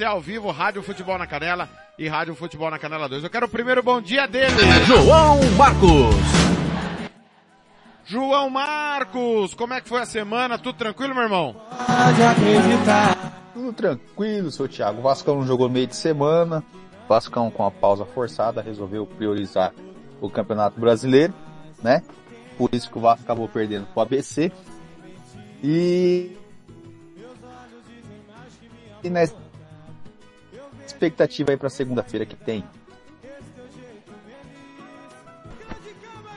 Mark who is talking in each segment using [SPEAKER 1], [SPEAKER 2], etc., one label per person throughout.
[SPEAKER 1] você ao vivo, Rádio Futebol na Canela e Rádio Futebol na Canela 2. Eu quero o primeiro bom dia dele.
[SPEAKER 2] João Marcos.
[SPEAKER 1] João Marcos, como é que foi a semana? Tudo tranquilo, meu irmão?
[SPEAKER 3] Pode acreditar. Tudo tranquilo, seu Thiago. O Vascão não jogou meio de semana. O Vascão com a pausa forçada resolveu priorizar o Campeonato Brasileiro, né? Por isso que o Vasco acabou perdendo pro ABC. E e na expectativa aí para segunda-feira que tem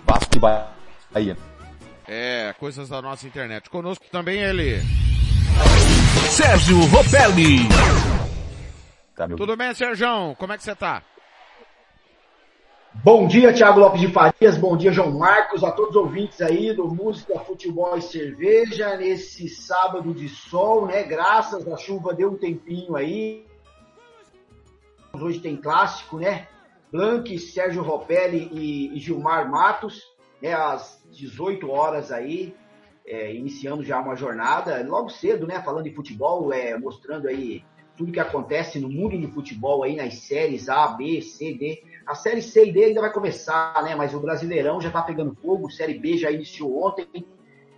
[SPEAKER 3] Vasco e Bahia.
[SPEAKER 1] É, coisas da nossa internet. Conosco também ele.
[SPEAKER 2] Sérgio Ropelli.
[SPEAKER 1] Tá, Tudo bem, Sérgio? Como é que você tá?
[SPEAKER 4] Bom dia, Thiago Lopes de Farias. Bom dia, João Marcos, a todos os ouvintes aí do Música, Futebol e Cerveja, nesse sábado de sol, né? Graças à chuva deu um tempinho aí. Hoje tem clássico, né? Blanque, Sérgio Ropelli e Gilmar Matos, né? Às 18 horas aí, é, iniciando já uma jornada, logo cedo, né? Falando de futebol, é, mostrando aí tudo que acontece no mundo do futebol aí nas séries A, B, C, D. A série C e D ainda vai começar, né? Mas o Brasileirão já tá pegando fogo, série B já iniciou ontem.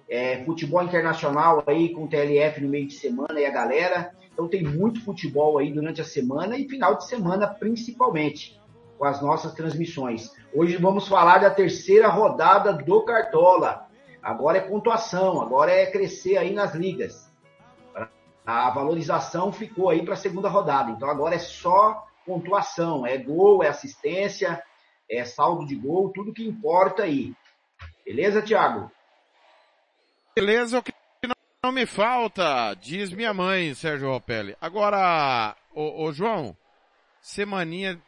[SPEAKER 4] É, futebol internacional aí com o TLF no meio de semana e a galera. Então tem muito futebol aí durante a semana e final de semana principalmente com as nossas transmissões. Hoje vamos falar da terceira rodada do Cartola. Agora é pontuação, agora é crescer aí nas ligas. A valorização ficou aí para a segunda rodada. Então agora é só pontuação, é gol, é assistência, é saldo de gol, tudo que importa aí. Beleza, Thiago?
[SPEAKER 1] Beleza, que não me falta, diz minha mãe, Sérgio Ropelli. Agora, ô, ô João, semaninha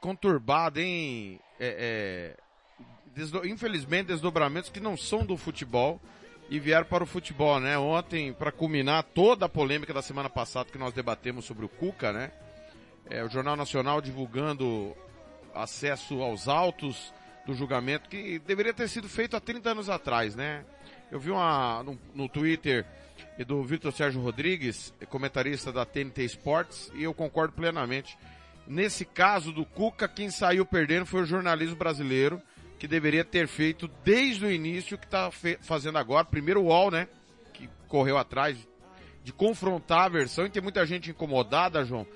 [SPEAKER 1] conturbada, hein? É, é, desdo... infelizmente, desdobramentos que não são do futebol e vieram para o futebol, né? Ontem, para culminar toda a polêmica da semana passada que nós debatemos sobre o Cuca, né? é, o Jornal Nacional divulgando acesso aos autos do julgamento que deveria ter sido feito há 30 anos atrás, né? Eu vi uma, no, no Twitter do Vitor Sérgio Rodrigues, comentarista da TNT Sports, e eu concordo plenamente. Nesse caso do Cuca, quem saiu perdendo foi o jornalismo brasileiro, que deveria ter feito desde o início o que está fazendo agora. Primeiro o UOL, né? Que correu atrás de confrontar a versão e tem muita gente incomodada, João,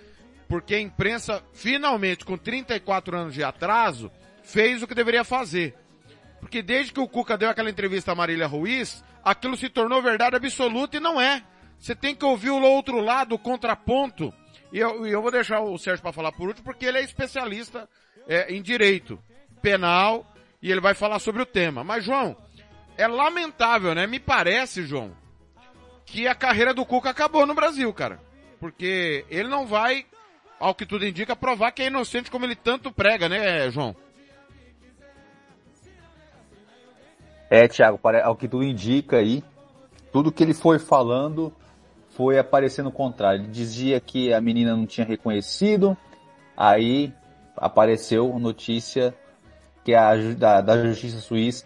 [SPEAKER 1] porque a imprensa, finalmente, com 34 anos de atraso, fez o que deveria fazer. Porque desde que o Cuca deu aquela entrevista a Marília Ruiz, aquilo se tornou verdade absoluta e não é. Você tem que ouvir o outro lado, o contraponto. E eu, eu vou deixar o Sérgio para falar por último, porque ele é especialista é, em direito penal e ele vai falar sobre o tema. Mas, João, é lamentável, né? Me parece, João, que a carreira do Cuca acabou no Brasil, cara. Porque ele não vai ao que tudo indica, provar que é inocente como ele tanto prega, né, João?
[SPEAKER 3] É, Thiago, ao que tudo indica aí, tudo que ele foi falando foi aparecendo o contrário. Ele dizia que a menina não tinha reconhecido, aí apareceu notícia que a da, da justiça suíça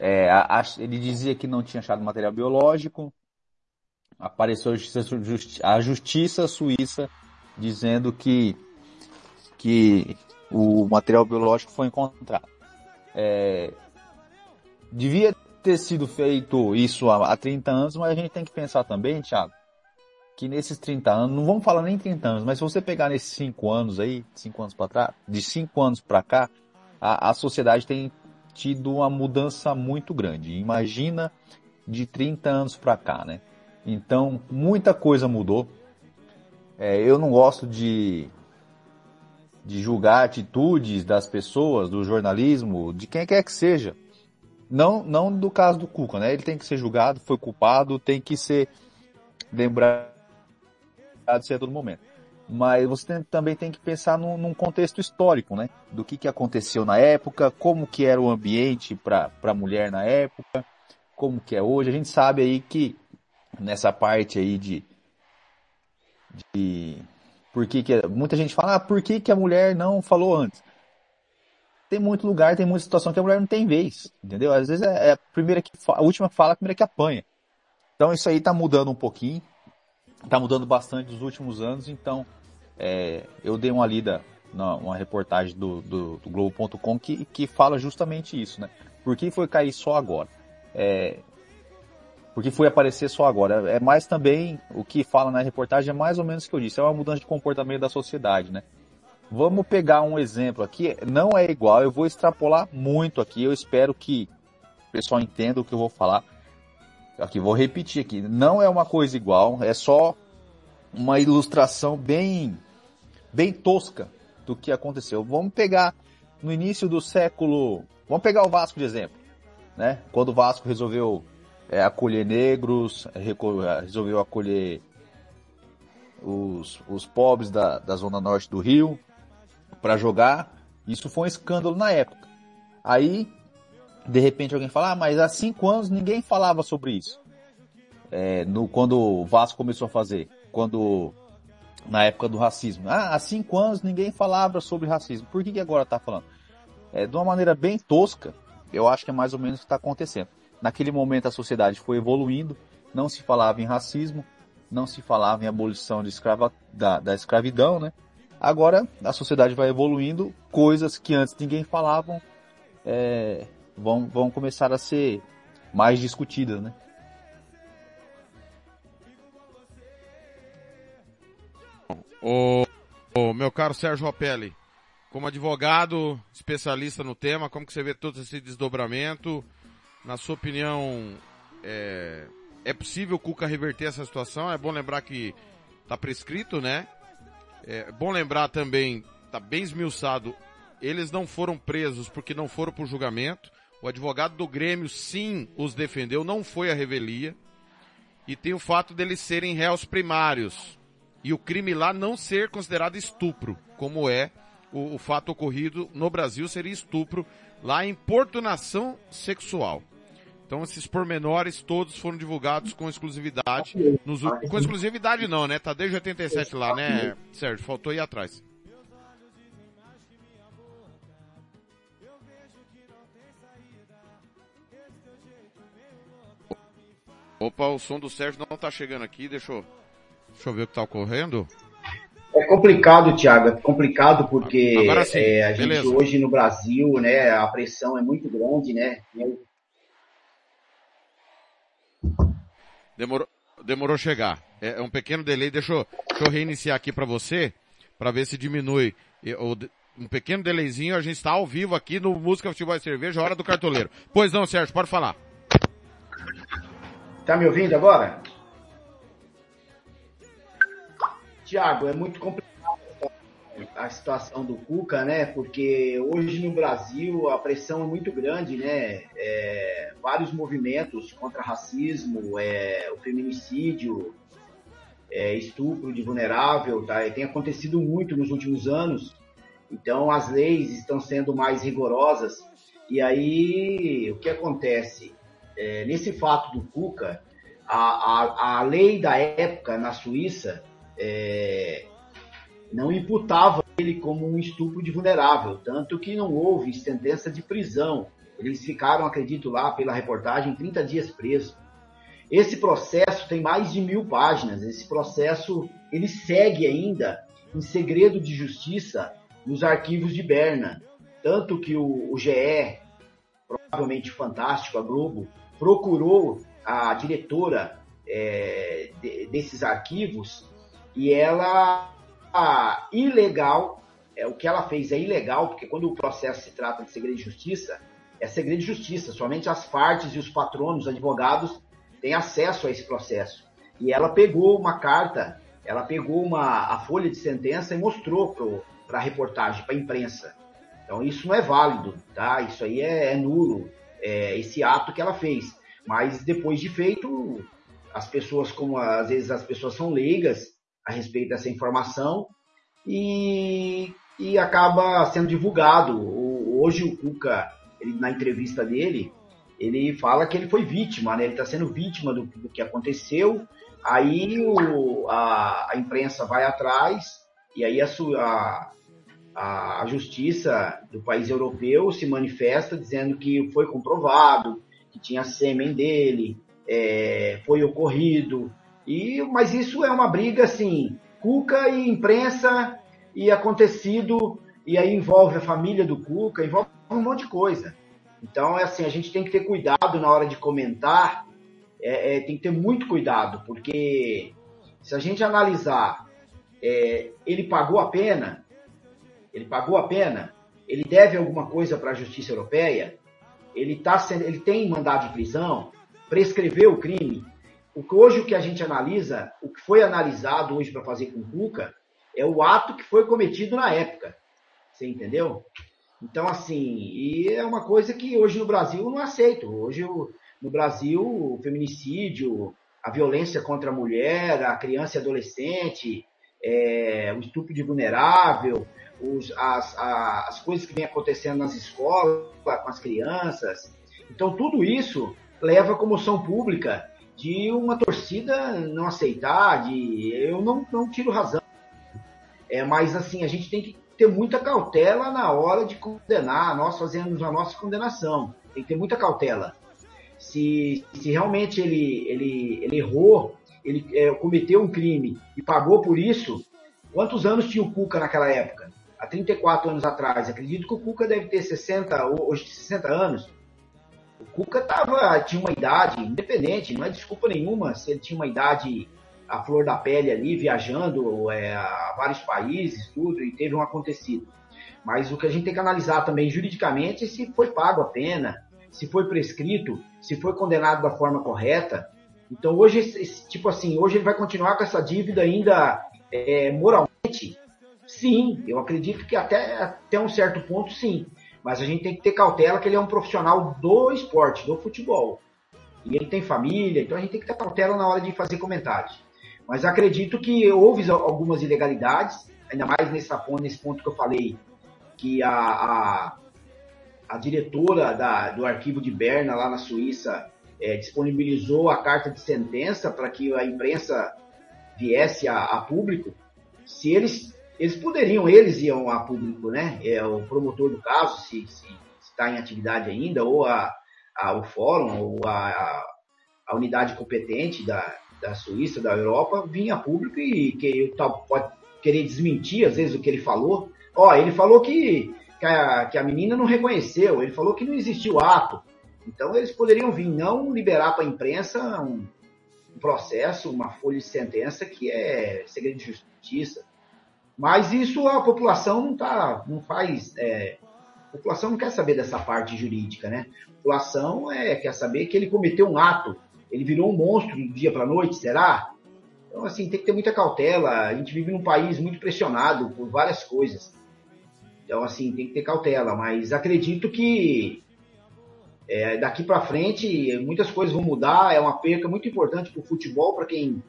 [SPEAKER 3] é, a, a, ele dizia que não tinha achado material biológico, apareceu a justiça, a justiça suíça dizendo que, que o material biológico foi encontrado. É, devia ter sido feito isso há, há 30 anos, mas a gente tem que pensar também, Thiago, que nesses 30 anos, não vamos falar nem 30 anos, mas se você pegar nesses 5 anos aí, 5 anos para trás, de 5 anos para cá, a, a sociedade tem tido uma mudança muito grande. Imagina de 30 anos para cá, né? Então, muita coisa mudou. É, eu não gosto de, de julgar atitudes das pessoas, do jornalismo, de quem quer que seja. Não, não do caso do Cuca, né? Ele tem que ser julgado, foi culpado, tem que ser lembrado a todo momento. Mas você tem, também tem que pensar num, num, contexto histórico, né? Do que, que aconteceu na época, como que era o ambiente para a mulher na época, como que é hoje. A gente sabe aí que nessa parte aí de, de por que, que muita gente fala, ah, por que, que a mulher não falou antes? Tem muito lugar, tem muita situação que a mulher não tem vez, entendeu? Às vezes é, é a primeira que a última fala, a primeira que apanha. Então isso aí tá mudando um pouquinho. está mudando bastante nos últimos anos, então é, eu dei uma lida numa reportagem do, do, do Globo.com que, que fala justamente isso, né? Por que foi cair só agora? É, porque foi aparecer só agora. É mais também, o que fala na reportagem é mais ou menos o que eu disse, é uma mudança de comportamento da sociedade, né? Vamos pegar um exemplo aqui, não é igual, eu vou extrapolar muito aqui, eu espero que o pessoal entenda o que eu vou falar. Aqui, vou repetir aqui, não é uma coisa igual, é só uma ilustração bem, bem tosca do que aconteceu. Vamos pegar no início do século, vamos pegar o Vasco de exemplo, né? Quando o Vasco resolveu é, acolher negros, é, resolveu acolher os, os pobres da, da zona norte do Rio para jogar. Isso foi um escândalo na época. Aí, de repente alguém fala, ah, mas há cinco anos ninguém falava sobre isso. É, no, quando o Vasco começou a fazer, quando na época do racismo. Ah, há cinco anos ninguém falava sobre racismo. Por que, que agora está falando? É, de uma maneira bem tosca, eu acho que é mais ou menos o que está acontecendo. Naquele momento a sociedade foi evoluindo, não se falava em racismo, não se falava em abolição de escrava, da, da escravidão, né? Agora a sociedade vai evoluindo, coisas que antes ninguém falavam é, vão, vão começar a ser mais discutidas, né?
[SPEAKER 1] O, o meu caro Sérgio Ropelli, como advogado, especialista no tema, como que você vê todo esse desdobramento? Na sua opinião, é, é possível o Cuca reverter essa situação? É bom lembrar que está prescrito, né? É bom lembrar também, está bem esmiuçado, eles não foram presos porque não foram para o julgamento. O advogado do Grêmio sim os defendeu, não foi a revelia. E tem o fato deles serem réus primários e o crime lá não ser considerado estupro, como é o, o fato ocorrido no Brasil seria estupro lá importunação sexual. Então esses pormenores todos foram divulgados com exclusividade. Nos, com exclusividade não, né? Tá desde 87 lá, né, Sérgio? Faltou ir atrás. Opa, o som do Sérgio não tá chegando aqui, deixa eu Deixa eu ver o que está ocorrendo.
[SPEAKER 4] É complicado, Thiago, é complicado porque é, a gente Beleza. hoje no Brasil, né, a pressão é muito grande, né?
[SPEAKER 1] Demorou, demorou chegar. É, é um pequeno delay, deixa eu, deixa eu reiniciar aqui para você, para ver se diminui. Um pequeno delayzinho, a gente está ao vivo aqui no Música Futebol e Cerveja, Hora do Cartoleiro. Pois não, Sérgio, pode falar.
[SPEAKER 4] Tá me ouvindo agora? Tiago, é muito complicado a situação do Cuca, né? Porque hoje no Brasil a pressão é muito grande, né? É, vários movimentos contra racismo, é, o feminicídio, é, estupro de vulnerável, tá? E tem acontecido muito nos últimos anos. Então as leis estão sendo mais rigorosas. E aí o que acontece? É, nesse fato do Cuca, a, a, a lei da época na Suíça é, não imputava ele como um estupro de vulnerável, tanto que não houve sentença de prisão. Eles ficaram, acredito lá, pela reportagem, 30 dias presos. Esse processo tem mais de mil páginas. Esse processo ele segue ainda em segredo de justiça nos arquivos de Berna. Tanto que o, o GE, provavelmente fantástico, a Globo, procurou a diretora é, de, desses arquivos e ela ilegal, é, o que ela fez é ilegal, porque quando o processo se trata de segredo de justiça, é segredo de justiça, somente as partes e os patronos, os advogados, têm acesso a esse processo. E ela pegou uma carta, ela pegou uma, a folha de sentença e mostrou para a reportagem, para a imprensa. Então isso não é válido, tá? Isso aí é, é nulo, é, esse ato que ela fez. Mas depois de feito, as pessoas, como às vezes as pessoas são leigas, a respeito dessa informação e, e acaba sendo divulgado. O, hoje o Cuca, ele, na entrevista dele, ele fala que ele foi vítima, né? ele está sendo vítima do, do, que aconteceu. Aí o, a, a, imprensa vai atrás e aí a, a, a justiça do país europeu se manifesta dizendo que foi comprovado, que tinha sêmen dele, é, foi ocorrido, E, mas isso é uma briga assim, Cuca e imprensa e acontecido, e aí envolve a família do Cuca, envolve um monte de coisa. Então, é assim, a gente tem que ter cuidado na hora de comentar, é, é, tem que ter muito cuidado, porque se a gente analisar, é, ele pagou a pena, ele pagou a pena, ele deve alguma coisa para a justiça europeia, ele, tá sendo, ele tem mandado de prisão, prescreveu o crime. Hoje o que a gente analisa, o que foi analisado hoje para fazer com o Cuca, é o ato que foi cometido na época. Você entendeu? Então, assim, e é uma coisa que hoje no Brasil eu não aceito. Hoje no Brasil, o feminicídio, a violência contra a mulher, a criança e adolescente, é, o estupro de vulnerável, os, as, a, as coisas que vêm acontecendo nas escolas com as crianças. Então, tudo isso leva à comoção pública de uma torcida não aceitar, de eu não, não tiro razão. É, mas assim, a gente tem que ter muita cautela na hora de condenar, nós fazemos a nossa condenação. Tem que ter muita cautela. Se, se realmente ele, ele, ele errou, ele é, cometeu um crime e pagou por isso, quantos anos tinha o Cuca naquela época? Há 34 anos atrás. Acredito que o Cuca deve ter 60, hoje 60 anos. O Cuca tava, tinha uma idade independente, não é desculpa nenhuma se ele tinha uma idade a flor da pele ali, viajando é, a vários países, tudo, e teve um acontecido. Mas o que a gente tem que analisar também juridicamente é se foi pago a pena, se foi prescrito, se foi condenado da forma correta. Então hoje, tipo assim, hoje ele vai continuar com essa dívida ainda é, moralmente? Sim, eu acredito que até, até um certo ponto sim. Mas a gente tem que ter cautela que ele é um profissional do esporte, do futebol. E ele tem família, então a gente tem que ter cautela na hora de fazer comentários. Mas acredito que houve algumas ilegalidades, ainda mais ponto, nesse ponto que eu falei, que a, a, a diretora da, do arquivo de Berna, lá na Suíça, é, disponibilizou a carta de sentença para que a imprensa viesse a, a, público. Se eles, eles poderiam, eles iam a público, né? É, o promotor do caso, se, está em atividade ainda, ou a, a, o fórum, ou a, a unidade competente da, da Suíça, da Europa, vinha a público e que pode querer desmentir às vezes o que ele falou. Ó, ele falou que, que a, que a menina não reconheceu, ele falou que não existiu ato. Então eles poderiam vir não liberar para a imprensa um, um, processo, uma folha de sentença que é segredo de justiça. Mas isso a população não tá, não faz, é, a população não quer saber dessa parte jurídica, né? A população é, quer saber que ele cometeu um ato ele virou um monstro do dia para noite, será? Então, assim, tem que ter muita cautela. A gente vive num país muito pressionado por várias coisas. Então, assim, tem que ter cautela. Mas acredito que é, daqui para frente muitas coisas vão mudar. É uma perca muito importante para o futebol, para quem,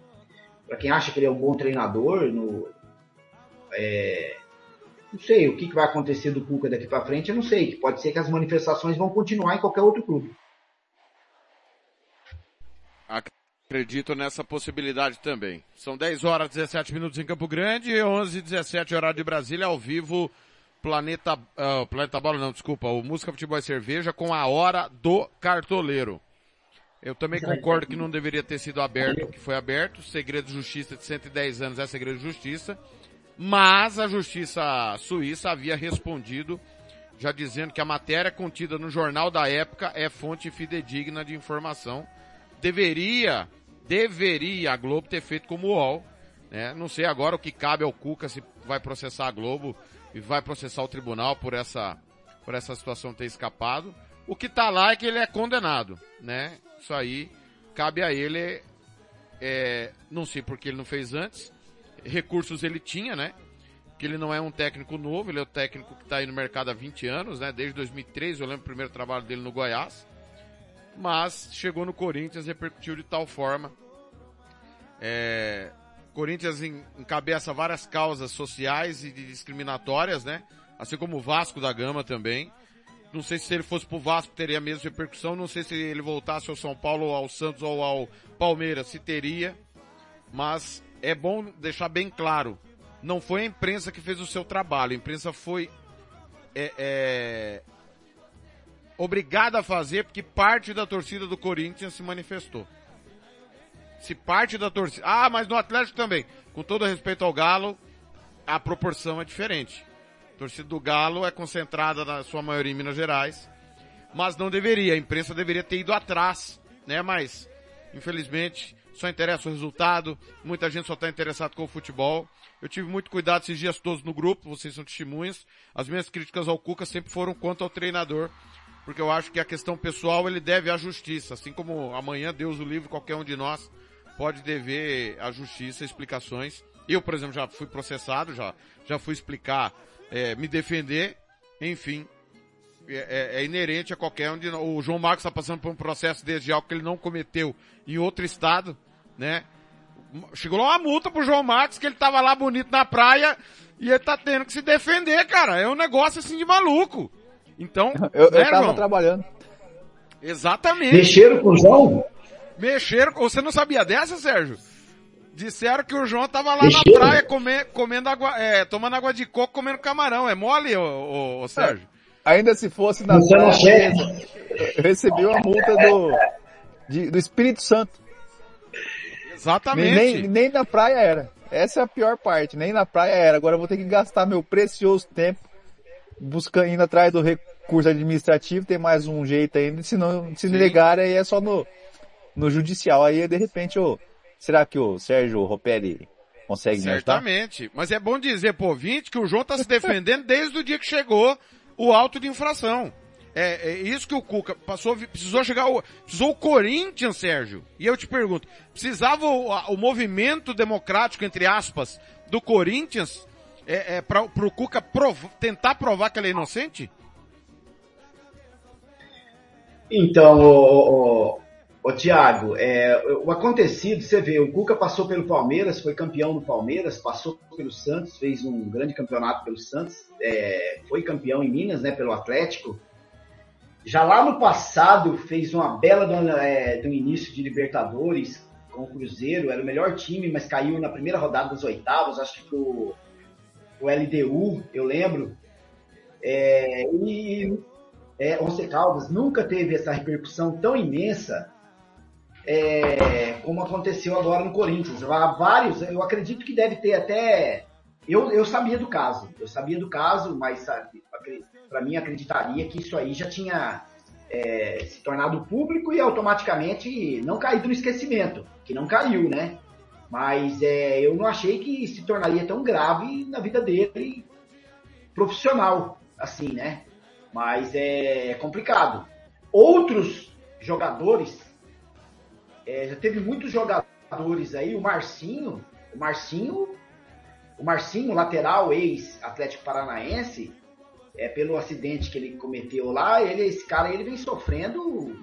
[SPEAKER 4] quem acha que ele é um bom treinador. No, é, não sei o que, que vai acontecer do Cuca daqui para frente. Eu não sei. Pode ser que as manifestações vão continuar em qualquer outro clube.
[SPEAKER 1] Acredito nessa possibilidade também. São 10 horas 17 minutos em Campo Grande, 11 17 horário de Brasília, ao vivo, Planeta, uh, Planeta Bola não, desculpa, o Música Futebol e Cerveja com a Hora do Cartoleiro. Eu também concordo que não deveria ter sido aberto o que foi aberto, segredo de justiça de 110 anos é segredo de justiça, mas a justiça suíça havia respondido já dizendo que a matéria contida no jornal da época é fonte fidedigna de informação. Deveria deveria a Globo ter feito como o UOL. Né? Não sei agora o que cabe ao Cuca se vai processar a Globo e vai processar o tribunal por essa, por essa situação ter escapado. O que tá lá é que ele é condenado, né? Isso aí cabe a ele, é, não sei porque ele não fez antes. Recursos ele tinha, né? Que ele não é um técnico novo, ele é o técnico que está aí no mercado há 20 anos, né? Desde 2003, eu lembro o primeiro trabalho dele no Goiás mas chegou no Corinthians, repercutiu de tal forma. É, Corinthians encabeça várias causas sociais e discriminatórias, né? Assim como o Vasco da Gama também. Não sei se ele fosse pro Vasco teria a mesma repercussão. Não sei se ele voltasse ao São Paulo, ao Santos ou ao Palmeiras, se teria. Mas é bom deixar bem claro. Não foi a imprensa que fez o seu trabalho. A imprensa foi é, é, obrigada a fazer porque parte da torcida do Corinthians se manifestou. se parte da torcida. Ah, mas no Atlético também. Com todo respeito ao Galo, a proporção é diferente. A torcida do Galo é concentrada na sua maioria em Minas Gerais, mas não deveria. A imprensa deveria ter ido atrás, né? Mas, infelizmente, só interessa o resultado. Muita gente só está interessado com o futebol. Eu tive muito cuidado esses dias todos no grupo, vocês são testemunhas. As minhas críticas ao Cuca sempre foram quanto ao treinador, porque eu acho que a questão pessoal ele deve à justiça, assim como amanhã Deus o livre qualquer um de nós pode dever à justiça explicações. Eu, por exemplo, já fui processado, já, já fui explicar, é, me defender, enfim. É, é, é, inerente a qualquer um de nós. O João Marcos está passando por um processo desde algo que ele não cometeu em outro estado, né? Chegou lá uma multa pro João Marcos que ele tava lá bonito na praia e ele tá tendo que se defender, cara. É um negócio assim de maluco. Então,
[SPEAKER 3] eu, né, eu tava João? trabalhando.
[SPEAKER 1] Exatamente.
[SPEAKER 4] Mexeram com o João?
[SPEAKER 1] Mexeram. Você não sabia dessa, Sérgio? Disseram que o João tava lá Mexeram? na praia comer, comendo água, é, tomando água de coco, comendo camarão. É mole, ô, ô, ô Sérgio?
[SPEAKER 3] Ainda se fosse na praia, recebi uma multa do, de, do Espírito Santo.
[SPEAKER 1] Exatamente.
[SPEAKER 3] Nem, nem na praia era. Essa é a pior parte, nem na praia era. Agora eu vou ter que gastar meu precioso tempo buscando, indo atrás do recurso administrativo, tem mais um jeito ainda, se não, se negar aí é só no, no judicial. Aí de repente, oh, será que o Sérgio Ropelli consegue
[SPEAKER 1] Certamente. Me Mas é bom dizer pro ouvinte que o João tá se defendendo desde o dia que chegou o auto de infração. É, é, isso que o Cuca passou, precisou chegar, o, precisou o Corinthians, Sérgio. E eu te pergunto, precisava o, o movimento democrático, entre aspas, do Corinthians, é, é para o Cuca prov, tentar provar que ele é inocente?
[SPEAKER 4] Então, o, o, Tiago, é, o acontecido, você vê, o Cuca passou pelo Palmeiras, foi campeão no Palmeiras, passou pelo Santos, fez um grande campeonato pelo Santos, é, foi campeão em Minas, né, pelo Atlético, já lá no passado fez uma bela do, é, do início de Libertadores com o Cruzeiro, era o melhor time, mas caiu na primeira rodada das oitavas, acho que o, o LDU, eu lembro. É, e é, Once Caldas nunca teve essa repercussão tão imensa é, como aconteceu agora no Corinthians. Há vários, eu acredito que deve ter até. Eu, eu sabia do caso, eu sabia do caso, mas para mim acreditaria que isso aí já tinha é, se tornado público e automaticamente não caído no esquecimento, que não caiu, né? Mas é, eu não achei que se tornaria tão grave na vida dele profissional, assim, né? Mas é complicado. Outros jogadores, é, já teve muitos jogadores aí, o Marcinho, o Marcinho, o Marcinho, lateral ex-Atlético Paranaense, é, pelo acidente que ele cometeu lá, ele, esse cara ele vem sofrendo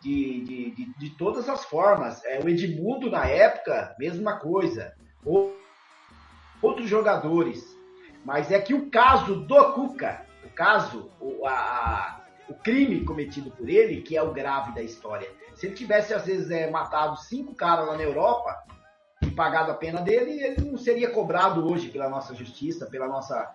[SPEAKER 4] de, de, de, de todas as formas. É, o Edmundo, na época, mesma coisa. outros jogadores. Mas é que o caso do Cuca, o caso, o, a, o crime cometido por ele, que é o grave da história. Se ele tivesse, às vezes, é, matado cinco caras lá na Europa e pagado a pena dele, ele não seria cobrado hoje pela nossa justiça, pela nossa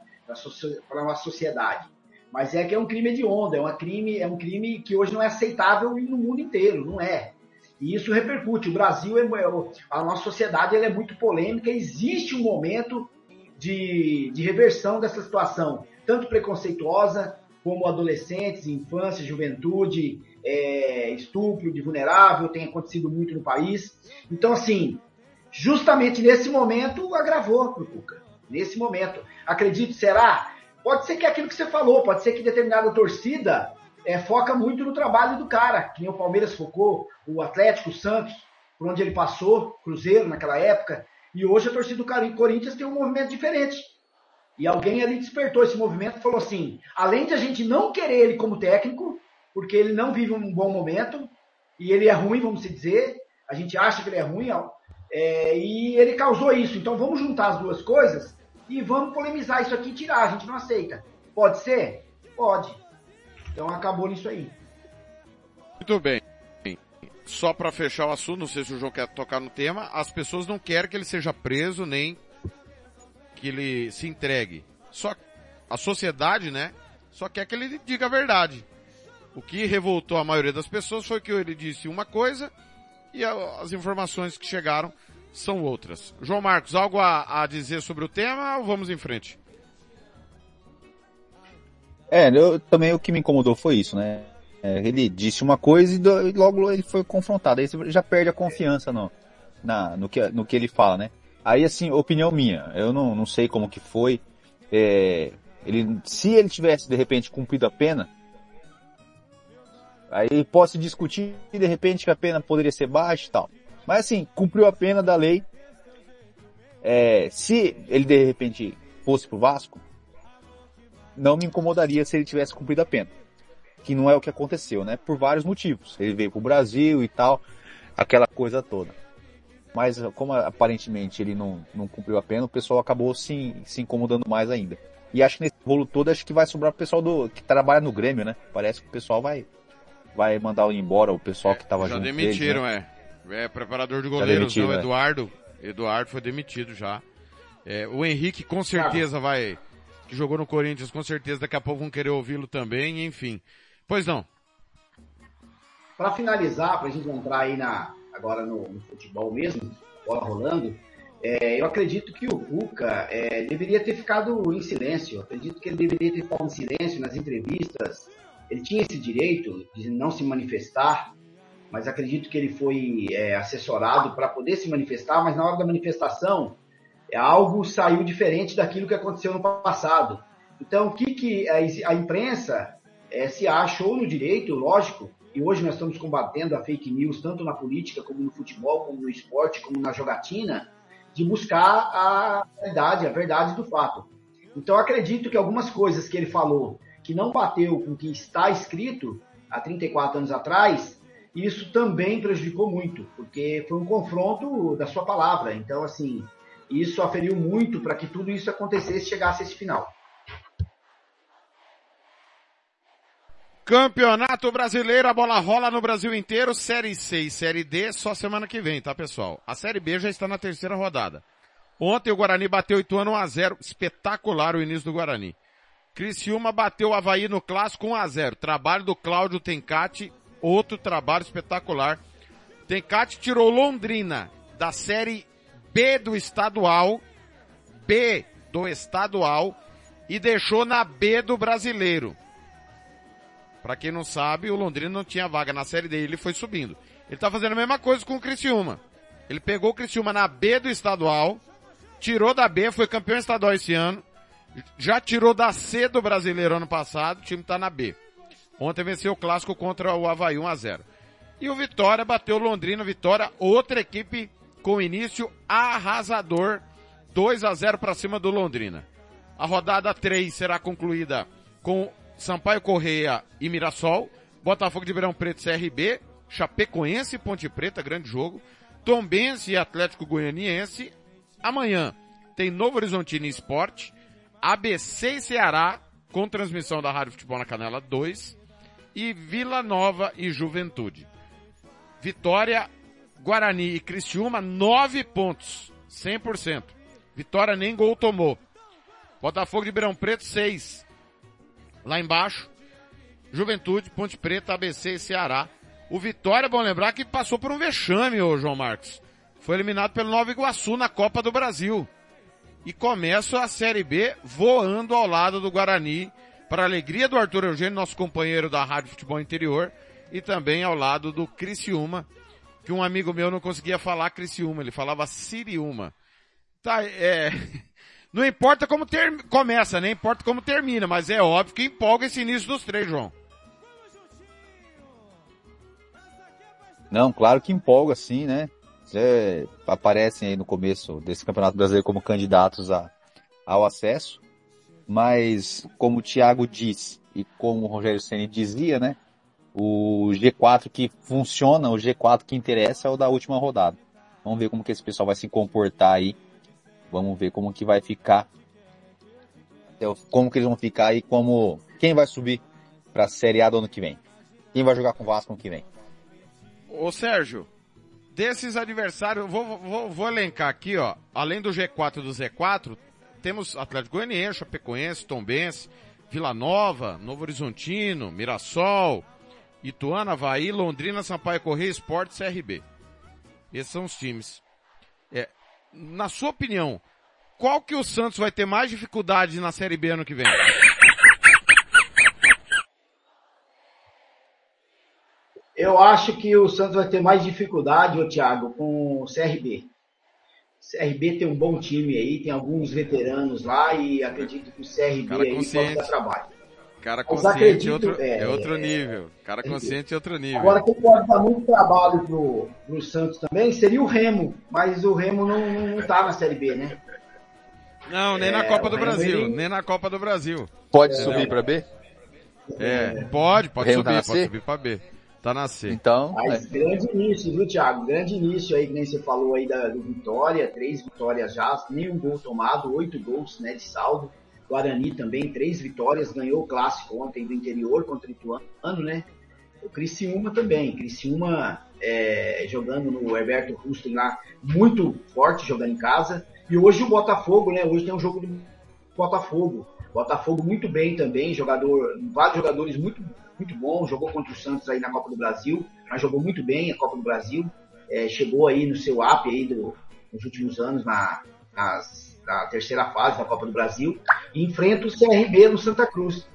[SPEAKER 4] para a nossa sociedade. Mas é que é um crime de onda, é, uma crime, é um crime que hoje não é aceitável no mundo inteiro, não é. E isso repercute. O Brasil, é, é a nossa sociedade é muito polêmica, existe um momento de, de reversão dessa situação, tanto preconceituosa como adolescentes, infância, juventude, é, estupro de vulnerável, tem acontecido muito no país. Então, assim, justamente nesse momento agravou para o Cuca nesse momento. Acredito, será? Pode ser que é aquilo que você falou, pode ser que determinada torcida é, foca muito no trabalho do cara, que nem o Palmeiras focou, o Atlético, o Santos, por onde ele passou, Cruzeiro naquela época, e hoje a torcida do Corinthians tem um movimento diferente. E alguém ali despertou esse movimento e falou assim: além de a gente não querer ele como técnico, porque ele não vive um bom momento, e ele é ruim, vamos dizer, a gente acha que ele é ruim, é, e ele causou isso. Então vamos juntar as duas coisas e vamos polemizar isso aqui e tirar. A gente não aceita. Pode ser? Pode. Então acabou nisso aí.
[SPEAKER 1] Muito bem. Só para fechar o assunto, não sei se o João quer tocar no tema, as pessoas não querem que ele seja preso nem que ele se entregue. Só a sociedade, né, só quer que ele diga a verdade. O que revoltou a maioria das pessoas foi que ele disse uma coisa e as informações que chegaram são outras. João Marcos, algo a, a dizer sobre o tema ou vamos em frente?
[SPEAKER 3] É, eu, também o que me incomodou foi isso, né? É, ele disse uma coisa e, do, e, logo ele foi confrontado. Aí você já perde a confiança no, na, no, que, no que ele fala, né? Aí, assim, opinião minha, eu não, não sei como que foi. É, ele, se ele tivesse, de repente, cumprido a pena, aí pode se discutir, de repente, que a pena poderia ser baixa e tal. Mas, assim, cumpriu a pena da lei. É, se ele, de repente, fosse pro Vasco, não me incomodaria se ele tivesse cumprido a pena. Que não é o que aconteceu, né? Por vários motivos. Ele veio pro Brasil e tal, aquela coisa toda. Mas como aparentemente ele não, não cumpriu a pena, o pessoal acabou se, se incomodando mais ainda. E acho que nesse rolo todo, acho que vai sobrar o pessoal do, que trabalha no Grêmio, né? Parece que o pessoal vai, vai mandar embora o pessoal que tava
[SPEAKER 1] já
[SPEAKER 3] junto.
[SPEAKER 1] Já demitiram,
[SPEAKER 3] deles,
[SPEAKER 1] né? é. É preparador de goleiros, não, é. Eduardo. Eduardo foi demitido já. É, o Henrique com certeza vai, que jogou no Corinthians, com certeza daqui a pouco vão querer ouvi-lo também, enfim. Pois não.
[SPEAKER 4] Para finalizar, para a gente entrar aí na, agora no, no futebol mesmo, bola rolando, é, eu acredito que o Cuca é, deveria ter ficado em silêncio. Eu acredito que ele deveria ter ficado em silêncio nas entrevistas. Ele tinha esse direito de não se manifestar, mas acredito que ele foi é, assessorado para poder se manifestar. Mas na hora da manifestação, é, algo saiu diferente daquilo que aconteceu no passado. Então, o que, que a, a imprensa é, se achou no direito, lógico, e hoje nós estamos combatendo a fake news tanto na política, como no futebol, como no esporte, como na jogatina, de buscar a verdade, a verdade do fato. Então acredito que algumas coisas que ele falou que não bateu com o que está escrito há 34 anos atrás, isso também prejudicou muito, porque foi um confronto da sua palavra. Então, assim, isso aferiu muito para que tudo isso acontecesse e chegasse a esse final.
[SPEAKER 1] Campeonato Brasileiro, a bola rola no Brasil inteiro, Série C e Série D só semana que vem, tá pessoal? A Série B já está na terceira rodada. Ontem o Guarani bateu Ituano 1x0, espetacular o início do Guarani. Criciúma bateu o Havaí no clássico 1x0, trabalho do Cláudio Tencati, outro trabalho espetacular. Tencati tirou Londrina da Série B do estadual, B do estadual, e deixou na B do brasileiro. Para quem não sabe, o Londrina não tinha vaga na série dele, ele foi subindo. Ele tá fazendo a mesma coisa com o Criciúma. Ele pegou o Criciúma na B do estadual, tirou da B, foi campeão estadual esse ano, já tirou da C do brasileiro ano passado, o time tá na B. Ontem venceu o clássico contra o Havaí 1 a 0. E o Vitória bateu Londrina, Vitória, outra equipe com início arrasador, 2 a 0 para cima do Londrina. A rodada 3 será concluída com Sampaio Correia e Mirassol, Botafogo de Verão Preto CRB, Chapecoense e Ponte Preta, grande jogo, Tombense e Atlético Goianiense. Amanhã tem Novo Horizontino Esporte, ABC e Ceará, com transmissão da Rádio Futebol na Canela 2, e Vila Nova e Juventude. Vitória, Guarani e Criciúma, 9 pontos, 100%. Vitória nem gol tomou. Botafogo de Beirão Preto, 6. Lá embaixo, Juventude, Ponte Preta, ABC e Ceará. O Vitória, bom lembrar que passou por um vexame, ô João Marcos. Foi eliminado pelo Nova Iguaçu na Copa do Brasil. E começa a Série B voando ao lado do Guarani, para a alegria do Arthur Eugênio, nosso companheiro da Rádio Futebol Interior, e também ao lado do Criciúma, que um amigo meu não conseguia falar Criciúma, ele falava Siriúma. Tá, é... Não importa como ter... começa, nem importa como termina, mas é óbvio que empolga esse início dos três, João.
[SPEAKER 3] Não, claro que empolga sim, né? É, aparecem aí no começo desse Campeonato Brasileiro como candidatos a, ao acesso, mas como o Thiago diz e como o Rogério Ceni dizia, né? O G4 que funciona, o G4 que interessa é o da última rodada. Vamos ver como que esse pessoal vai se comportar aí Vamos ver como que vai ficar. Como que eles vão ficar e como. Quem vai subir para a Série A do ano que vem? Quem vai jogar com o Vasco ano que vem?
[SPEAKER 1] Ô Sérgio, desses adversários, vou, vou, vou elencar aqui, ó. Além do G4 e do Z4, temos Atlético Goianiense, Chapecoense, Tombense, Vila Nova, Novo Horizontino, Mirassol, Ituano, Havaí, Londrina, Sampaio Correia, Esporte CRB. Esses são os times. É, na sua opinião, qual que o Santos vai ter mais dificuldade na Série B ano que vem?
[SPEAKER 4] Eu acho que o Santos vai ter mais dificuldade, ô Thiago, com o CRB. CRB tem um bom time aí, tem alguns veteranos lá e acredito que o CRB
[SPEAKER 1] Cara
[SPEAKER 4] aí
[SPEAKER 1] consciente.
[SPEAKER 4] pode dar trabalho.
[SPEAKER 1] Cara consciente
[SPEAKER 4] acredito,
[SPEAKER 1] é outro,
[SPEAKER 4] é,
[SPEAKER 1] é outro
[SPEAKER 4] é,
[SPEAKER 1] nível. Cara consciente é outro nível.
[SPEAKER 4] Agora, quem pode dar muito trabalho pro, pro Santos também seria o Remo, mas o Remo não, não, tá na Série B, né?
[SPEAKER 1] Não, nem
[SPEAKER 4] É,
[SPEAKER 1] na Copa do Brasil.
[SPEAKER 4] ele-
[SPEAKER 1] Nem na Copa do Brasil.
[SPEAKER 3] Pode subir para B?
[SPEAKER 1] É, pode, pode
[SPEAKER 3] Remo tá
[SPEAKER 1] subir, pode subir pra B. Tá na C.
[SPEAKER 3] Então,
[SPEAKER 4] Mas
[SPEAKER 3] é.
[SPEAKER 4] grande início, viu, Thiago? Grande início aí, que nem você falou aí da, do Vitória, três vitórias já, nenhum gol tomado, oito gols né, de saldo. Guarani também, três vitórias, ganhou o clássico ontem do interior contra o Ituano, né? O Criciúma também, Criciúma é, jogando no Herberto Rusten lá, muito forte jogando em casa. E hoje o Botafogo, né? Hoje tem um jogo do Botafogo. Botafogo muito bem também, jogador, vários jogadores muito, muito bons, jogou contra o Santos aí na Copa do Brasil, mas jogou muito bem a Copa do Brasil, é, chegou aí no seu up aí do, nos últimos anos na, nas- na terceira fase da Copa do Brasil e enfrenta o CRB no Santa Cruz.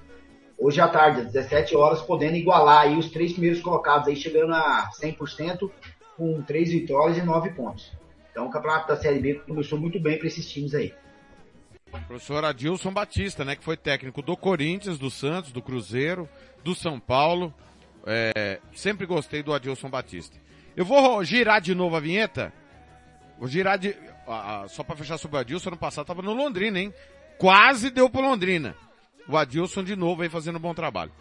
[SPEAKER 4] Hoje à tarde, às 17 horas, podendo igualar aí os três primeiros colocados aí, chegando a 100% com três vitórias e nove pontos. Então o campeonato da Série B começou muito bem para esses times aí.
[SPEAKER 1] Professor Adilson Batista, né, que foi técnico do Corinthians, do Santos, do Cruzeiro, do São Paulo. É, sempre gostei do Adilson Batista. Eu vou girar de novo a vinheta. Vou girar de. ah, só para fechar sobre o Adilson, ano passado tava no Londrina, hein? Quase deu pro Londrina. O Adilson de novo aí fazendo um bom trabalho.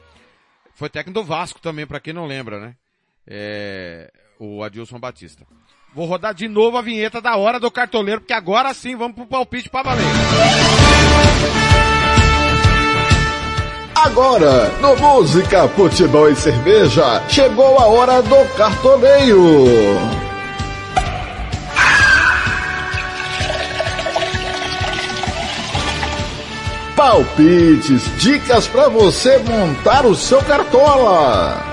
[SPEAKER 1] Foi técnico do Vasco também, para quem não lembra, né? É, o Adilson Batista. Vou rodar de novo a vinheta da hora do cartoleiro, porque agora sim vamos pro palpite pra valer.
[SPEAKER 5] Agora, no Música, Futebol e Cerveja, chegou a hora do cartoneio. Palpites, dicas para você montar o seu cartola.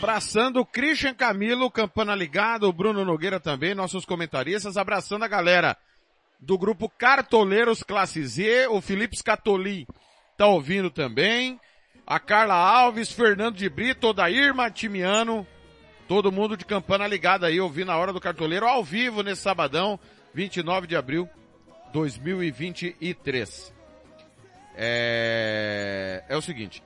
[SPEAKER 1] Abraçando o Christian Camilo, Campana Ligado, o Bruno Nogueira também, nossos comentaristas, abraçando a galera do grupo Cartoleiros Classe Z, o Felipe Scatoli tá ouvindo também, a Carla Alves, Fernando de Brito, Odair Martimiano, todo mundo de Campana Ligado aí, ouvindo a Hora do Cartoleiro ao vivo nesse sabadão, 29 de abril 2023. É, é o seguinte,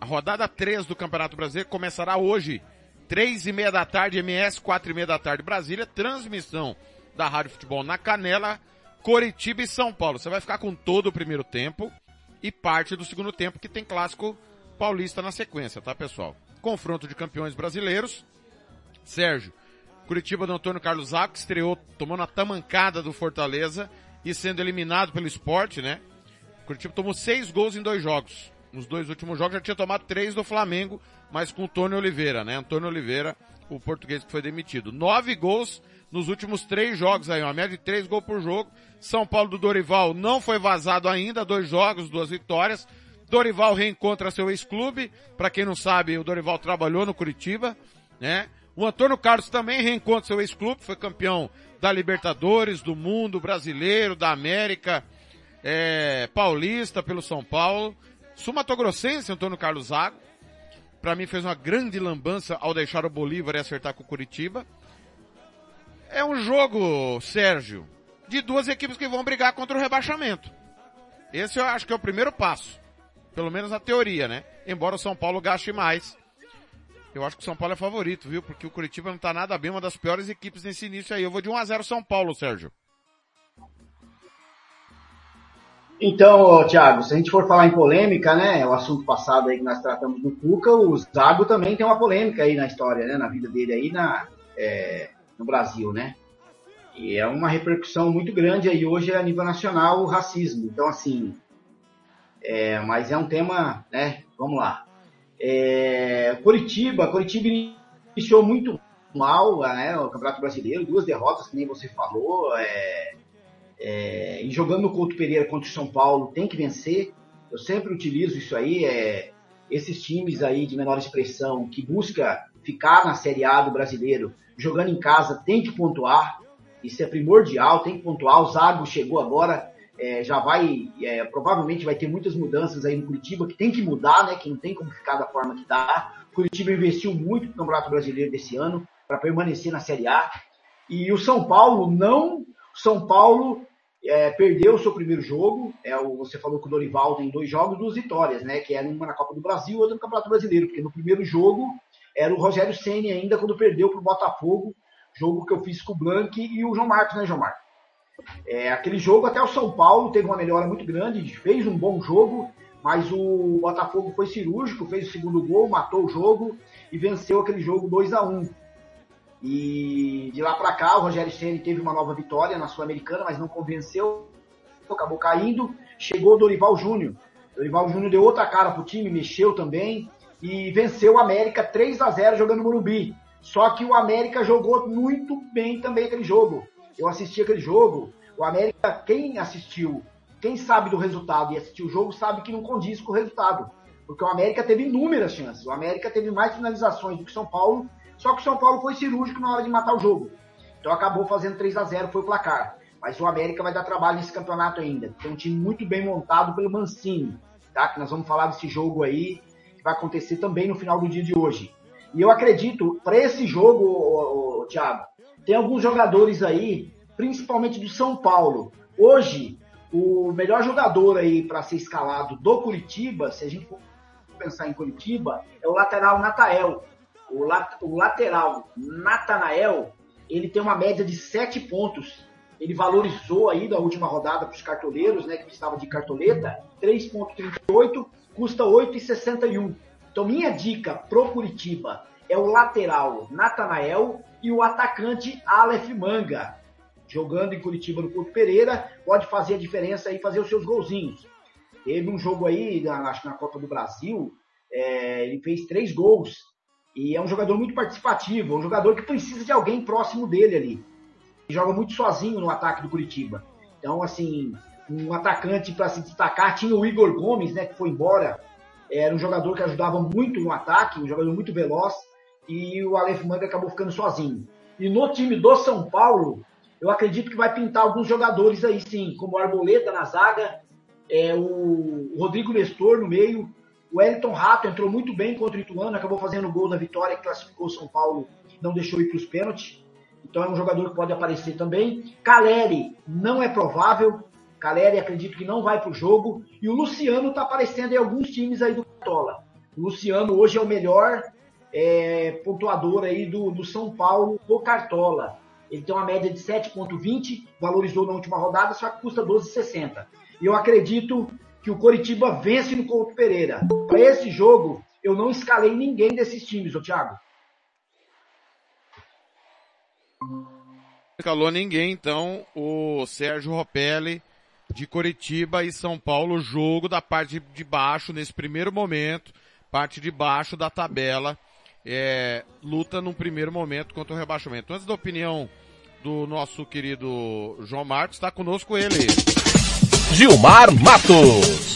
[SPEAKER 1] a rodada 3 do Campeonato Brasileiro começará hoje, três e meia da tarde, MS, quatro e meia da tarde, Brasília, transmissão da Rádio Futebol na Canela, Coritiba e São Paulo. Você vai ficar com todo o primeiro tempo e parte do segundo tempo, que tem clássico paulista na sequência, tá pessoal? Confronto de campeões brasileiros. Sérgio, Curitiba do Antônio Carlos Zaco, que estreou tomando a tamancada do Fortaleza e sendo eliminado pelo esporte, né? Curitiba tomou seis gols em dois jogos. Nos dois últimos jogos já tinha tomado três do Flamengo, mas com o Tony Oliveira, né? Antônio Oliveira, o português que foi demitido. Nove gols nos últimos três jogos aí, uma média de três gols por jogo. São Paulo do Dorival não foi vazado ainda, dois jogos, duas vitórias. Dorival reencontra seu ex-clube. Para quem não sabe, o Dorival trabalhou no Curitiba, né? O Antônio Carlos também reencontra seu ex-clube, foi campeão da Libertadores, do mundo brasileiro, da América, é, paulista pelo São Paulo. Sumatogrossense, Antônio Carlos Zago. Para mim fez uma grande lambança ao deixar o Bolívar e acertar com o Curitiba. É um jogo, Sérgio, de duas equipes que vão brigar contra o rebaixamento. Esse eu acho que é o primeiro passo. Pelo menos na teoria, né? Embora o São Paulo gaste mais. Eu acho que o São Paulo é favorito, viu? Porque o Curitiba não tá nada bem, uma das piores equipes nesse início aí. Eu vou de 1 a 0 São Paulo, Sérgio.
[SPEAKER 4] Então, Thiago, se a gente for falar em polêmica, né, o assunto passado aí que nós tratamos do Cuca, o Zago também tem uma polêmica aí na história, né, na vida dele aí na, é, no Brasil, né? E é uma repercussão muito grande aí hoje a nível nacional o racismo. Então, assim, é, mas é um tema, né? Vamos lá. É, Curitiba, Curitiba iniciou muito mal né, o Campeonato Brasileiro, duas derrotas, que nem você falou. É, é, e jogando no Couto Pereira contra o São Paulo, tem que vencer. Eu sempre utilizo isso aí. É, esses times aí de menor expressão que busca ficar na Série A do brasileiro, jogando em casa, tem que pontuar. Isso é primordial, tem que pontuar. O Zago chegou agora, é, já vai, é, provavelmente vai ter muitas mudanças aí no Curitiba, que tem que mudar, né? Que não tem como ficar da forma que está. Curitiba investiu muito no Campeonato Brasileiro desse ano para permanecer na Série A. E o São Paulo não. São Paulo é, perdeu o seu primeiro jogo. É, você falou que o Dorival tem dois jogos, duas vitórias, né? Que era uma na Copa do Brasil e outra no Campeonato Brasileiro. Porque no primeiro jogo era o Rogério Ceni ainda quando perdeu para o Botafogo. Jogo que eu fiz com o Blank e o João Marcos, né, João Marcos? É, aquele jogo até o São Paulo teve uma melhora muito grande, fez um bom jogo, mas o Botafogo foi cirúrgico, fez o segundo gol, matou o jogo e venceu aquele jogo 2 a 1 E de lá para cá, o Rogério Ceni teve uma nova vitória na Sul-Americana, mas não convenceu, acabou caindo. Chegou o Dorival Júnior. Dorival Júnior deu outra cara pro time, mexeu também e venceu o América 3 a 0 jogando no Morumbi. Só que o América jogou muito bem também aquele jogo eu assisti aquele jogo, o América, quem assistiu, quem sabe do resultado e assistiu o jogo, sabe que não condiz com o resultado. Porque o América teve inúmeras chances. O América teve mais finalizações do que São Paulo, só que o São Paulo foi cirúrgico na hora de matar o jogo. Então acabou fazendo 3 a 0 foi o placar. Mas o América vai dar trabalho nesse campeonato ainda. Tem um time muito bem montado pelo Mancini, tá? Que nós vamos falar desse jogo aí, que vai acontecer também no final do dia de hoje. E eu acredito, para esse jogo, Thiago, tem alguns jogadores aí, principalmente do São Paulo. Hoje, o melhor jogador aí para ser escalado do Curitiba, se a gente for pensar em Curitiba, é o lateral Natael. O, lat o lateral Natanael, ele tem uma média de 7 pontos. Ele valorizou aí da última rodada para os cartoleiros, né, que estava de cartoleta, 3.38, custa 8,61. Então minha dica pro Curitiba é o lateral Natanael e o atacante Aleph Manga. Jogando em Curitiba no Couto Pereira, pode fazer a diferença aí, fazer os seus golzinhos. Teve um jogo aí, acho na Copa do Brasil, é, ele fez três gols. E é um jogador muito participativo, é um jogador que precisa de alguém próximo dele ali. Ele joga muito sozinho no ataque do Curitiba. Então, assim, um atacante para se destacar tinha o Igor Gomes, né, que foi embora. Era um jogador que ajudava muito no ataque, um jogador muito veloz e o Aleph Manga acabou ficando sozinho. E no time do São Paulo, eu acredito que vai pintar alguns jogadores aí sim, como o Arboleta na zaga, é, o Rodrigo Nestor no meio, o Elton Rato entrou muito bem contra o Ituano, acabou fazendo gol na vitória que classificou São Paulo, não deixou ir para os pênaltis. Então é um jogador que pode aparecer também. Caleri não é provável. Caleri acredito que não vai para o jogo. E o Luciano está aparecendo em alguns times aí do Tola. O Luciano hoje é o melhor é, pontuador aí do, do São Paulo, do Cartola. Ele tem uma média de 7,20, valorizou na última rodada, só que custa 12,60. E eu acredito que o Coritiba vence no Couto Pereira. Para esse jogo, eu não escalei ninguém desses times, ô Thiago.
[SPEAKER 1] Escalou ninguém, então, o Sérgio Ropelli de Coritiba e São Paulo, jogo da parte de baixo nesse primeiro momento, parte de baixo da tabela é, luta num primeiro momento contra o rebaixamento. Antes da opinião do nosso querido João Marcos, está conosco ele.
[SPEAKER 2] Gilmar Matos.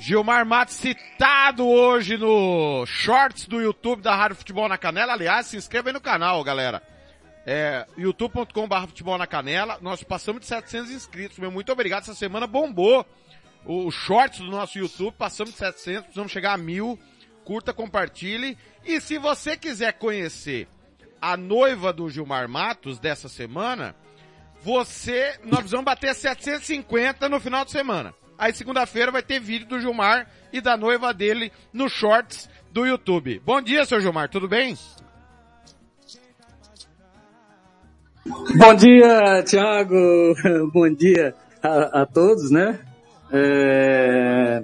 [SPEAKER 1] Gilmar Matos citado hoje no Shorts do YouTube da Rádio Futebol na Canela. Aliás, se inscreva aí no canal, galera. É, youtube.com.br futebol na canela. Nós passamos de 700 inscritos, meu. Muito obrigado. Essa semana bombou o shorts do nosso YouTube. Passamos de 700, precisamos chegar a mil curta, compartilhe. E se você quiser conhecer a noiva do Gilmar Matos dessa semana, você, nós vamos bater 750 no final de semana. Aí segunda-feira vai ter vídeo do Gilmar e da noiva dele no shorts do YouTube. Bom dia, seu Gilmar, tudo bem?
[SPEAKER 6] Bom dia, Thiago. Bom dia a, a todos, né? É...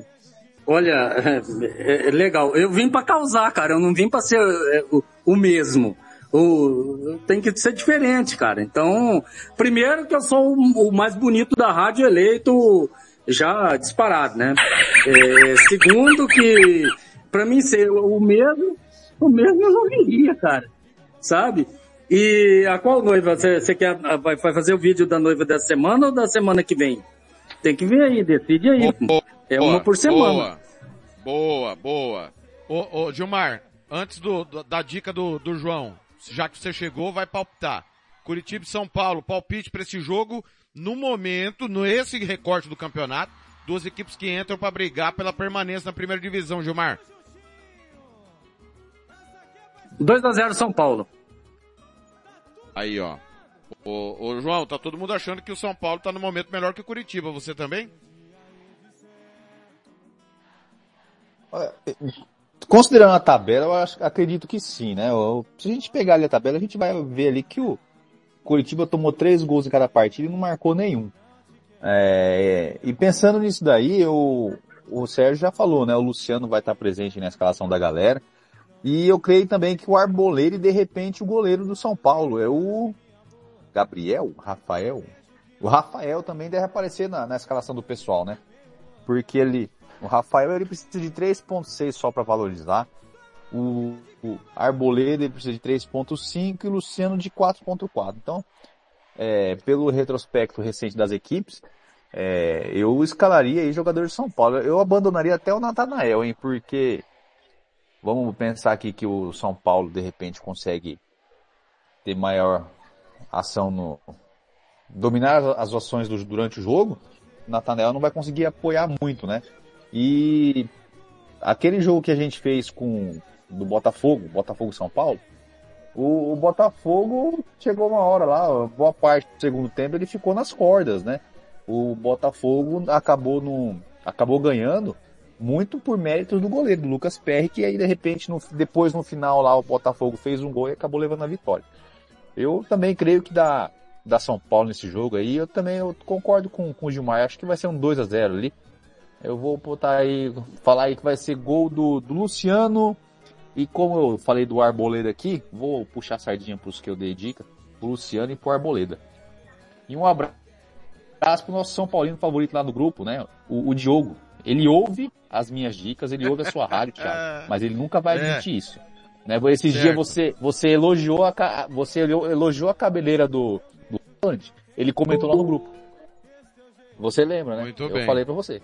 [SPEAKER 6] Olha, é, é, legal. Eu vim para causar, cara. Eu não vim para ser é, o, o mesmo. O, tem que ser diferente, cara. Então, primeiro que eu sou o, o mais bonito da rádio eleito já disparado, né? É, segundo que para mim ser o mesmo, o mesmo eu não viria, cara. Sabe? E a qual noiva? Você, você quer, vai, vai fazer o vídeo da noiva dessa semana ou da semana que vem? Tem que ver aí, decide aí. Boa, é uma por semana.
[SPEAKER 1] Boa, boa. boa. Ô, ô, Gilmar, antes do, do, da dica do, do João, já que você chegou, vai palpitar. Curitiba e São Paulo, palpite para esse jogo no momento, nesse recorte do campeonato, duas equipes que entram para brigar pela permanência na primeira divisão, Gilmar.
[SPEAKER 6] 2 a 0 São Paulo.
[SPEAKER 1] Aí, ó. Ô, ô, João, tá todo mundo achando que o São Paulo tá no momento melhor que o Curitiba. Você também?
[SPEAKER 3] Considerando a tabela, eu acho, acredito que sim, né? Se a gente pegar ali a tabela, a gente vai ver ali que o Curitiba tomou três gols em cada partida e não marcou nenhum. É, e pensando nisso daí, eu, o Sérgio já falou, né? O Luciano vai estar presente na escalação da galera. E eu creio também que o Arboleiro e de repente o goleiro do São Paulo é o Gabriel, Rafael. O Rafael também deve aparecer na, na escalação do pessoal, né? Porque ele, o Rafael ele precisa de 3.6 só para valorizar. O, o Arboleda ele precisa de 3.5 e o Luciano de 4.4. Então, é, pelo retrospecto recente das equipes, é, eu escalaria aí jogador de São Paulo. Eu abandonaria até o Natanael, hein? Porque Vamos pensar aqui que o São Paulo de repente consegue ter maior ação no dominar as ações do, durante o jogo. Natanel não vai conseguir apoiar muito, né? E aquele jogo que a gente fez com do Botafogo, Botafogo São Paulo, o, o, Botafogo chegou uma hora lá, boa parte do segundo tempo ele ficou nas cordas, né? O Botafogo acabou no, acabou ganhando muito por méritos do goleiro, do Lucas Perry, que aí de repente, no, depois no final lá o Botafogo fez um gol e acabou levando a vitória. Eu também creio que dá, dá São Paulo nesse jogo aí, eu também eu concordo com, com o Gilmar, acho que vai ser um 2 a 0 ali. Eu vou botar aí, falar aí que vai ser gol do, do Luciano, e como eu falei do Arboleda aqui, vou puxar a sardinha pros que eu dei dica, pro Luciano e pro Arboleda. E um abraço pro nosso São Paulino favorito lá no grupo, né? O, o Diogo. Ele ouve as minhas dicas, ele ouve a sua rádio, Thiago, mas ele nunca vai é. admitir é. isso. Né? Esses dias você, você elogiou a, você elogiou a cabeleira do, do ele comentou lá no grupo. Você lembra, né? Muito Eu bem. falei para você.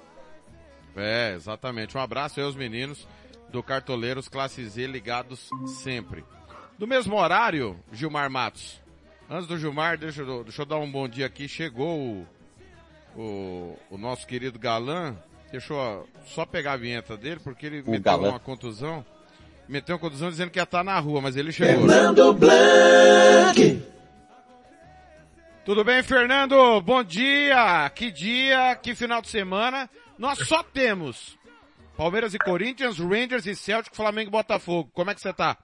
[SPEAKER 1] É, exatamente. Um abraço aí aos meninos do Cartoleiros Classe Z ligados sempre. Do mesmo horário, Gilmar Matos. Antes do Gilmar, deixa eu, deixa eu dar um bom dia aqui. Chegou o, o, o nosso querido galã, Deixa eu só pegar a vinheta dele, porque ele o meteu galã. uma contusão. Meteu uma contusão dizendo que ia estar na rua, mas ele chegou. Fernando Blanc! Tudo bem, Fernando? Bom dia! Que dia, que final de semana. Nós só temos Palmeiras e Corinthians, Rangers e Celtic, Flamengo e Botafogo. Como é que você tá?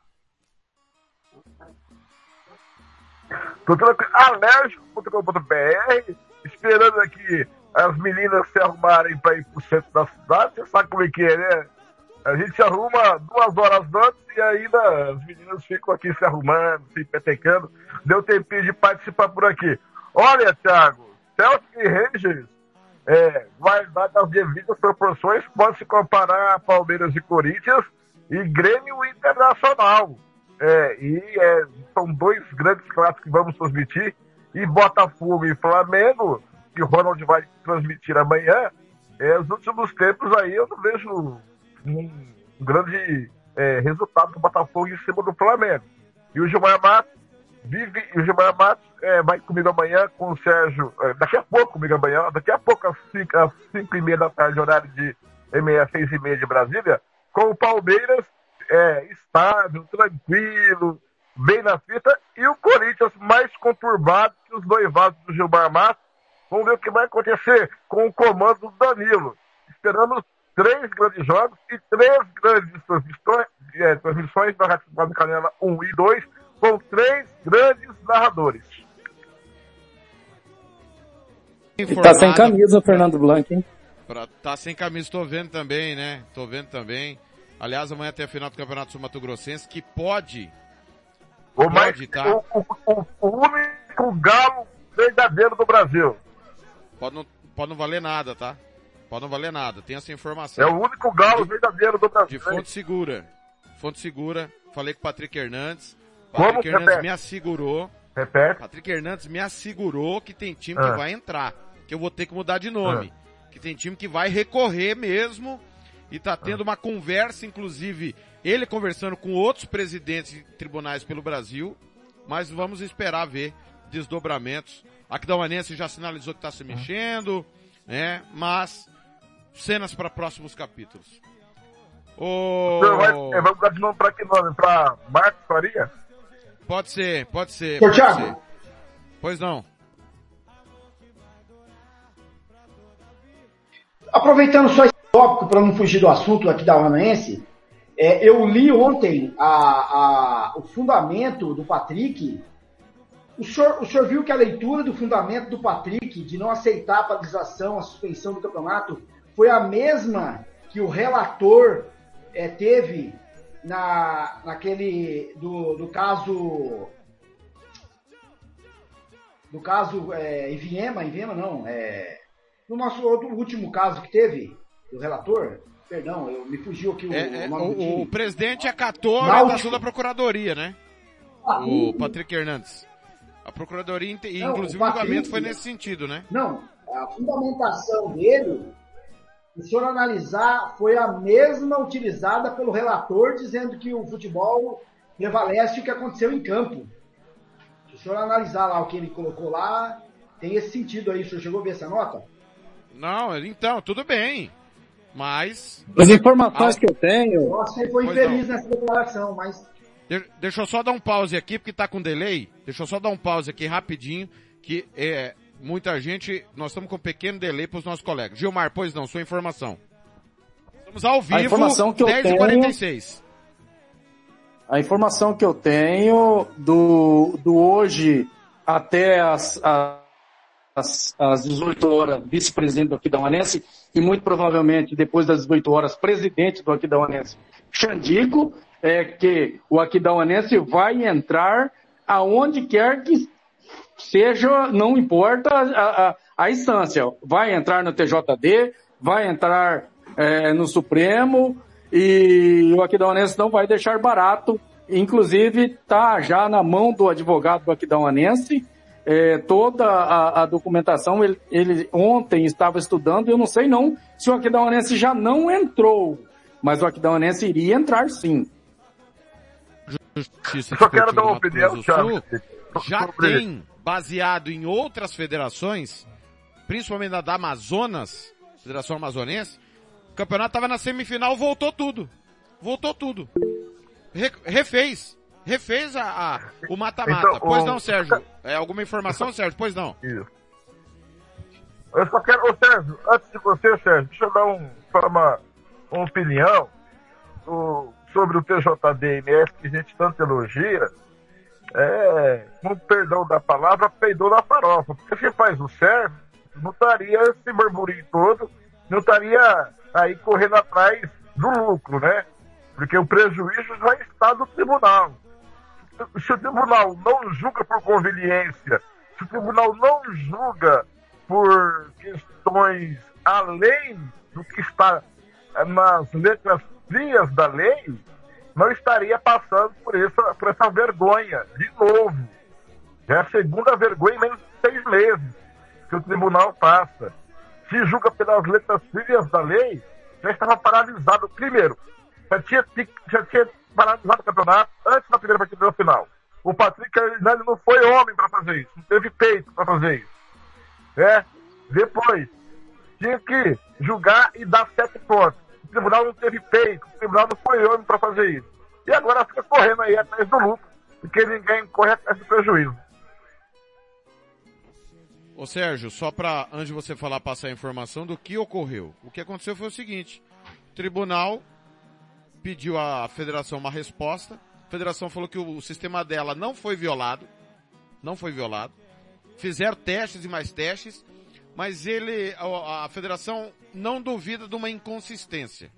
[SPEAKER 7] Tô. Alérgico.com.br, esperando aqui as meninas se arrumarem para ir pro centro da cidade, você sabe como é que é, né? A gente se arruma duas horas antes e ainda as meninas ficam aqui se arrumando, se petecando. Deu tempinho de participar por aqui. Olha, Thiago, Celtic e Rangers, é, vai dar das devidas proporções, pode se comparar a Palmeiras e Corinthians e Grêmio Internacional. É, e é, são dois grandes clássicos que vamos transmitir. E Botafogo e Flamengo que o Ronald vai transmitir amanhã, é, os últimos tempos aí eu não vejo um grande é, resultado do Botafogo em cima do Flamengo. E o Gilmar Matos vive, e o Gilmar Matos é, vai comigo amanhã com o Sérgio, é, daqui a pouco comigo amanhã, daqui a pouco às 5 às cinco e meia da tarde, horário de meia, seis e meia de Brasília, com o Palmeiras é, estável, tranquilo, bem na fita, e o Corinthians mais conturbado que os noivados do Gilmar Matos, Vamos ver o que vai acontecer com o comando do Danilo. Esperamos três grandes jogos e três grandes transmissões, é, transmissões da Rádio Canela 1 e 2, com três grandes narradores.
[SPEAKER 8] Tá sem camisa o Fernando Blanc, hein?
[SPEAKER 1] Pra, tá sem camisa, tô vendo também, né? Tô vendo também. Aliás, amanhã tem a final do Campeonato Sul Mato Grossense, que pode,
[SPEAKER 7] O,
[SPEAKER 1] Pode,
[SPEAKER 7] mais,
[SPEAKER 1] tá.
[SPEAKER 7] o, o- o único galo verdadeiro do Brasil.
[SPEAKER 1] pode não, pode não valer nada, tá? Pode não valer nada, tem essa informação.
[SPEAKER 7] É o único galo verdadeiro do
[SPEAKER 1] De
[SPEAKER 7] Brasil.
[SPEAKER 1] fonte segura. Fonte segura, falei com o Patrick Hernandes.
[SPEAKER 7] Como?
[SPEAKER 1] Patrick Hernandes
[SPEAKER 7] Repete.
[SPEAKER 1] me assegurou,
[SPEAKER 7] Repete.
[SPEAKER 1] Patrick Hernandes me assegurou que tem time
[SPEAKER 7] Ah.
[SPEAKER 1] que vai entrar, que eu vou ter que mudar de nome. Que tem time que vai recorrer mesmo e tá tendo uma conversa, inclusive, ele conversando com outros presidentes de tribunais pelo Brasil, mas vamos esperar ver desdobramentos. A Aquidauanense já sinalizou que tá se mexendo, né? Mas cenas para próximos capítulos.
[SPEAKER 7] O senhor vai, é, vai mudar de nome pra que nome? Pra Marcos Faria?
[SPEAKER 1] Pode ser, pode ser.
[SPEAKER 4] Ô,
[SPEAKER 1] pode
[SPEAKER 4] Thiago.
[SPEAKER 1] ser. Pois não.
[SPEAKER 4] Aproveitando só esse tópico para não fugir do assunto aqui da Uanaense, é, eu li ontem a- a- o fundamento do Patrick. O senhor, o senhor viu que a leitura do fundamento do Patrick de não aceitar a paralisação, a suspensão do campeonato, foi a mesma que o relator é, teve na, naquele do, do caso do caso é, Iviema, Iviema não, é, no nosso outro último caso que teve, do relator, perdão, eu, me fugiu aqui o,
[SPEAKER 1] É, é,
[SPEAKER 4] o nome do
[SPEAKER 1] o, o presidente acatou a
[SPEAKER 4] Náutico.
[SPEAKER 1] orientação da Procuradoria, né?
[SPEAKER 4] Ah,
[SPEAKER 1] O Patrick Hernandes. A Procuradoria,
[SPEAKER 4] Não,
[SPEAKER 1] inclusive
[SPEAKER 4] o
[SPEAKER 1] o
[SPEAKER 4] Patrick-
[SPEAKER 1] julgamento foi nesse sentido, né?
[SPEAKER 4] Não, a fundamentação dele, se o senhor analisar, foi a mesma utilizada pelo relator, dizendo que o futebol prevalece o que aconteceu em campo. Se o senhor analisar lá o que ele colocou lá, tem esse sentido aí. O senhor chegou a ver essa nota?
[SPEAKER 1] Não, então, tudo bem. Mas,
[SPEAKER 8] As informações
[SPEAKER 1] Ah.
[SPEAKER 8] que eu tenho,
[SPEAKER 4] que ele foi
[SPEAKER 1] Pois
[SPEAKER 4] infeliz nessa declaração, mas
[SPEAKER 1] de- deixa eu só dar um pause aqui, porque tá com delay. Deixa eu só dar um pause aqui rapidinho, que é, muita gente, nós estamos com um pequeno delay pros nossos colegas. Gilmar, pois não, sua informação. Estamos ao vivo,
[SPEAKER 8] informação que eu
[SPEAKER 1] 10h46.
[SPEAKER 8] a informação que eu tenho do, do hoje até as, a- as, as 18 horas, vice-presidente do Aquidauanense, e muito provavelmente depois das 18 horas, presidente do Aquidauanense, Xandico, é que o Aquidauanense vai entrar aonde quer que seja, não importa a, a, a instância, vai entrar no TJD, vai entrar é, no Supremo, e o Aquidauanense não vai deixar barato, inclusive está já na mão do advogado do Aquidauanense, é, toda a, a documentação, ele, ele ontem estava estudando, eu não sei não se o Aquidauanense já não entrou, mas o Aquidauanense iria entrar sim.
[SPEAKER 1] Justiça
[SPEAKER 7] Só quero dar uma opinião, Thiago.
[SPEAKER 1] Já
[SPEAKER 7] sobre-
[SPEAKER 1] tem, baseado em outras federações, principalmente na da Amazonas, Federação Amazonense, o campeonato estava na semifinal, voltou tudo. Voltou tudo. Re- refez. Refez a, a- o mata-mata.
[SPEAKER 7] Então,
[SPEAKER 1] pois
[SPEAKER 7] o-
[SPEAKER 1] não, Sérgio? É, alguma informação, Sérgio? Pois não.
[SPEAKER 7] Isso. Eu só quero, ô Sérgio, antes de você, Sérgio, deixa eu dar um, uma, uma opinião do- sobre o TJD e MS que a gente tanto elogia. É, com perdão da palavra, peidou na farofa. Porque se faz o certo, não estaria esse burburinho todo, não estaria aí correndo atrás do lucro, né? Porque o prejuízo já está no tribunal se o tribunal não julga por conveniência, se o tribunal não julga por questões além do que está nas letras frias da lei, não estaria passando por essa, por essa vergonha de novo. É a segunda vergonha em menos de seis meses que o tribunal passa. Se julga pelas letras frias da lei, já estava paralisado. Primeiro, já tinha, já tinha paralisado o campeonato antes da primeira partida da final. O Patrick Hernandes não foi homem para fazer isso, não teve peito para fazer isso. É? Depois, tinha que julgar e dar sete pontos. O tribunal não teve peito, o tribunal não foi homem para fazer isso. E agora fica correndo aí atrás do lucro, porque ninguém corre atrás do prejuízo.
[SPEAKER 1] Ô Sérgio, só para antes de você falar, passar a informação do que ocorreu. O que aconteceu foi o seguinte: o tribunal pediu à federação uma resposta. A federação falou que o, o sistema dela não foi violado. Não foi violado. Fizeram testes e mais testes. Mas ele, a, a federação não duvida de uma inconsistência.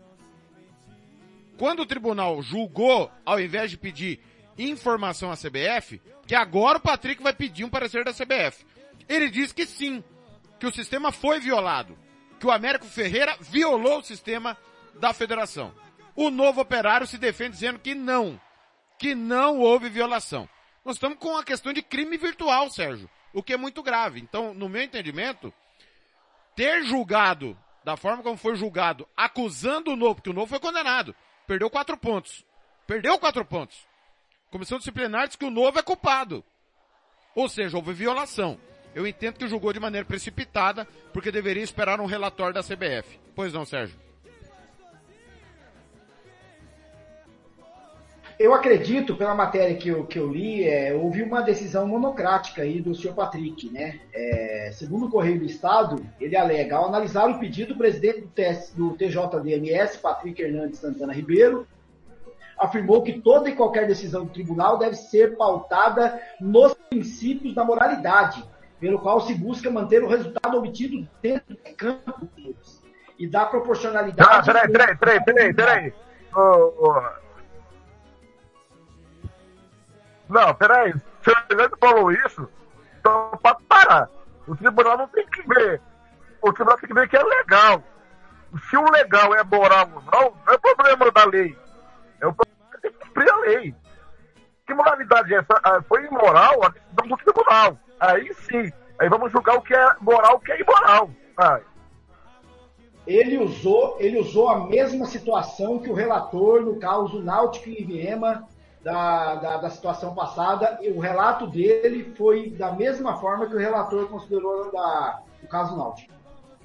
[SPEAKER 1] Quando o tribunal julgou, ao invés de pedir informação à CBF, que agora o Patrick vai pedir um parecer da CBF. Ele diz que sim, que o sistema foi violado, que o Américo Ferreira violou o sistema da federação. O novo operário se defende dizendo que não, que não houve violação. Nós estamos com uma questão de crime virtual, Sérgio, o que é muito grave. Então, no meu entendimento, ter julgado da forma como foi julgado, acusando o novo, porque o novo foi condenado, perdeu quatro pontos. Perdeu quatro pontos. Comissão disciplinar diz que o novo é culpado. Ou seja, houve violação. Eu entendo que julgou de maneira precipitada, porque deveria esperar um relatório da CBF. Pois não, Sérgio?
[SPEAKER 4] Eu acredito, pela matéria que eu, que eu li, é, houve uma decisão monocrática aí do senhor Patrick, né? É, segundo o Correio do Estado, ele alega, ao analisar o pedido, o presidente do, TS, do TJDMS, Patrick Hernandes Santana Ribeiro, afirmou que toda e qualquer decisão do tribunal deve ser pautada nos princípios da moralidade, pelo qual se busca manter o resultado obtido dentro de campo e da proporcionalidade...
[SPEAKER 7] Ah, peraí, peraí, peraí, peraí, peraí. Oh, oh. Não, peraí. Se o Fernando falou isso, então pode parar. O tribunal não tem que ver. O tribunal tem que ver que é legal. Se o legal é moral ou não, não é problema da lei. É o problema que tem que cumprir a lei. Que moralidade é essa? Ah, foi imoral a decisão do tribunal. Aí sim. Aí vamos julgar o que é moral o que é imoral.
[SPEAKER 4] Ele usou, ele usou a mesma situação que o relator no caso Náutico e Viema da, da, da, situação passada, e o relato dele foi da mesma forma que o relator considerou da, o caso Náutico.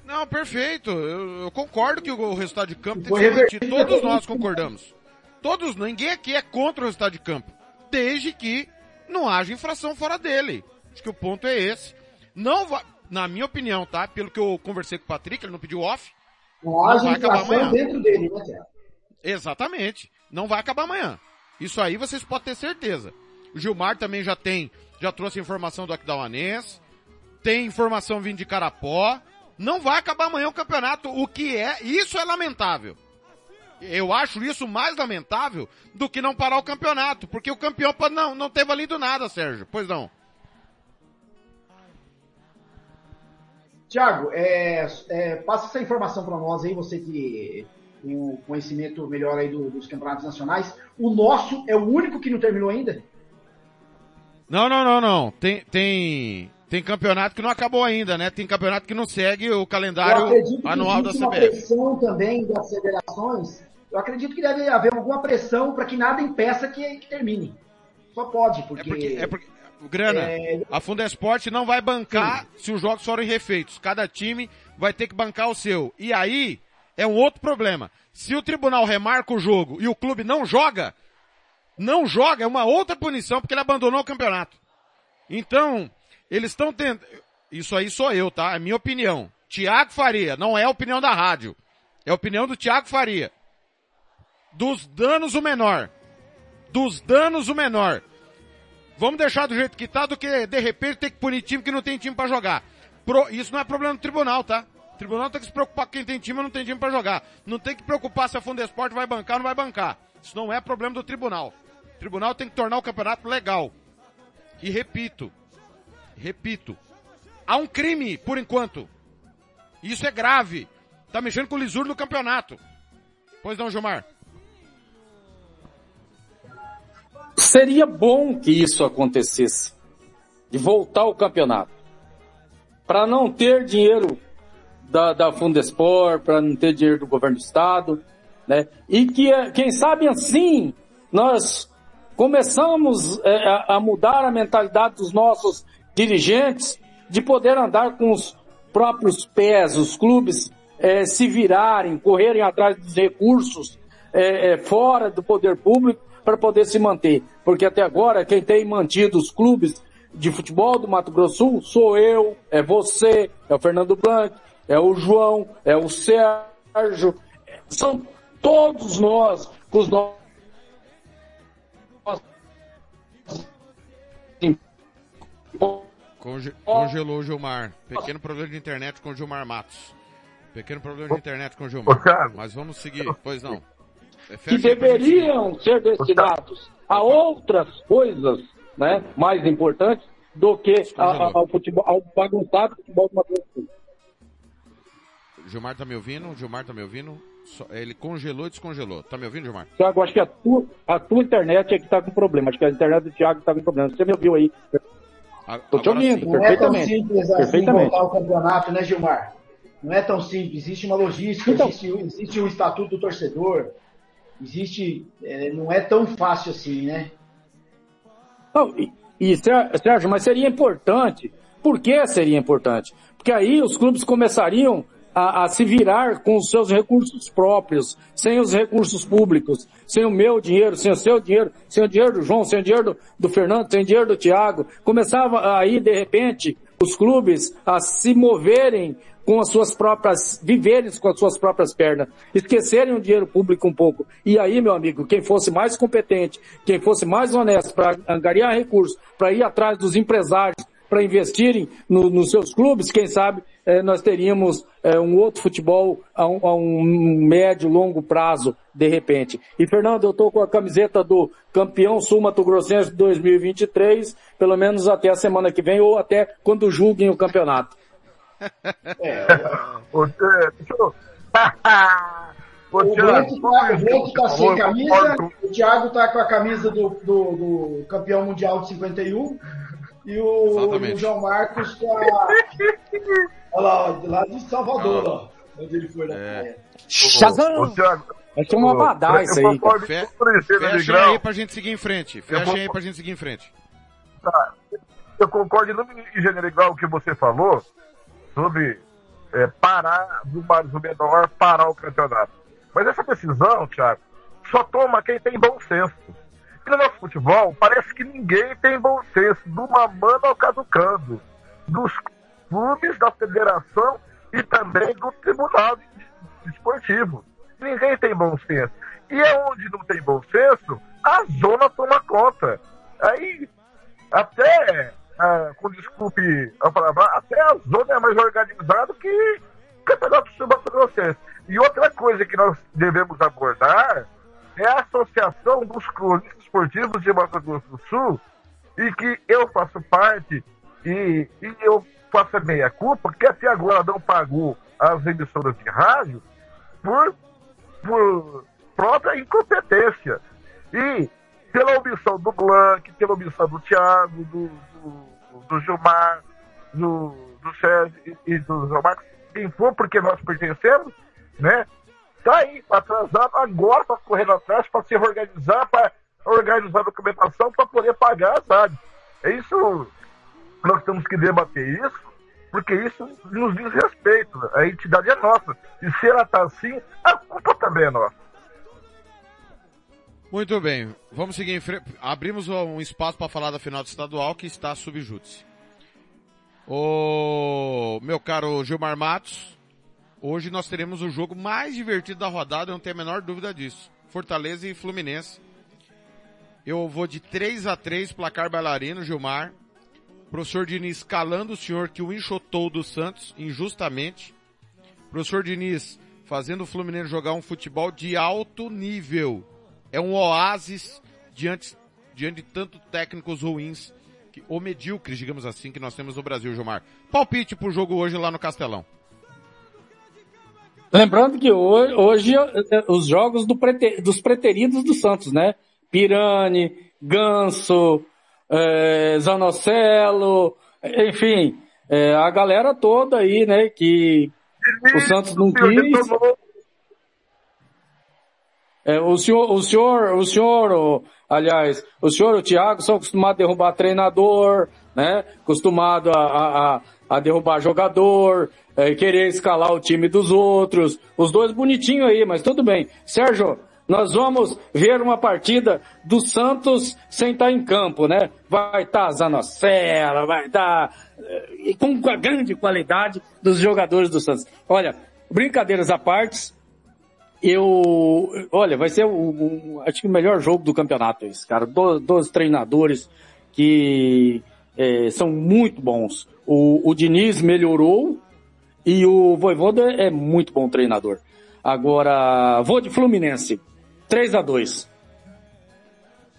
[SPEAKER 1] Não, perfeito. Eu, eu, concordo que o resultado de campo tem que ser Todos nós concordamos. Todos, ninguém aqui é contra o resultado de campo. Desde que não haja infração fora dele. Acho que o ponto é esse. Não vai, na minha opinião, tá? Pelo que eu conversei com o Patrick, ele não pediu off.
[SPEAKER 4] Não, não haja infração dentro dele, né?
[SPEAKER 1] Exatamente. Não vai acabar amanhã. Isso aí vocês podem ter certeza. O Gilmar também já tem, já trouxe informação do Aquidauanês, tem informação vindo de Carapó. Não vai acabar amanhã o campeonato, o que é, isso é lamentável. Eu acho isso mais lamentável do que não parar o campeonato, porque o campeão pode não, não ter valido nada, Sérgio. Pois não.
[SPEAKER 4] Tiago, é, é, passa essa informação para nós aí, você que tem um conhecimento melhor aí do, dos campeonatos nacionais. O nosso é o único que não terminou ainda?
[SPEAKER 1] Não, não, não, não. Tem, tem, tem campeonato que não acabou ainda, né? Tem campeonato que não segue o calendário anual da CBF. Uma
[SPEAKER 4] pressão também das federações. Eu acredito que deve haver alguma pressão para que nada impeça que, que, termine. Só pode, porque. É porque,
[SPEAKER 1] é porque grana, é... a Fundesport não vai bancar Sim. se os jogos forem refeitos. Cada time vai ter que bancar o seu. E aí, é um outro problema. Se o tribunal remarca o jogo e o clube não joga, não joga, é uma outra punição porque ele abandonou o campeonato. Então, eles estão tendo, isso aí sou eu, tá? É minha opinião. Tiago Faria, não é a opinião da rádio. É a opinião do Tiago Faria. Dos danos o menor. Dos danos o menor. Vamos deixar do jeito que tá do que de repente ter que punir time que não tem time para jogar. Pro, isso não é problema do tribunal, tá? O tribunal tem que se preocupar com quem tem time ou não tem time para jogar. Não tem que preocupar se a Fundesport vai bancar ou não vai bancar. Isso não é problema do tribunal. O tribunal tem que tornar o campeonato legal. E repito, repito, há um crime por enquanto. Isso é grave. Tá mexendo com o lisuro do campeonato. Pois não, Gilmar?
[SPEAKER 6] Seria bom que isso acontecesse. De voltar ao campeonato. Para não ter dinheiro da, da Fundespor, para não ter dinheiro do governo do estado, né? E que, quem sabe assim, nós começamos é, a mudar a mentalidade dos nossos dirigentes de poder andar com os próprios pés, os clubes é, se virarem, correrem atrás dos recursos é, é fora do poder público para poder se manter. Porque até agora quem tem mantido os clubes de futebol do Mato Grosso Sul sou eu, é você, é o Fernando Blanc, é o João, é o Sérgio, são todos nós com os nossos
[SPEAKER 1] Conge congelou o Gilmar. Pequeno problema de internet com o Gilmar Matos. Pequeno problema de internet com o Gilmar. Mas vamos seguir, pois não.
[SPEAKER 8] É, que deveriam ser destinados a outras coisas, né, mais importantes do que a, ao futebol, ao bagunçado futebol do Mato Grosso.
[SPEAKER 1] Gilmar tá me ouvindo? Gilmar tá me ouvindo? Ele congelou e descongelou. Tá me ouvindo, Gilmar?
[SPEAKER 8] Tiago, acho que a tua, a tua internet é que tá com problema. Acho que a internet do Thiago tá com problema. Você me ouviu aí? Tô te ouvindo, sim. perfeitamente. Não é tão
[SPEAKER 4] simples assim voltar o campeonato, né, Gilmar? Não é tão simples. Existe uma logística, então, existe, existe um estatuto do torcedor. Existe. É, não é tão fácil assim, né?
[SPEAKER 8] Não, e, e, Sérgio, mas seria importante. Por que seria importante? Porque aí os clubes começariam a, a, se virar com os seus recursos próprios, sem os recursos públicos, sem o meu dinheiro, sem o seu dinheiro, sem o dinheiro do João, sem o dinheiro do, do Fernando, sem o dinheiro do Thiago. Começava aí, de repente, os clubes a se moverem com as suas próprias, viverem com as suas próprias pernas, esquecerem o dinheiro público um pouco. E aí, meu amigo, quem fosse mais competente, quem fosse mais honesto para angariar recursos, para ir atrás dos empresários, para investirem no, nos seus clubes, quem sabe eh, nós teríamos eh, um outro futebol a um, a um, médio, longo prazo, de repente. E Fernando, eu estou com a camiseta do campeão sul Mato Grossense 2023, pelo menos até a semana que vem, ou até quando julguem o campeonato.
[SPEAKER 4] É. O Blanco tá, tá sem camisa, o Thiago tá com a camisa do, do, do campeão mundial de 51 e o, o João Marcos com a. Olha lá, lá de Salvador, ah, ó, onde ele foi na é.
[SPEAKER 8] Shazam! Vai ser uma badá isso aí.
[SPEAKER 1] Fe, fecha aí pra gente seguir em frente. Fecha aí pra gente seguir em frente.
[SPEAKER 7] Tá. Eu concordo no gênero igual o que você falou sobre é, parar do mais ou menor, parar o campeonato. Mas essa decisão, Thiago, só toma quem tem bom senso. No nosso futebol, parece que ninguém tem bom senso, do mamando ao caducando, dos clubes, da federação e também do tribunal esportivo. Ninguém tem bom senso. E onde não tem bom senso, a zona toma conta. Aí, até, ah, com desculpe a palavra, até a zona é mais organizada que o campeonato sul-mato-grossense. E outra coisa que nós devemos abordar é a associação dos clubes esportivos de Mato Grosso do Sul e que eu faço parte e, e eu faço a meia culpa que até agora não pagou as emissoras de rádio por, por própria incompetência. E pela omissão do Blanc, pela omissão do Thiago, do, do, do Gilmar, do, do Sérgio e, e do João Marcos, quem for, porque nós pertencemos, né? Tá aí, atrasado agora, para correr atrás, para se organizar, para organizar a documentação, para poder pagar, sabe? É isso, nós temos que debater isso, porque isso nos diz respeito. A entidade é nossa. E se ela tá assim, a culpa também é nossa.
[SPEAKER 1] Muito bem, vamos seguir em frente. Abrimos um espaço para falar da final do estadual que está subjúdice. O meu caro Gilmar Matos, Hoje nós teremos o jogo mais divertido da rodada, não tenho a menor dúvida disso. Fortaleza e Fluminense. Eu vou de 3 a 3 placar bailarino, Gilmar. Professor Diniz calando o senhor que o enxotou do Santos injustamente. Professor Diniz fazendo o Fluminense jogar um futebol de alto nível. É um oásis diante, diante de tanto técnicos ruins, que, ou medíocres, digamos assim, que nós temos no Brasil, Gilmar. Palpite pro jogo hoje lá no Castelão.
[SPEAKER 8] Lembrando que hoje, hoje eh, os jogos do prete, dos preteridos do Santos, né? Pirani, Ganso, é, Zanocelo, enfim, é, a galera toda aí, né? Que o Santos não quis. É, o senhor, o senhor, o senhor, aliás, o senhor e o Thiago são acostumados a derrubar treinador, né? Acostumado a, a, a derrubar jogador, é, querer escalar o time dos outros. Os dois bonitinhos aí, mas tudo bem. Sérgio, nós vamos ver uma partida do Santos sem estar em campo, né? Vai estar tá Zanocela, vai estar tá, é, com a grande qualidade dos jogadores do Santos. Olha, brincadeiras à parte, eu, olha, vai ser o, acho que o melhor jogo do campeonato esse, cara. Dois, dois treinadores que é, são muito bons. O, o Diniz melhorou e o Voivoda é muito bom treinador. Agora, vou de Fluminense. 3 a 2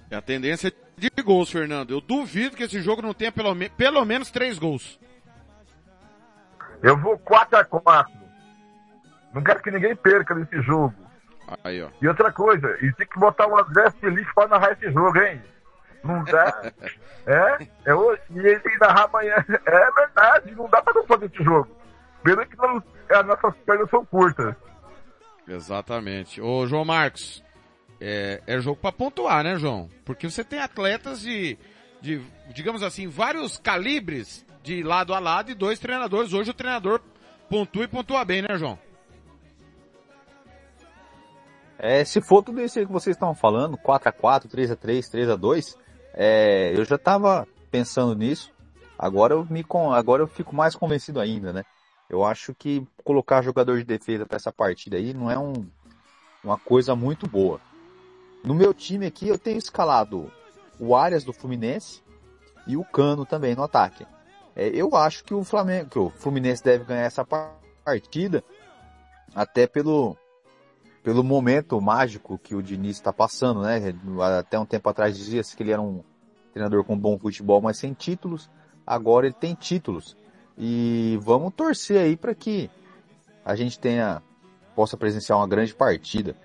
[SPEAKER 1] É a tendência de gols, Fernando. Eu duvido que esse jogo não tenha pelo, me pelo menos três gols.
[SPEAKER 7] Eu vou 4 a 4 Não quero que ninguém perca nesse jogo.
[SPEAKER 1] Aí, ó.
[SPEAKER 7] E outra coisa, e tem que botar o André Felipe pra narrar esse jogo, hein? Não dá. é, é hoje. E ele tem que narrar amanhã. É verdade, não dá pra não fazer esse jogo. Pena que não, as nossas pernas são curtas.
[SPEAKER 1] Exatamente. Ô, João Marcos, é, é jogo para pontuar, né, João? Porque você tem atletas de, de, digamos assim, vários calibres de lado a lado e dois treinadores. Hoje o treinador pontua e pontua bem, né, João?
[SPEAKER 3] É, se for tudo isso aí que vocês estão falando, 4x4, 3x3, 3x2, é, eu já estava pensando nisso. Agora eu me agora eu fico mais convencido ainda, né? Eu acho que colocar jogador de defesa para essa partida aí não é um, uma coisa muito boa. No meu time aqui eu tenho escalado o Arias do Fluminense e o Cano também no ataque. É, eu acho que o Flamengo, que o Fluminense deve ganhar essa partida até pelo pelo momento mágico que o Diniz está passando, né? Até um tempo atrás dizia-se que ele era um treinador com bom futebol, mas sem títulos. Agora ele tem títulos. E vamos torcer aí para que a gente tenha possa presenciar uma grande partida.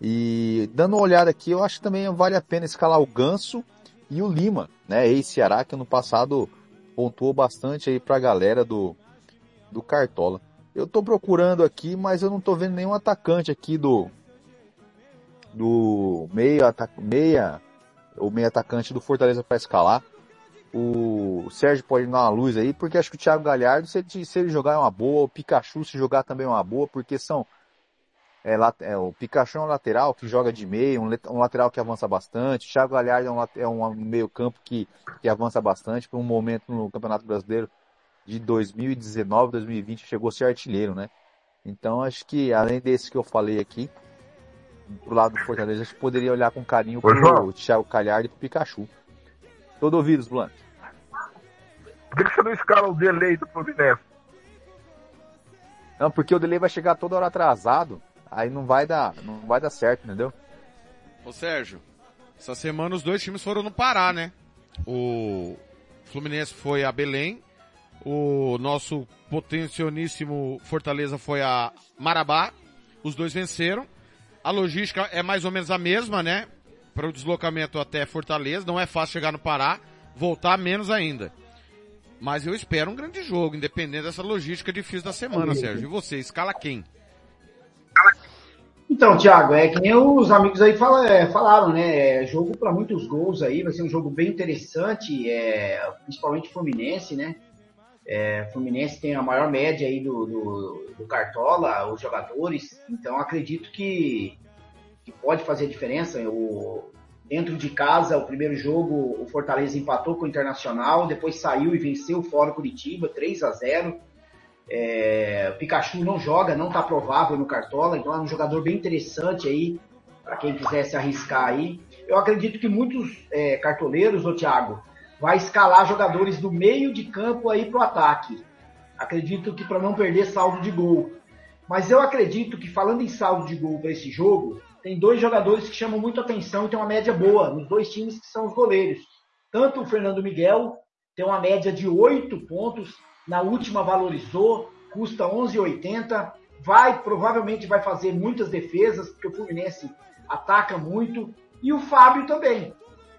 [SPEAKER 3] E dando uma olhada aqui, eu acho que também vale a pena escalar o Ganso e o Lima, né? Ex-Ceará, que no passado pontuou bastante aí para a galera do, do Cartola. Eu tô procurando aqui, mas eu não tô vendo nenhum atacante aqui do do meio meia ou meio atacante do Fortaleza para escalar. O Sérgio pode dar uma luz aí, porque acho que o Thiago Galhardo, se ele, se ele jogar é uma boa, o Pikachu se jogar também é uma boa, porque são é, é, o Pikachu é um lateral que joga de meio, um, um lateral que avança bastante. O Thiago Galhardo é um, é um meio campo que, que avança bastante. Por um momento no Campeonato Brasileiro, de 2019, 2020 chegou a ser artilheiro, né? Então acho que além desse que eu falei aqui, pro lado do Fortaleza, a gente poderia olhar com carinho pro João. Thiago Calhar e pro Pikachu. Todo ouvidos, Blanc.
[SPEAKER 7] Por que você não escala o delay do Fluminense?
[SPEAKER 3] Não, porque o delay vai chegar toda hora atrasado, aí não vai dar, não vai dar certo, entendeu?
[SPEAKER 1] Ô Sérgio, essa semana os dois times foram no Pará, né? O Fluminense foi a Belém o nosso potencioníssimo Fortaleza foi a Marabá. Os dois venceram. A logística é mais ou menos a mesma, né? Para o deslocamento até Fortaleza. Não é fácil chegar no Pará. Voltar menos ainda. Mas eu espero um grande jogo, independente dessa logística difícil da semana, Sérgio. E você, escala quem?
[SPEAKER 4] Então, Thiago, é que nem os amigos aí fala, é, falaram, né? É jogo para muitos gols aí, vai ser um jogo bem interessante, é, principalmente Fluminense, né? É, Fluminense tem a maior média aí do, do, do, Cartola, os jogadores, então acredito que, que pode fazer diferença. O, dentro de casa, o primeiro jogo, o Fortaleza empatou com o Internacional, depois saiu e venceu fora Curitiba, 3 a 0 é, o Pikachu não joga, não está provável no Cartola, então é um jogador bem interessante aí, para quem quisesse arriscar aí. Eu acredito que muitos é, cartoleiros, ô Thiago, vai escalar jogadores do meio de campo aí para o ataque. Acredito que para não perder saldo de gol. Mas eu acredito que falando em saldo de gol para esse jogo, tem dois jogadores que chamam muito atenção e tem uma média boa nos dois times que são os goleiros. Tanto o Fernando Miguel tem uma média de 8 pontos, na última valorizou, custa 11,80, vai provavelmente vai fazer muitas defesas porque o Fluminense ataca muito e o Fábio também.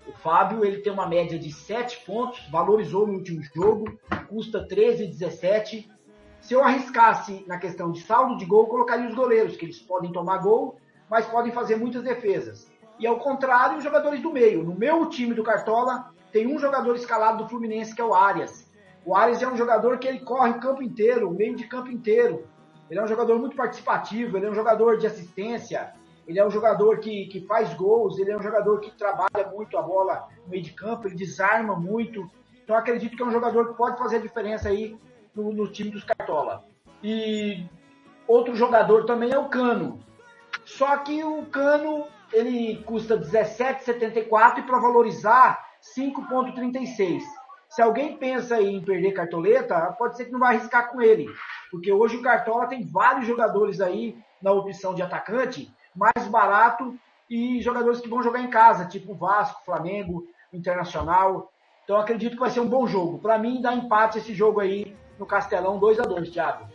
[SPEAKER 4] O Fábio ele tem uma média de 7 pontos, valorizou no último jogo, custa 13,17. Se eu arriscasse na questão de saldo de gol, colocaria os goleiros, que eles podem tomar gol, mas podem fazer muitas defesas. E ao contrário, os jogadores do meio. No meu time do Cartola, tem um jogador escalado do Fluminense, que é o Arias. O Arias é um jogador que ele corre o campo inteiro, o meio de campo inteiro. Ele é um jogador muito participativo, ele é um jogador de assistência, ele é um jogador que, que faz gols, ele é um jogador que trabalha muito a bola no meio de campo, ele desarma muito. Então acredito que é um jogador que pode fazer a diferença aí no, no time dos Cartola. E outro jogador também é o Cano. Só que o Cano ele custa 17,74 e para valorizar 5,36. se alguém pensa em perder cartoleta, pode ser que não vai arriscar com ele. Porque hoje o Cartola tem vários jogadores aí na opção de atacante, mais barato e jogadores que vão jogar em casa, tipo Vasco, Flamengo, Internacional. Então acredito que vai ser um bom jogo. Para mim, dá empate esse jogo aí no Castelão 2 a 2 Thiago.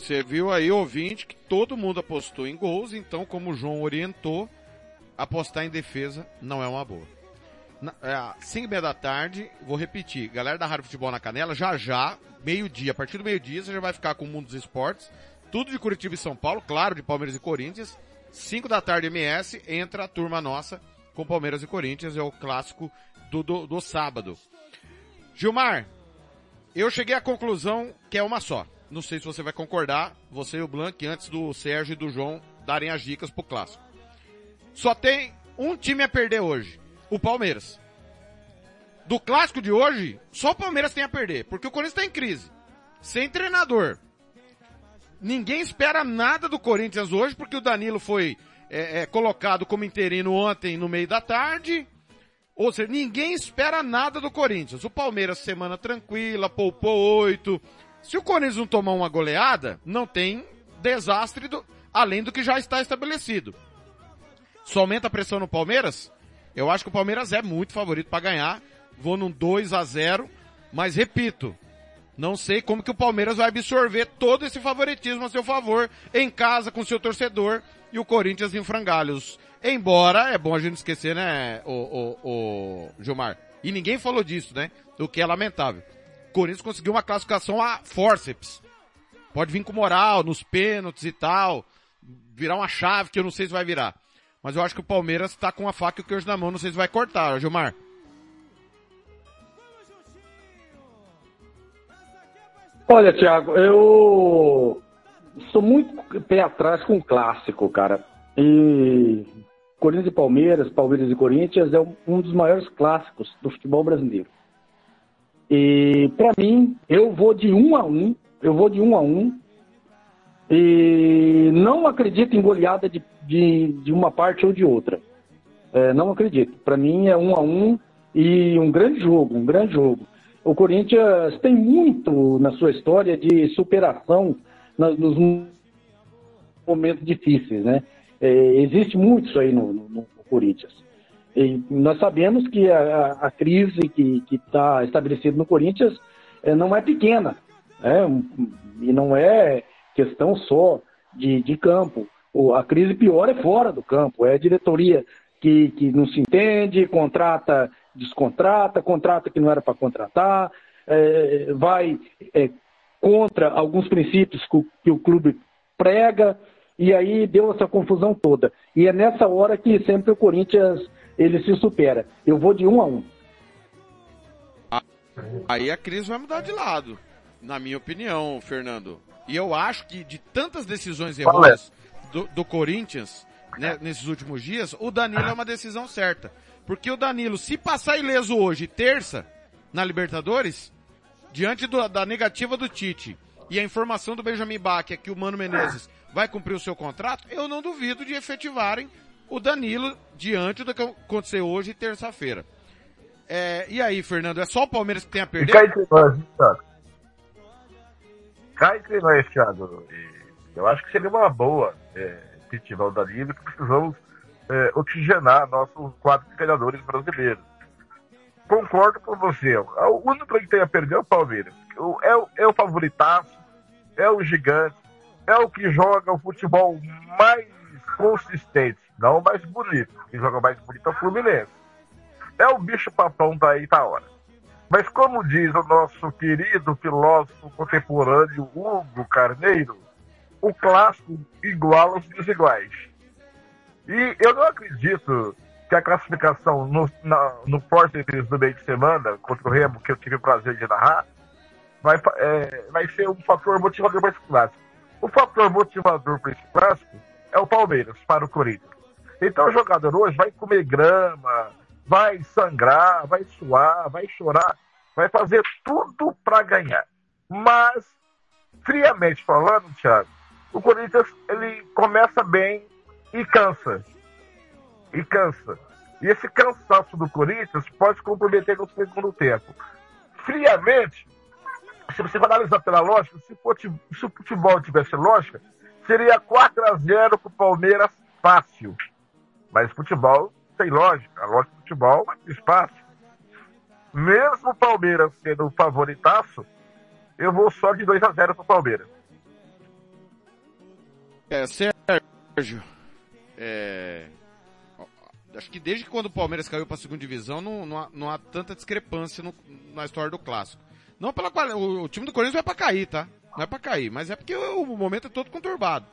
[SPEAKER 1] Você viu aí, ouvinte, que todo mundo apostou em gols, então, como o João orientou, apostar em defesa não é uma boa. Na, é, 5 e meia da tarde, vou repetir, galera da Rádio Futebol na Canela, já já, meio-dia, a partir do meio-dia, você já vai ficar com o Mundo dos Esportes, tudo de Curitiba e São Paulo, claro, de Palmeiras e Corinthians. 5 da tarde MS, entra a turma nossa com Palmeiras e Corinthians, é o clássico do, do, do sábado. Gilmar, eu cheguei à conclusão que é uma só. Não sei se você vai concordar, você e o Blanc, antes do Sérgio e do João darem as dicas pro clássico. Só tem um time a perder hoje, o Palmeiras. Do clássico de hoje, só o Palmeiras tem a perder, porque o Corinthians está em crise. Sem treinador. Ninguém espera nada do Corinthians hoje, porque o Danilo foi é, é, colocado como interino ontem no meio da tarde. Ou seja, ninguém espera nada do Corinthians. O Palmeiras, semana tranquila, poupou oito. Se o Corinthians não tomar uma goleada, não tem desastre do, além do que já está estabelecido. Só aumenta a pressão no Palmeiras? Eu acho que o Palmeiras é muito favorito para ganhar. Vou num 2 a 0 mas repito, não sei como que o Palmeiras vai absorver todo esse favoritismo a seu favor em casa com seu torcedor e o Corinthians em frangalhos. Embora, é bom a gente esquecer, né, o, o, o Gilmar? E ninguém falou disso, né? O que é lamentável. Corinthians conseguiu uma classificação a forceps. Pode vir com moral, nos pênaltis e tal. Virar uma chave que eu não sei se vai virar. Mas eu acho que o Palmeiras tá com a faca e o queijo na mão, não sei se vai cortar, Gilmar.
[SPEAKER 8] Olha, Thiago, eu sou muito pé atrás com o clássico, cara. E Corinthians e Palmeiras, Palmeiras e Corinthians é um dos maiores clássicos do futebol brasileiro. E para mim, eu vou de um a um, eu vou de um a um. E não acredito em goleada de, de, de uma parte ou de outra. É, não acredito. Para mim é um a um e um grande jogo, um grande jogo. O Corinthians tem muito na sua história de superação nos momentos difíceis, né? É, existe muito isso aí no, no, no Corinthians. E nós sabemos que a, a crise que está estabelecida no Corinthians é, não é pequena, né? e não é questão só de, de campo. O, a crise pior é fora do campo, é a diretoria que, que não se entende, contrata, descontrata, contrata que não era para contratar, é, vai é, contra alguns princípios que o, que o clube prega, e aí deu essa confusão toda. E é nessa hora que sempre o Corinthians ele se supera. Eu vou de um a um.
[SPEAKER 1] Aí a crise vai mudar de lado, na minha opinião, Fernando. E eu acho que de tantas decisões erradas do, do Corinthians, né, nesses últimos dias, o Danilo é uma decisão certa. Porque o Danilo, se passar ileso hoje, terça, na Libertadores, diante do, da negativa do Tite e a informação do Benjamin Bach é que o Mano Menezes vai cumprir o seu contrato, eu não duvido de efetivarem o Danilo diante do que acontecer hoje, terça-feira. É, e aí, Fernando, é só o Palmeiras que tem a perder?
[SPEAKER 7] Cai entre nós, Thiago. Cai entre nós, Thiago. Eu acho que seria uma boa é, efetivar o Danilo, que precisamos é, oxigenar nossos quatro treinadores brasileiros. Concordo com você. O único que tem a perder é o Palmeiras. É o, é o favoritaço, é o gigante, é o que joga o futebol mais consistente, não o mais bonito. Quem joga mais bonito é o Fluminense. É o bicho papão tá hora. Mas como diz o nosso querido filósofo contemporâneo Hugo Carneiro, o clássico iguala os desiguais. E eu não acredito que a classificação no, na, no Fortaleza do meio de semana, contra o Remo, que eu tive o prazer de narrar, vai, é, vai ser um fator motivador para esse clássico. O fator motivador para esse clássico é o Palmeiras, para o Corinthians. Então o jogador hoje vai comer grama, vai sangrar, vai suar, vai chorar, vai fazer tudo para ganhar. Mas, friamente falando, Thiago, o Corinthians ele começa bem e cansa. E cansa. E esse cansaço do Corinthians pode comprometer no segundo tempo. Friamente, se você analisar pela lógica, se, se o futebol tivesse lógica, seria 4 a 0 para o Palmeiras fácil. Mas futebol tem lógica. A lógica futebol é espaço. Mesmo o Palmeiras sendo o favoritaço, eu vou só de 2 a 0 para o Palmeiras.
[SPEAKER 1] É, Sérgio. É... Acho que desde quando o Palmeiras caiu para a segunda divisão, não, não, há, não há tanta discrepância no, na história do clássico. Não pela o, o time do Corinthians é para cair, tá? Não é para cair, mas é porque o, momento é todo conturbado.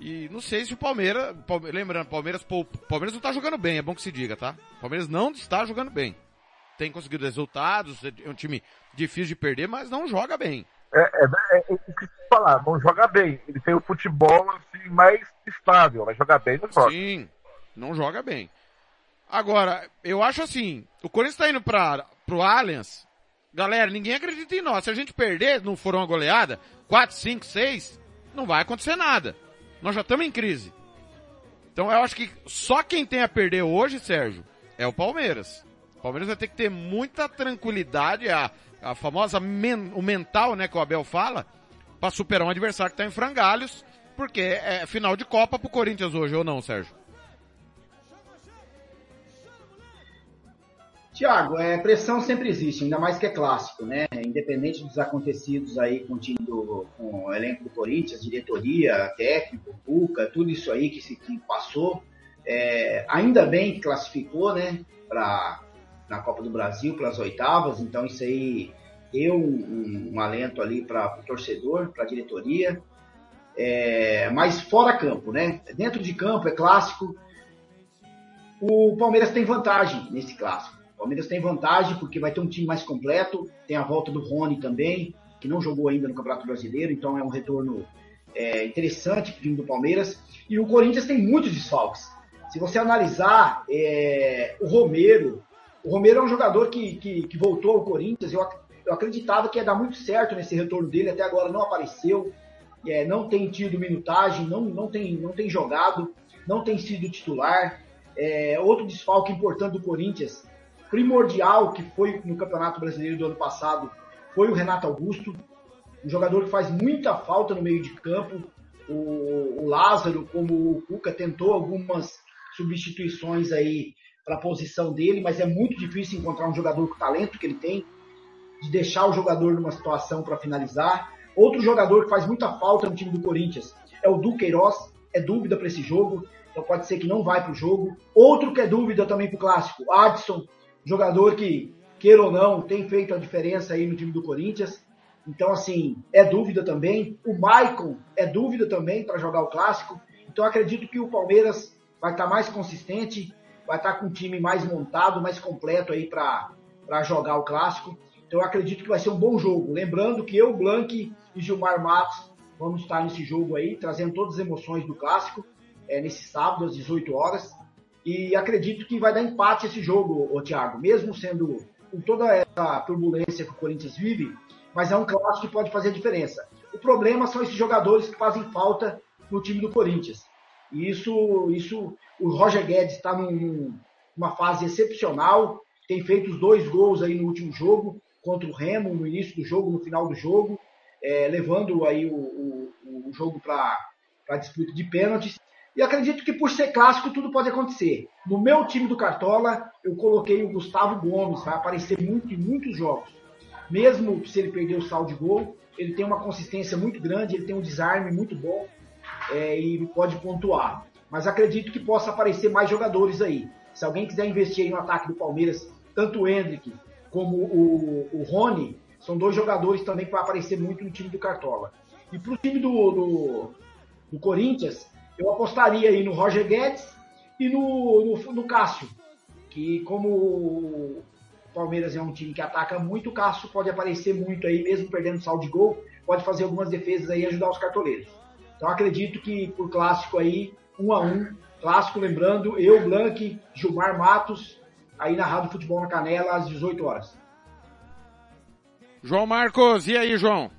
[SPEAKER 1] E não sei se o Palmeiras, Palmeiras lembrando, Palmeiras, Palmeiras não está jogando bem, é bom que se diga, tá? Palmeiras não está jogando bem. Tem conseguido resultados, é um time difícil de perder, mas não joga bem.
[SPEAKER 7] É, é, é, é falar, não joga bem. Ele tem o futebol assim mais estável, mas joga bem não joga.
[SPEAKER 1] Sim, não joga bem. Agora, eu acho assim, o Corinthians está indo para pro Allianz. Galera, ninguém acredita em nós. Se a gente perder, não for uma goleada, 4, 5, 6, não vai acontecer nada. Nós já estamos em crise. Então eu acho que só quem tem a perder hoje, Sérgio, é o Palmeiras. O Palmeiras vai ter que ter muita tranquilidade, a, a famosa men, o mental, né, que o Abel fala, para superar um adversário que está em frangalhos, porque é final de Copa pro Corinthians hoje, ou não, Sérgio?
[SPEAKER 4] Tiago, é, pressão sempre existe, ainda mais que é clássico, né? Independente dos acontecidos aí com o time do, com o elenco do Corinthians, diretoria, técnico, Cuca, tudo isso aí que, se, que passou, é, ainda bem que classificou, né? Para na Copa do Brasil, para as oitavas, então isso aí deu um, um alento ali para o torcedor, para a diretoria. É, mas fora campo, né? Dentro de campo é clássico. O Palmeiras tem vantagem nesse clássico. O Palmeiras tem vantagem porque vai ter um time mais completo, tem a volta do Rony também, que não jogou ainda no Campeonato Brasileiro, então é um retorno é, interessante para o time do Palmeiras. E o Corinthians tem muitos desfalques. Se você analisar é, o Romero, o Romero é um jogador que, que, que, voltou ao Corinthians, eu, eu acreditava que ia dar muito certo nesse retorno dele, até agora não apareceu, é, não tem tido minutagem, não, não, tem, não tem jogado, não tem sido titular. É, outro desfalque importante do Corinthians primordial que foi no Campeonato Brasileiro do ano passado foi o Renato Augusto, um jogador que faz muita falta no meio de campo. O, o Lázaro, como o Cuca, tentou algumas substituições aí para a posição dele, mas é muito difícil encontrar um jogador com o talento que ele tem, de deixar o jogador numa situação para finalizar. Outro jogador que faz muita falta no time do Corinthians é o Duqueiroz, é dúvida para esse jogo, então pode ser que não vai para o jogo. Outro que é dúvida também para o clássico, Adson, jogador que, queira ou não, tem feito a diferença aí no time do Corinthians. Então, assim, é dúvida também. O Maicon é dúvida também para jogar o clássico. Então, acredito que o Palmeiras vai estar tá mais consistente, vai estar tá com um time mais montado, mais completo aí para jogar o clássico. Então, acredito que vai ser um bom jogo. Lembrando que eu, Blank e Gilmar Matos vamos estar nesse jogo aí, trazendo todas as emoções do clássico, é, nesse sábado, às 18 horas. E acredito que vai dar empate esse jogo, o Thiago, mesmo sendo com toda essa turbulência que o Corinthians vive, mas é um clássico que pode fazer a diferença. O problema são esses jogadores que fazem falta no time do Corinthians. E isso, isso o Roger Guedes está num, numa fase excepcional, tem feito os dois gols aí no último jogo, contra o Remo, no início do jogo, no final do jogo, é, levando aí o, o, o jogo para a disputa de pênaltis. E acredito que por ser clássico tudo pode acontecer. No meu time do Cartola, eu coloquei o Gustavo Gomes, vai aparecer muito em muitos jogos. Mesmo se ele perder o saldo de gol, ele tem uma consistência muito grande, ele tem um desarme muito bom é, e pode pontuar. Mas acredito que possa aparecer mais jogadores aí. Se alguém quiser investir no ataque do Palmeiras, tanto o Hendrick como o, o Rony, são dois jogadores também que vão aparecer muito no time do Cartola. E para o time do, do, do Corinthians, eu apostaria aí no Roger Guedes e no, no, no Cássio, que como o Palmeiras é um time que ataca muito, o Cássio pode aparecer muito aí, mesmo perdendo saldo de gol, pode fazer algumas defesas aí e ajudar os cartoleiros. Então acredito que por clássico aí, um a um, clássico lembrando, eu, Blank, Gilmar Matos, aí na Rádio Futebol na Canela, às 18 horas.
[SPEAKER 1] João Marcos, e aí, João?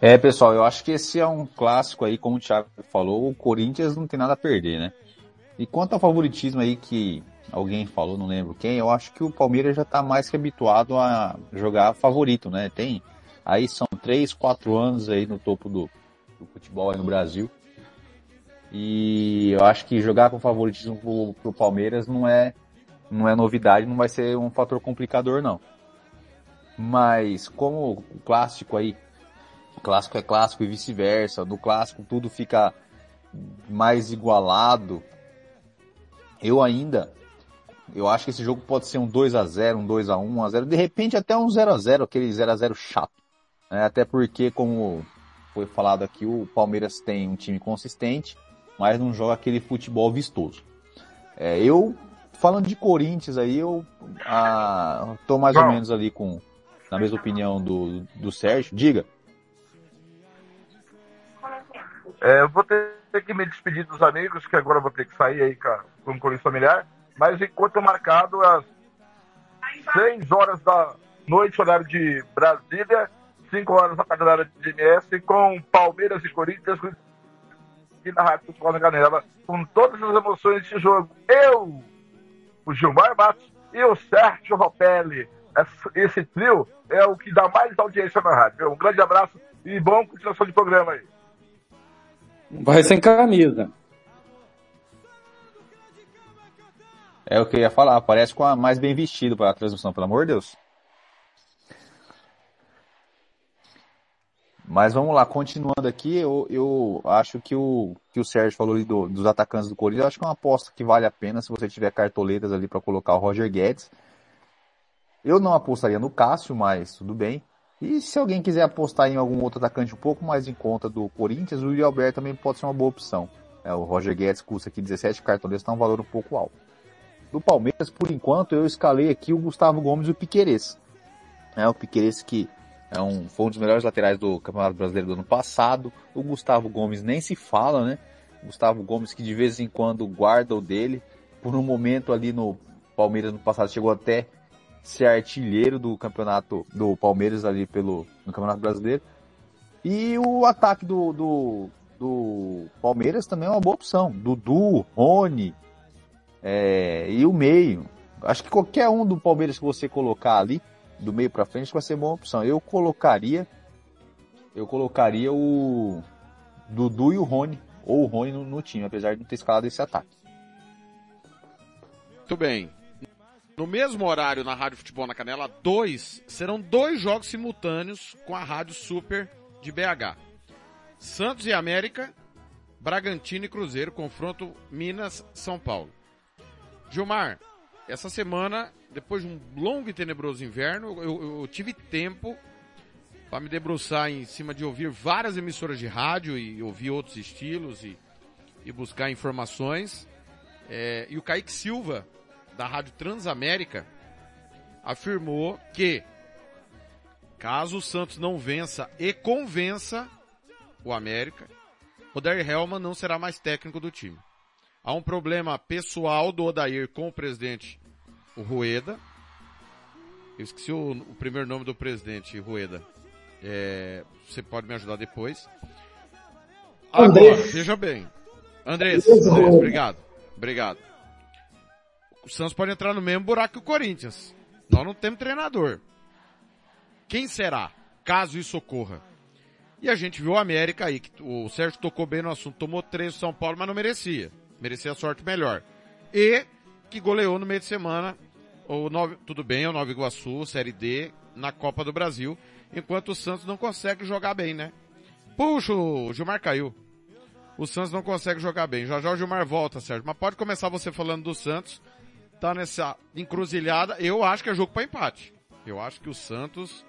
[SPEAKER 3] É, pessoal, eu acho que esse é um clássico aí, como o Thiago falou, o Corinthians não tem nada a perder, né? E quanto ao favoritismo aí que alguém falou, não lembro quem, eu acho que o Palmeiras já tá mais que habituado a jogar favorito, né? Tem, aí são três, quatro anos aí no topo do, do futebol aí no Brasil. E eu acho que jogar com favoritismo pro, pro Palmeiras não é, não é novidade, não vai ser um fator complicador não. Mas como o clássico aí clássico é clássico e vice-versa. No clássico tudo fica mais igualado. Eu ainda, eu acho que esse jogo pode ser um 2 a 0 um 2 a 1 1 a 0 de repente até um 0 a 0 aquele 0 a 0 chato. É, até porque, como foi falado aqui, o Palmeiras tem um time consistente, mas não joga aquele futebol vistoso. É, eu, falando de Corinthians aí, eu ah, tô mais ou menos ali com, na mesma opinião do, do Sérgio. Diga.
[SPEAKER 7] É, eu vou ter que me despedir dos amigos, que agora vou ter que sair aí com o compromisso familiar. Mas enquanto marcado às 6 horas da noite, horário de Brasília, 5 horas na cadeira de MS, com Palmeiras e Corinthians e na Rádio Futebol na Canela, com todas as emoções desse jogo. Eu, o Gilmar Matos e o Sérgio Ropelli. Esse trio é o que dá mais audiência na rádio. Um grande abraço e bom continuação de programa aí.
[SPEAKER 8] Vai sem camisa.
[SPEAKER 3] É o que eu ia falar, parece com a mais bem vestido para a transmissão, pelo amor de Deus. Mas vamos lá, continuando aqui, eu, eu acho que o que o Sérgio falou ali do, dos atacantes do Corinthians, eu acho que é uma aposta que vale a pena se você tiver cartoletas ali para colocar o Roger Guedes. Eu não apostaria no Cássio, mas tudo bem. E se alguém quiser apostar em algum outro atacante um pouco mais em conta do Corinthians, o Yuri Alberto também pode ser uma boa opção. É, o Roger Guedes custa aqui 17 cartões, está um valor um pouco alto. Do Palmeiras, por enquanto, eu escalei aqui o Gustavo Gomes e o Piqueires. É, o Piqueires que é um, foi um dos melhores laterais do Campeonato Brasileiro do ano passado. O Gustavo Gomes nem se fala, né? Gustavo Gomes que de vez em quando guarda o dele. Por um momento ali no Palmeiras no passado chegou até ser artilheiro do campeonato do Palmeiras ali pelo no Campeonato Brasileiro. E o ataque do, do, do Palmeiras também é uma boa opção. Dudu, Rony é, e o meio. Acho que qualquer um do Palmeiras que você colocar ali, do meio para frente, vai ser boa opção. Eu colocaria eu colocaria o Dudu e o Rony, ou o Rony no, no time, apesar de não ter escalado esse ataque.
[SPEAKER 1] Muito bem. No mesmo horário na Rádio Futebol na Canela, dois, serão dois jogos simultâneos com a Rádio Super de BH. Santos e América, Bragantino e Cruzeiro, confronto Minas-São Paulo. Gilmar, essa semana, depois de um longo e tenebroso inverno, eu, eu, eu tive tempo para me debruçar em cima de ouvir várias emissoras de rádio e ouvir outros estilos e, e buscar informações. É, e o Kaique Silva, da Rádio Transamérica afirmou que caso o Santos não vença e convença o América, Odair Helman não será mais técnico do time. Há um problema pessoal do Odair com o presidente, o Rueda. Eu esqueci o, o primeiro nome do presidente, Rueda. É, você pode me ajudar depois. Agora, veja bem. Andrés, Andrés, obrigado. Obrigado o Santos pode entrar no mesmo buraco que o Corinthians. Nós não temos treinador. Quem será, caso isso ocorra? E a gente viu o América aí, que o Sérgio tocou bem no assunto, tomou três do São Paulo, mas não merecia. Merecia a sorte melhor. E que goleou no meio de semana o Nove, tudo bem, o Nova Iguaçu, Série D, na Copa do Brasil, enquanto o Santos não consegue jogar bem, né? Puxa, o Gilmar caiu. O Santos não consegue jogar bem. Já já o Gilmar volta, Sérgio. Mas pode começar você falando do Santos tá nessa encruzilhada, eu acho que é jogo para empate. Eu acho que o Santos,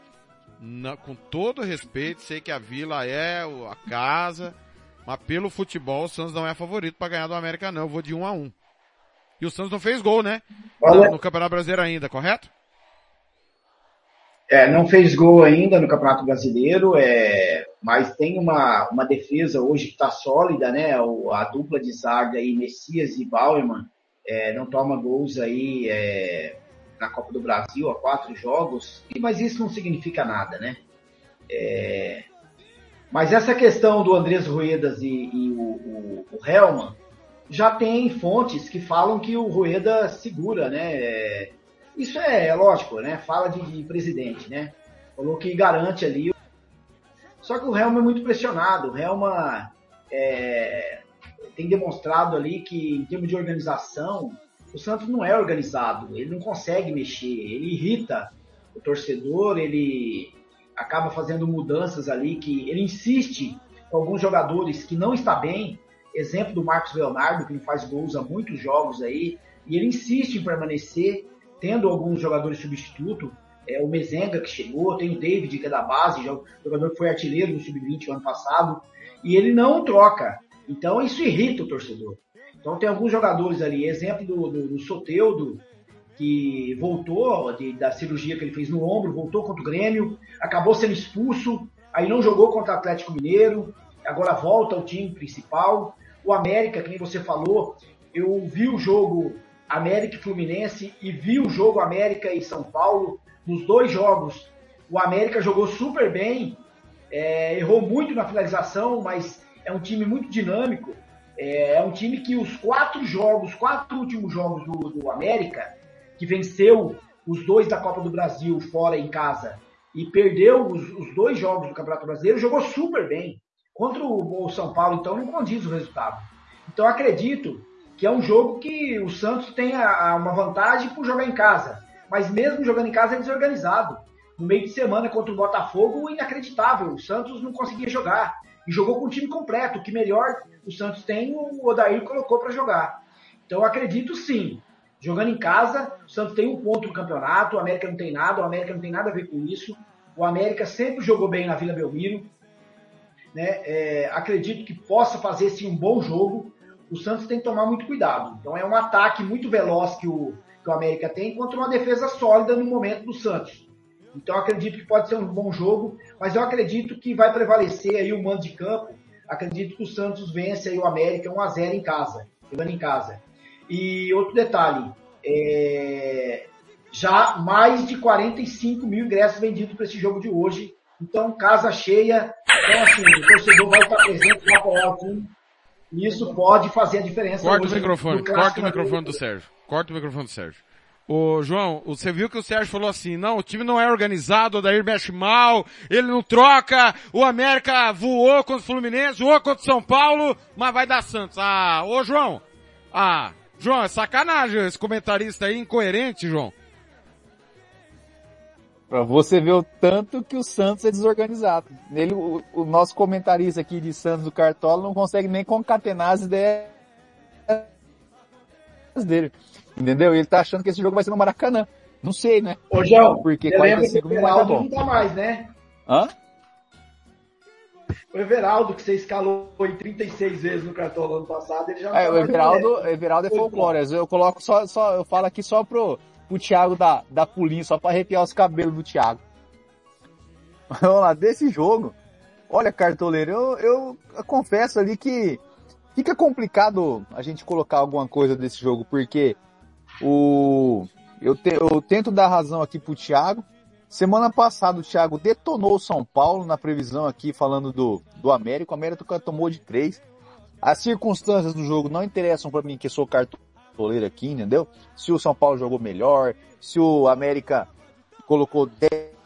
[SPEAKER 1] na, com todo respeito, sei que a Vila é a casa, mas pelo futebol o Santos não é favorito para ganhar do América não, eu vou de 1 um a 1 um. E o Santos não fez gol, né? No, no Campeonato Brasileiro ainda, correto?
[SPEAKER 4] É, não fez gol ainda no Campeonato Brasileiro, é, mas tem uma, uma defesa hoje que está sólida, né? O, a dupla de zaga aí, Messias e Bauerman, é, não toma gols aí é, na Copa do Brasil há quatro jogos, mas isso não significa nada, né? É, Mas essa questão do Andrés Ruedas e, e o, o, o já tem fontes que falam que o Rueda segura, né? É, isso é, é lógico, né? Fala de, de, presidente, né? Falou que garante ali. Só que o Helma é muito pressionado. O Helma é, tem demonstrado ali que, em termos de organização, o Santos não é organizado. Ele não consegue mexer. Ele irrita o torcedor. Ele acaba fazendo mudanças ali que ele insiste com alguns jogadores que não está bem exemplo do Marcos Leonardo, que não faz gols há muitos jogos aí, e ele insiste em permanecer, tendo alguns jogadores substituto, é, o Mezenga que chegou, tem o David que é da base, jogador que foi artilheiro no Sub-20 ano passado, e ele não troca. Então isso irrita o torcedor. Então tem alguns jogadores ali, exemplo do, do, do Soteudo, que voltou de, da cirurgia que ele fez no ombro, voltou contra o Grêmio, acabou sendo expulso, aí não jogou contra o Atlético Mineiro, agora volta ao time principal. O América, que nem você falou, eu vi o jogo América e Fluminense e vi o jogo América e São Paulo. Nos dois jogos, o América jogou super bem, é, errou muito na finalização, mas é um time muito dinâmico. É, é um time que os quatro jogos, quatro últimos jogos do, do América, que venceu os dois da Copa do Brasil fora em casa e perdeu os, os dois jogos do Campeonato Brasileiro, jogou super bem. Contra o São Paulo, então, não condiz o resultado. Então, acredito que é um jogo que o Santos tem uma vantagem por jogar em casa. Mas mesmo jogando em casa é desorganizado. No meio de semana contra o Botafogo, inacreditável. O Santos não conseguia jogar. E jogou com o time completo. O que melhor o Santos tem, o Odair colocou para jogar. Então, acredito sim. Jogando em casa, o Santos tem um ponto no campeonato, o América não tem nada, o América não tem nada a ver com isso. O América sempre jogou bem na Vila Belmiro, né, é, acredito que possa fazer sim um bom jogo. O Santos tem que tomar muito cuidado. Então é um ataque muito veloz que o, que o América tem contra uma defesa sólida no momento do Santos. Então acredito que pode ser um bom jogo, mas eu acredito que vai prevalecer aí o mando de campo. Acredito que o Santos vence aí o América 1 a 0 em casa, jogando em casa. E outro detalhe, é, já mais de 45 mil ingressos vendidos para esse jogo de hoje então, casa cheia. Então, assim, o torcedor vai estar presente para apoiar o time. E isso pode fazer a diferença.
[SPEAKER 1] Corta o microfone, corta o microfone do Sérgio. Corta o microfone do Sérgio. Ô, João, você viu que o Sérgio falou assim, não, o time não é organizado, o Daír mexe mal, ele não troca, o América voou contra o Fluminense, voou contra o São Paulo, mas vai dar Santos. Ah, ô João, ah, João, é sacanagem esse comentarista aí, incoerente, João.
[SPEAKER 3] Pra você ver o tanto que o Santos é desorganizado. Ele, o, o nosso comentarista aqui de Santos do Cartola não consegue nem concatenar as ideias dele. Entendeu? Ele tá achando que esse jogo vai ser no Maracanã. Não sei, né?
[SPEAKER 4] Ô, João,
[SPEAKER 3] porque 45
[SPEAKER 4] minutos tá bom. não tá mais, né?
[SPEAKER 3] Hã?
[SPEAKER 4] O Everaldo, que você escalou em 36 vezes no Cartola ano passado, ele já é,
[SPEAKER 3] o Everaldo, Everaldo é folclore. Eu coloco só, só, eu falo aqui só pro, pro Thiago dar, dar pulinho, só para arrepiar os cabelos do Thiago. Vamos lá, desse jogo, olha, cartoleiro, eu, eu, eu confesso ali que fica complicado a gente colocar alguma coisa desse jogo, porque o, eu, te, eu tento dar razão aqui pro Thiago. Semana passada o Thiago detonou o São Paulo na previsão aqui falando do, do América. O América tomou de três. As circunstâncias do jogo não interessam para mim, que sou cartoleiro aqui, entendeu? Se o São Paulo jogou melhor, se o América colocou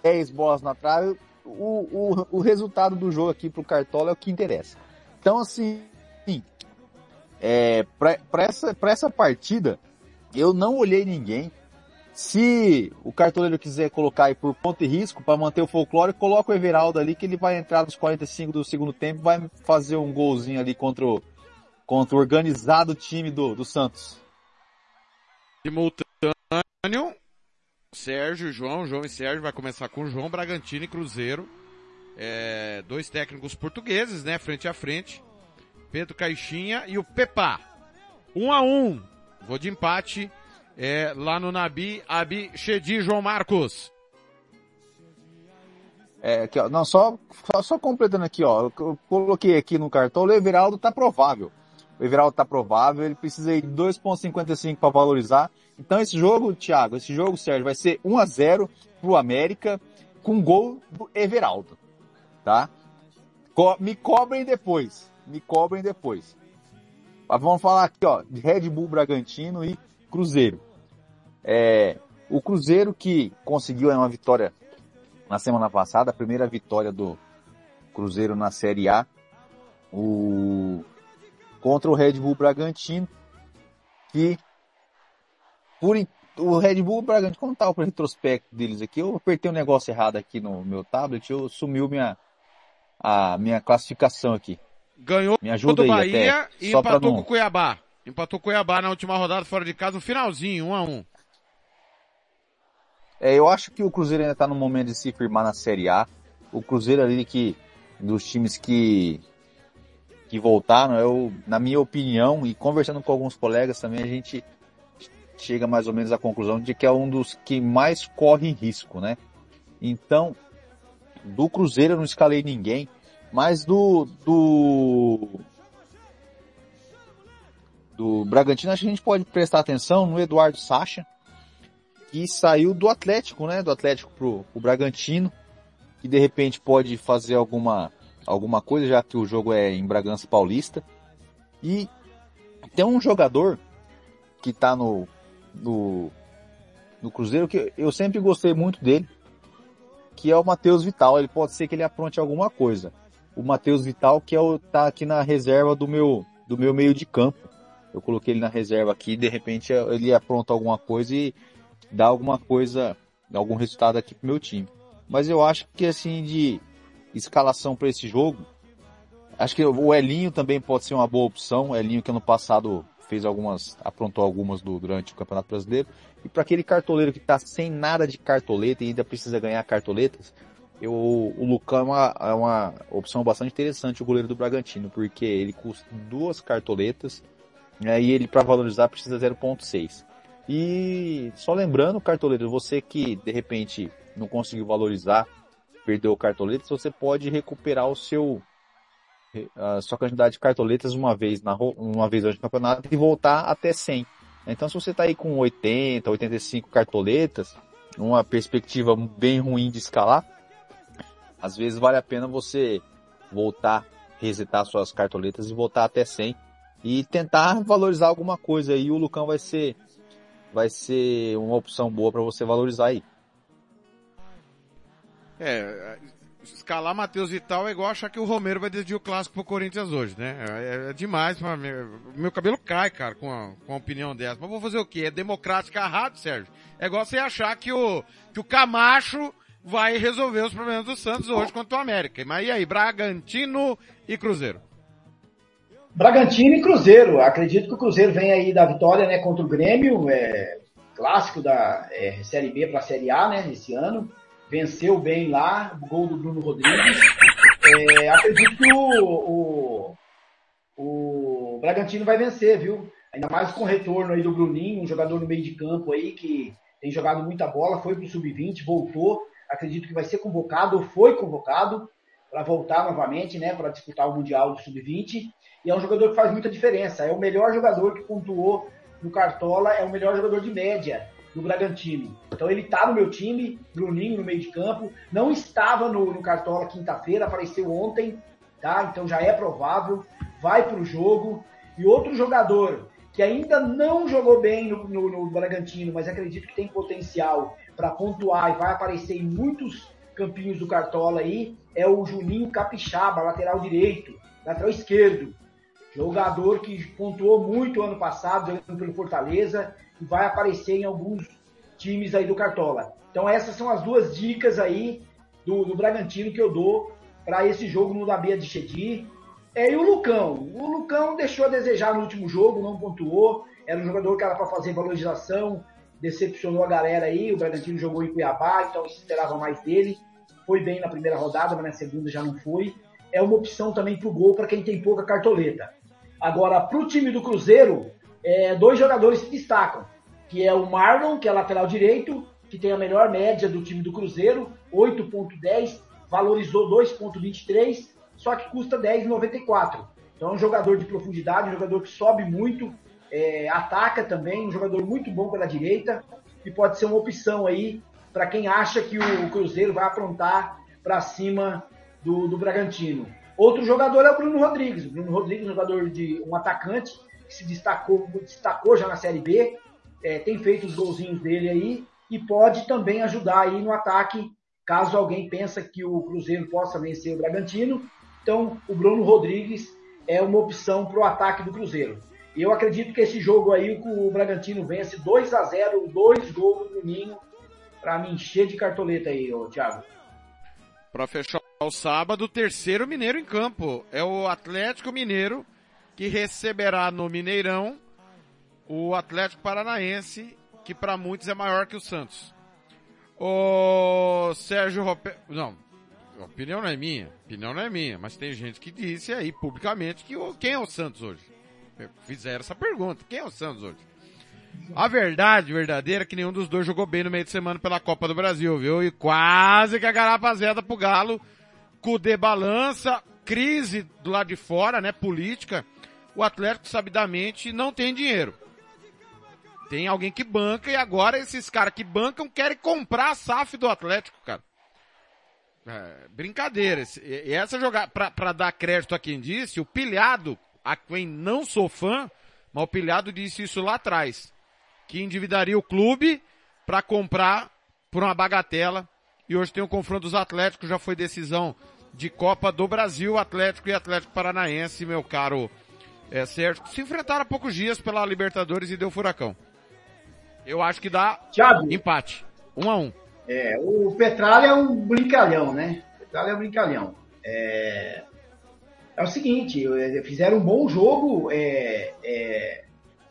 [SPEAKER 3] 10 bolas na trave, o, o, o resultado do jogo aqui pro Cartola é o que interessa. Então, assim, é, para essa, pra essa partida, eu não olhei ninguém. Se o cartoleiro quiser colocar aí por ponto e risco para manter o folclore, coloca o Everaldo ali que ele vai entrar nos 45 do segundo tempo vai fazer um golzinho ali contra o, contra o organizado time do, do Santos
[SPEAKER 1] simultâneo. Sérgio, João, João e Sérgio vai começar com João Bragantino e Cruzeiro. É, dois técnicos portugueses, né, frente a frente. Pedro Caixinha e o Pepa. Um a um. Vou de empate. É, lá no Nabi, Abi Chedi, João Marcos.
[SPEAKER 3] É, aqui, ó, não, só, só, só, completando aqui, ó, eu coloquei aqui no cartão, o Everaldo tá provável o Everaldo tá provável, ele precisa de 2.55 para valorizar. Então esse jogo, Thiago, esse jogo, Sérgio, vai ser 1 a 0 pro América com gol do Everaldo, tá? Co me cobrem depois. Me cobrem depois. Mas vamos falar aqui, ó, de Red Bull Bragantino e Cruzeiro. É, o Cruzeiro que conseguiu uma vitória na semana passada, a primeira vitória do Cruzeiro na Série A, o, contra o Red Bull Bragantino, que por, o Red Bull Bragantino, como tá o retrospecto deles aqui, eu apertei um negócio errado aqui no meu tablet, eu sumiu minha, a minha classificação aqui.
[SPEAKER 1] Ganhou
[SPEAKER 3] Me ajuda
[SPEAKER 1] do
[SPEAKER 3] aí
[SPEAKER 1] Bahia
[SPEAKER 3] até,
[SPEAKER 1] e empatou
[SPEAKER 3] não-
[SPEAKER 1] com o Cuiabá. Empatou com o Cuiabá na última rodada fora de casa, no finalzinho, 1 a 1
[SPEAKER 3] É, eu acho que o Cruzeiro ainda está no momento de se firmar na Série A. O Cruzeiro ali que, dos times que, que voltaram, eu, na minha opinião, e conversando com alguns colegas também, a gente chega mais ou menos à conclusão de que é um dos que mais corre risco, né? Então, do Cruzeiro eu não escalei ninguém, mas do, do, do Bragantino acho que a gente pode prestar atenção no Eduardo Sacha, que saiu do Atlético, né? Do Atlético pro, pro Bragantino, que de repente pode fazer alguma, alguma coisa, já que o jogo é em Bragança Paulista. E tem um jogador que tá no, no, no Cruzeiro que eu sempre gostei muito dele, que é o Matheus Vital. Ele pode ser que ele apronte alguma coisa. O Matheus Vital, que é o, tá aqui na reserva do meu, do meu meio de campo. Eu coloquei ele na reserva aqui, de repente ele apronta alguma coisa e dá alguma coisa, algum resultado aqui pro meu time. Mas eu acho que assim de escalação para esse jogo, acho que o Elinho também pode ser uma boa opção. O Elinho que ano passado fez algumas, aprontou algumas do, durante o Campeonato Brasileiro. E para aquele cartoleiro que tá sem nada de cartoleta e ainda precisa ganhar cartoletas, eu, o Lucão é uma, é uma opção bastante interessante, o goleiro do Bragantino, porque ele custa duas cartoletas né, e ele para valorizar precisa 0.6. E só lembrando, cartoleiro, você que de repente não conseguiu valorizar, perdeu cartoletas, você pode recuperar o seu a sua quantidade de cartoletas uma vez na uma vez durante o campeonato e voltar até 100. Então se você está aí com 80, 85 cartoletas, uma perspectiva bem ruim de escalar, às vezes vale a pena você voltar, resetar suas cartoletas e voltar até 100 e tentar valorizar alguma coisa aí. O Lucão vai ser vai ser uma opção boa para você valorizar aí.
[SPEAKER 1] É, escalar Matheus Vital é igual achar que o Romero vai decidir o clássico pro Corinthians hoje, né? É, é demais, pra mim. meu cabelo cai, cara, com a, com a opinião dessa. Mas vou fazer o quê? É democrático errado, Sérgio? É igual você achar que o, que o Camacho vai resolver os problemas do Santos hoje contra o América. Mas e aí, Bragantino e Cruzeiro?
[SPEAKER 4] Bragantino e Cruzeiro. Acredito que o Cruzeiro vem aí da vitória, né, contra o Grêmio, é, clássico da é, Série B para a Série A, né, nesse ano. Venceu bem lá, o gol do Bruno Rodrigues. É, acredito que o, o, o Bragantino vai vencer, viu? Ainda mais com o retorno aí do Bruninho, um jogador no meio de campo aí que tem jogado muita bola, foi pro Sub-20, voltou. Acredito que vai ser convocado, ou foi convocado para voltar novamente, né, para disputar o Mundial do Sub-20 e é um jogador que faz muita diferença. É o melhor jogador que pontuou no Cartola, é o melhor jogador de média do Bragantino. Então ele está no meu time, Bruninho no meio de campo, não estava no, no Cartola quinta-feira, apareceu ontem, tá? Então já é provável, vai para o jogo. E outro jogador que ainda não jogou bem no, no, no Bragantino, mas acredito que tem potencial para pontuar e vai aparecer em muitos campinhos do Cartola aí, é o Juninho Capixaba, lateral direito, lateral esquerdo. Jogador que pontuou muito ano passado, jogando pelo Fortaleza, e vai aparecer em alguns times aí do Cartola. Então essas são as duas dicas aí do, do Bragantino que eu dou para esse jogo no Dabia de Chedi. É, e o Lucão? O Lucão deixou a desejar no último jogo, não pontuou. Era um jogador que era para fazer valorização, decepcionou a galera aí. O Bragantino jogou em Cuiabá, então se esperava mais dele. Foi bem na primeira rodada, mas na segunda já não foi. É uma opção também pro gol para quem tem pouca cartoleta. Agora, pro time do Cruzeiro, é, dois jogadores se destacam, que é o Marlon, que é lateral direito, que tem a melhor média do time do Cruzeiro, 8.10, valorizou 2.23, só que custa 10,94. Então é um jogador de profundidade, um jogador que sobe muito, é, ataca também, um jogador muito bom pela direita e pode ser uma opção aí para quem acha que o Cruzeiro vai aprontar para cima do, do Bragantino. Outro jogador é o Bruno Rodrigues. O Bruno Rodrigues, jogador de um atacante que se destacou, destacou já na Série B, é, tem feito os golzinhos dele aí e pode também ajudar aí no ataque, caso alguém pensa que o Cruzeiro possa vencer o Bragantino. Então, o Bruno Rodrigues é uma opção para o ataque do Cruzeiro. Eu acredito que esse jogo aí, o Bragantino vence 2 a 0 dois gols no Ninho, para me encher de cartoleta aí, ô, Thiago.
[SPEAKER 1] Para fechar o sábado, terceiro mineiro em campo. É o Atlético Mineiro que receberá no Mineirão o Atlético Paranaense, que para muitos é maior que o Santos. O Sérgio Rope... Não, a opinião não é minha, a opinião não é minha, mas tem gente que disse aí publicamente que quem é o Santos hoje? Fizeram essa pergunta, quem é o Santos hoje? A verdade verdadeira é que nenhum dos dois jogou bem no meio de semana pela Copa do Brasil, viu? E quase que a garapa zeda pro Galo, Cudê balança, crise do lado de fora, né, política, o Atlético sabidamente não tem dinheiro. Tem alguém que banca e agora esses caras que bancam querem comprar a SAF do Atlético, cara. É, brincadeira. E essa jogada, pra, pra dar crédito a quem disse, o pilhado, a quem não sou fã, mas o pilhado disse isso lá atrás. Que endividaria o clube para comprar por uma bagatela. E hoje tem o confronto dos Atléticos, já foi decisão de Copa do Brasil, Atlético e Atlético Paranaense, meu caro é, Sérgio, se enfrentaram há poucos dias pela Libertadores e deu furacão. Eu acho que dá Thiago, empate. Um a um.
[SPEAKER 4] É, o Petralha é um brincalhão, né? O Petralha é um brincalhão. É, é o seguinte, é, fizeram um bom jogo é, é,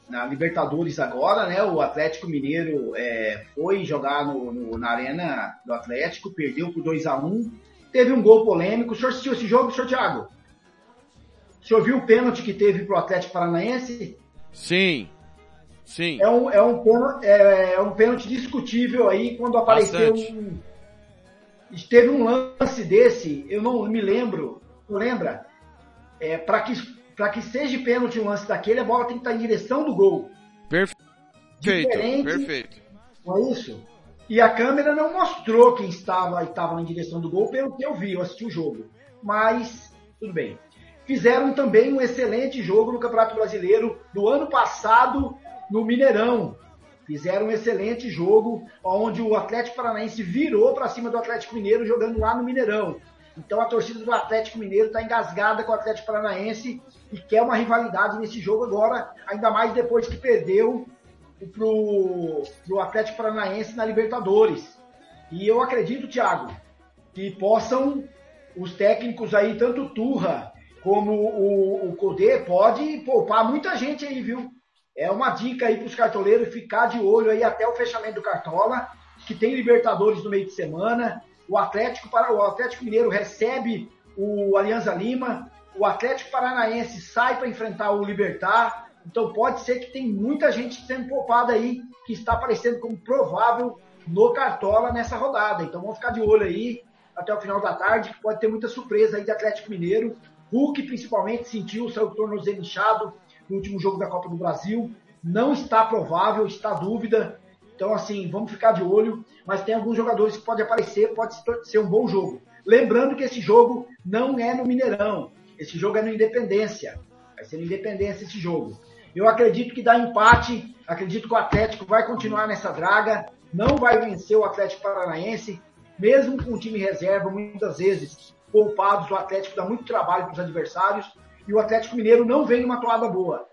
[SPEAKER 4] na Libertadores agora, né? O Atlético Mineiro é, foi jogar no, no, na arena do Atlético, perdeu por 2 a 1 Teve um gol polêmico. O senhor assistiu esse jogo, senhor Thiago? O senhor viu o pênalti que teve pro Atlético Paranaense?
[SPEAKER 1] Sim. Sim.
[SPEAKER 4] É um, é um, pênalti, é, é um pênalti discutível aí quando apareceu Bastante. um. Teve um lance desse, eu não me lembro, não lembra? É, para que, que seja pênalti um lance daquele, a bola tem que estar em direção do gol.
[SPEAKER 1] Perfeito. Diferente, perfeito.
[SPEAKER 4] Não é isso? E a câmera não mostrou quem estava, estava em direção do gol, pelo que eu vi, eu assisti o jogo. Mas, tudo bem. Fizeram também um excelente jogo no Campeonato Brasileiro do ano passado no Mineirão. Fizeram um excelente jogo, onde o Atlético Paranaense virou para cima do Atlético Mineiro jogando lá no Mineirão. Então a torcida do Atlético Mineiro está engasgada com o Atlético Paranaense e quer uma rivalidade nesse jogo agora, ainda mais depois que perdeu pro, pro Atlético Paranaense na Libertadores. E eu acredito, Thiago, que possam os técnicos aí, tanto Turra como o, o Codê, pode poupar muita gente aí, viu? É uma dica aí para os cartoleiros ficar de olho aí até o fechamento do Cartola, que tem Libertadores no meio de semana. O Atlético, para, o Atlético Mineiro recebe o Alianza Lima, o Atlético Paranaense sai para enfrentar o Libertar. Então pode ser que tem muita gente sendo poupada aí, que está aparecendo como provável no Cartola nessa rodada. Então vamos ficar de olho aí até o final da tarde, que pode ter muita surpresa aí de Atlético Mineiro. Hulk principalmente sentiu o seu tornozelo inchado no último jogo da Copa do Brasil. Não está provável, está dúvida. Então, assim, vamos ficar de olho. Mas tem alguns jogadores que podem aparecer, pode ser um bom jogo. Lembrando que esse jogo não é no Mineirão. Esse jogo é no Independência. Vai ser no Independência esse jogo. Eu acredito que dá empate. Acredito que o Atlético vai continuar nessa draga. Não vai vencer o Atlético Paranaense. Mesmo com o time reserva, muitas vezes poupados, o Atlético dá muito trabalho para os adversários e o Atlético Mineiro não vem numa toada boa.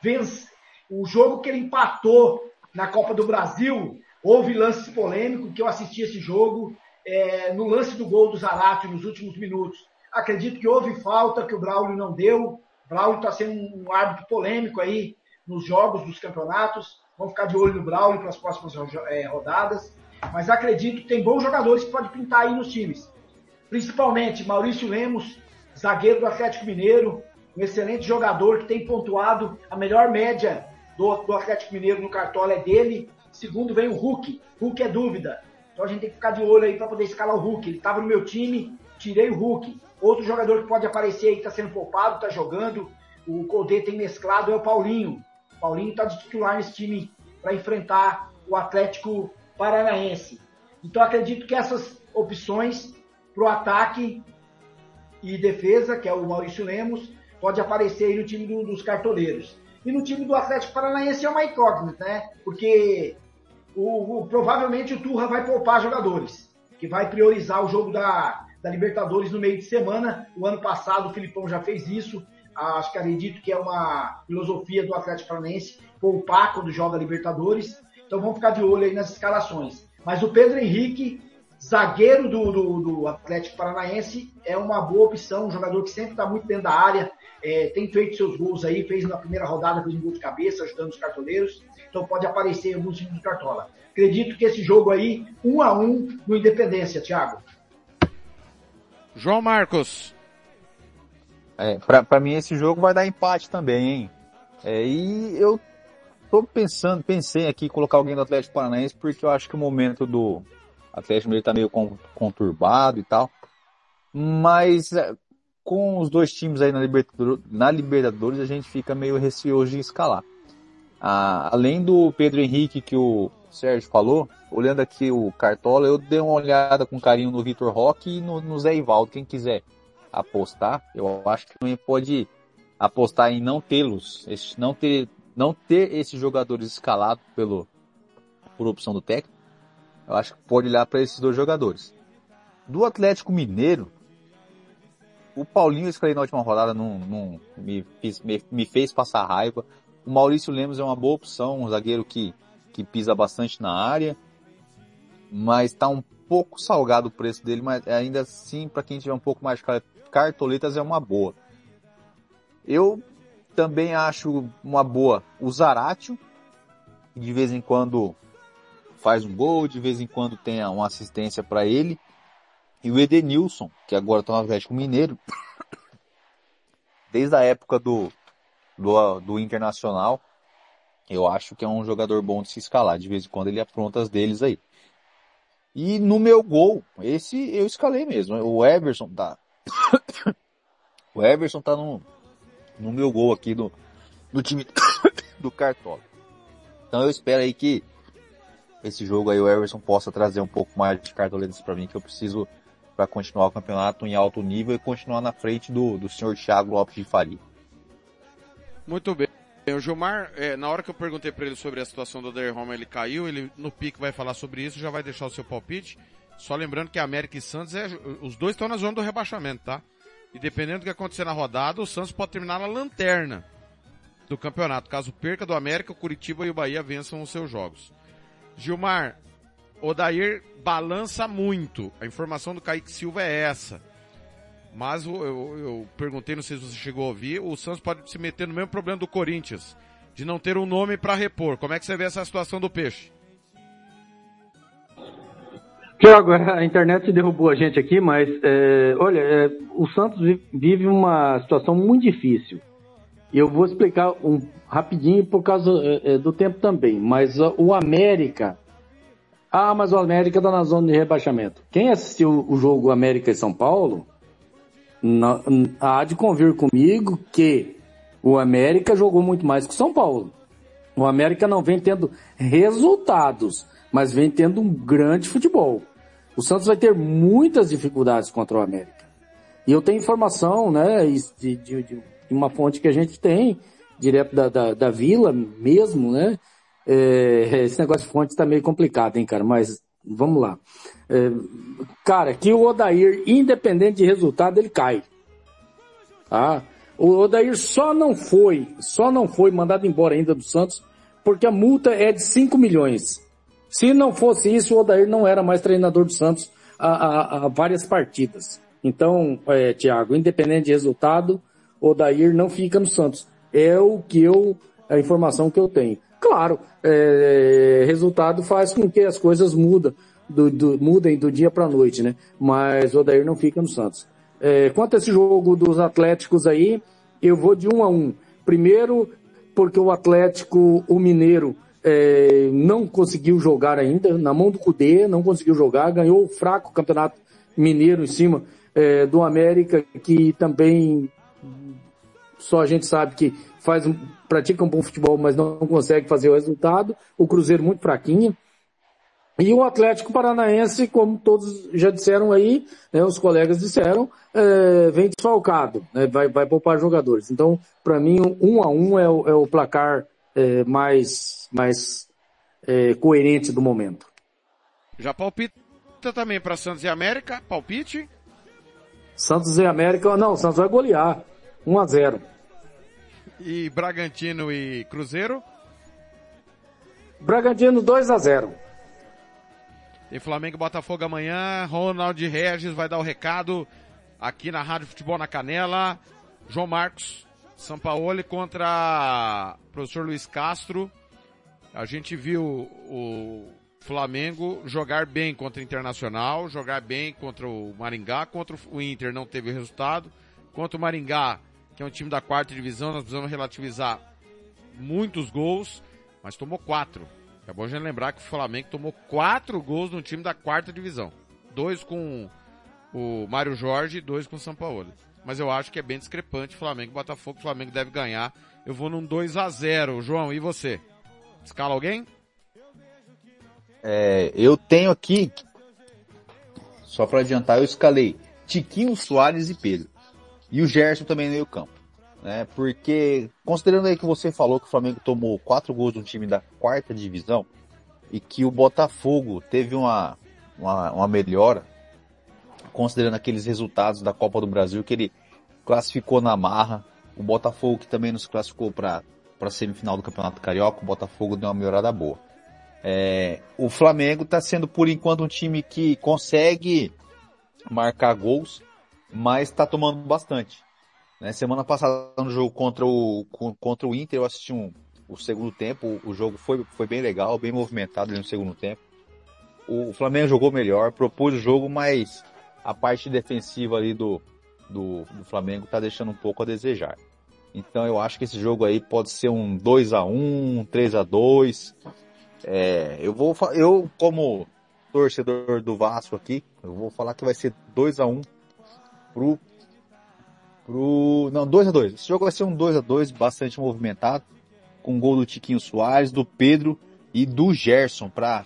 [SPEAKER 4] Vence. O jogo que ele empatou na Copa do Brasil, houve lance polêmico, que eu assisti esse jogo, é, no lance do gol do Zarate nos últimos minutos. Acredito que houve falta que o Braulio não deu. Braulio está sendo um árbitro polêmico aí nos jogos dos campeonatos. Vamos ficar de olho no Braulio para as próximas é, rodadas. Mas acredito que tem bons jogadores que pode pintar aí nos times. Principalmente Maurício Lemos, zagueiro do Atlético Mineiro, um excelente jogador que tem pontuado a melhor média do, do Atlético Mineiro no cartola é dele. Segundo vem o Hulk. Hulk é dúvida. Então a gente tem que ficar de olho aí para poder escalar o Hulk. Ele estava no meu time, tirei o Hulk. Outro jogador que pode aparecer aí, que está sendo poupado, está jogando. O Codê tem mesclado, é o Paulinho. O Paulinho está de titular nesse time para enfrentar o Atlético Paranaense. Então acredito que essas opções para o ataque e defesa, que é o Maurício Lemos, pode aparecer aí no time do, dos cartoleiros. E no time do Atlético Paranaense é uma incógnita, né? Porque o, o, provavelmente o Turra vai poupar jogadores, que vai priorizar o jogo da, da Libertadores no meio de semana. O ano passado o Filipão já fez isso. Acho que acredito que é uma filosofia do Atlético Paranaense poupar quando joga Libertadores. Então vamos ficar de olho aí nas escalações. Mas o Pedro Henrique, zagueiro do, do, do Atlético Paranaense, é uma boa opção, um jogador que sempre está muito dentro da área, é, tem feito seus gols aí, fez na primeira rodada, fez um gol de cabeça, ajudando os cartoleiros, então pode aparecer em alguns times de cartola. Acredito que esse jogo aí, um a um no Independência, Thiago.
[SPEAKER 1] João Marcos.
[SPEAKER 3] É, pra, pra mim esse jogo vai dar empate também, hein? É, e eu tô pensando, pensei aqui em colocar alguém do Atlético Paranaense porque eu acho que o momento do Atlético Mineiro tá meio conturbado e tal. Mas é, com os dois times aí na Libertadores, na Libertadores a gente fica meio receoso de escalar. Ah, além do Pedro Henrique que o Sérgio falou, olhando aqui o Cartola, eu dei uma olhada com carinho no Vitor Roque e no, no Zé Ivaldo. Quem quiser apostar, eu acho que também pode apostar em não tê-los, não ter não ter esses jogadores escalados pelo, por opção do técnico, eu acho que pode olhar para esses dois jogadores. Do Atlético Mineiro, o Paulinho eu na última rodada, não, não me, me, me, fez passar raiva. O Maurício Lemos é uma boa opção, um zagueiro que, que pisa bastante na área, mas está um pouco salgado o preço dele, mas ainda assim, para quem tiver um pouco mais de cartoletas, é uma boa. Eu também acho uma boa o Zaratio, de vez em quando faz um gol, de vez em quando tem uma assistência para ele. E o Edenilson, que agora está no Atlético Mineiro, desde a época do, do, do Internacional, eu acho que é um jogador bom de se escalar. De vez em quando ele apronta as deles aí. E no meu gol, esse eu escalei mesmo. O Everson tá. o Everson tá no, no meu gol aqui do, do time do Cartola. Então eu espero aí que esse jogo aí o Everson possa trazer um pouco mais de cartoletas para mim, que eu preciso para continuar o campeonato em alto nível e continuar na frente do, do senhor Thiago Lopes de Faria.
[SPEAKER 1] Muito bem. O Gilmar, é, na hora que eu perguntei para ele sobre a situação do Odair ele caiu, ele no pique vai falar sobre isso, já vai deixar o seu palpite. Só lembrando que América e Santos, é, os dois estão na zona do rebaixamento, tá? E dependendo do que acontecer na rodada, o Santos pode terminar na lanterna do campeonato. Caso perca do América, o Curitiba e o Bahia vençam os seus jogos. Gilmar, Odair balança muito. A informação do Kaique Silva é essa. Mas eu, eu, eu, perguntei, não sei se você chegou a ouvir, o Santos pode se meter no mesmo problema do Corinthians, de não ter um nome para repor. Como é que você vê essa situação do Peixe?
[SPEAKER 8] Tiago, a internet derrubou a gente aqui, mas é, olha, é, o Santos vive uma situação muito difícil. Eu vou explicar um, rapidinho por causa é, é do tempo também. Mas o América. Ah, mas o América está na zona de rebaixamento. Quem assistiu o jogo América e São Paulo na, há de convir comigo que o América jogou muito mais que o São Paulo. O América não vem tendo resultados mas vem tendo um grande futebol. O Santos vai ter muitas dificuldades contra o América. E eu tenho informação, né, de, de, de uma fonte que a gente tem, direto da, da, da vila mesmo, né? É, esse negócio de fonte está meio complicado, hein, cara, mas vamos lá. É, cara, que o Odair, independente de resultado, ele cai. Tá? O Odair só não foi, só não foi mandado embora ainda do Santos, porque a multa é de 5 milhões. Se não fosse isso, o Odair não era mais treinador do Santos há, várias partidas. Então, é, Thiago, independente de resultado, Odair não fica no Santos. É o que eu, a informação que eu tenho. Claro, é, resultado faz com que as coisas mudam, do, do, mudem do dia para noite, né? Mas o Odair não fica no Santos. É, quanto a esse jogo dos Atléticos aí, eu vou de um a um. Primeiro, porque o Atlético, o Mineiro, é, não conseguiu jogar ainda, na mão do Cudê, não conseguiu jogar, ganhou o fraco campeonato mineiro em cima é, do América, que também só a gente sabe que faz um, pratica um bom futebol, mas não consegue fazer o resultado. O Cruzeiro muito fraquinho. E o Atlético Paranaense, como todos já disseram aí, né, os colegas disseram, é, vem desfalcado, né, vai, vai poupar jogadores. Então, para mim, um a um é o, é o placar é, mais, mais é, coerente do momento.
[SPEAKER 1] Já palpita também para Santos e América, palpite?
[SPEAKER 8] Santos e América, não, Santos vai golear, 1 a 0
[SPEAKER 1] E Bragantino e Cruzeiro?
[SPEAKER 8] Bragantino 2 a 0
[SPEAKER 1] Tem Flamengo e Botafogo amanhã. Ronald Regis vai dar o recado aqui na Rádio Futebol na Canela. João Marcos, Sampaoli contra o professor Luiz Castro. A gente viu o Flamengo jogar bem contra o Internacional, jogar bem contra o Maringá, contra o Inter não teve resultado. Contra o Maringá, que é um time da quarta divisão, nós precisamos relativizar muitos gols, mas tomou quatro. É bom gente lembrar que o Flamengo tomou quatro gols no time da quarta divisão. Dois com o Mário Jorge e dois com o São Paulo. Mas eu acho que é bem discrepante Flamengo Botafogo. Flamengo deve ganhar. Eu vou num 2 a 0 João, e você? Escala alguém?
[SPEAKER 3] É, eu tenho aqui, só para adiantar, eu escalei Tiquinho, Soares e Pedro. E o Gerson também no meio campo. Né? Porque, considerando aí que você falou que o Flamengo tomou quatro gols de um time da quarta divisão e que o Botafogo teve uma, uma, uma melhora, considerando aqueles resultados da Copa do Brasil que ele classificou na marra, o Botafogo que também nos classificou para a semifinal do Campeonato Carioca, o Botafogo deu uma melhorada boa. É, o Flamengo está sendo por enquanto um time que consegue marcar gols, mas está tomando bastante. Né? Semana passada no jogo contra o, contra o Inter eu assisti um, o segundo tempo, o jogo foi, foi bem legal, bem movimentado no segundo tempo. O Flamengo jogou melhor, propôs o jogo, mas a parte defensiva ali do, do, do Flamengo está deixando um pouco a desejar. Então eu acho que esse jogo aí pode ser um 2 a 1 um 3 a 2 é, eu vou, eu como torcedor do Vasco aqui, eu vou falar que vai ser 2 a 1 um pro pro não, 2 a 2. Esse jogo vai ser um 2 a 2 bastante movimentado, com gol do Tiquinho Soares, do Pedro e do Gerson para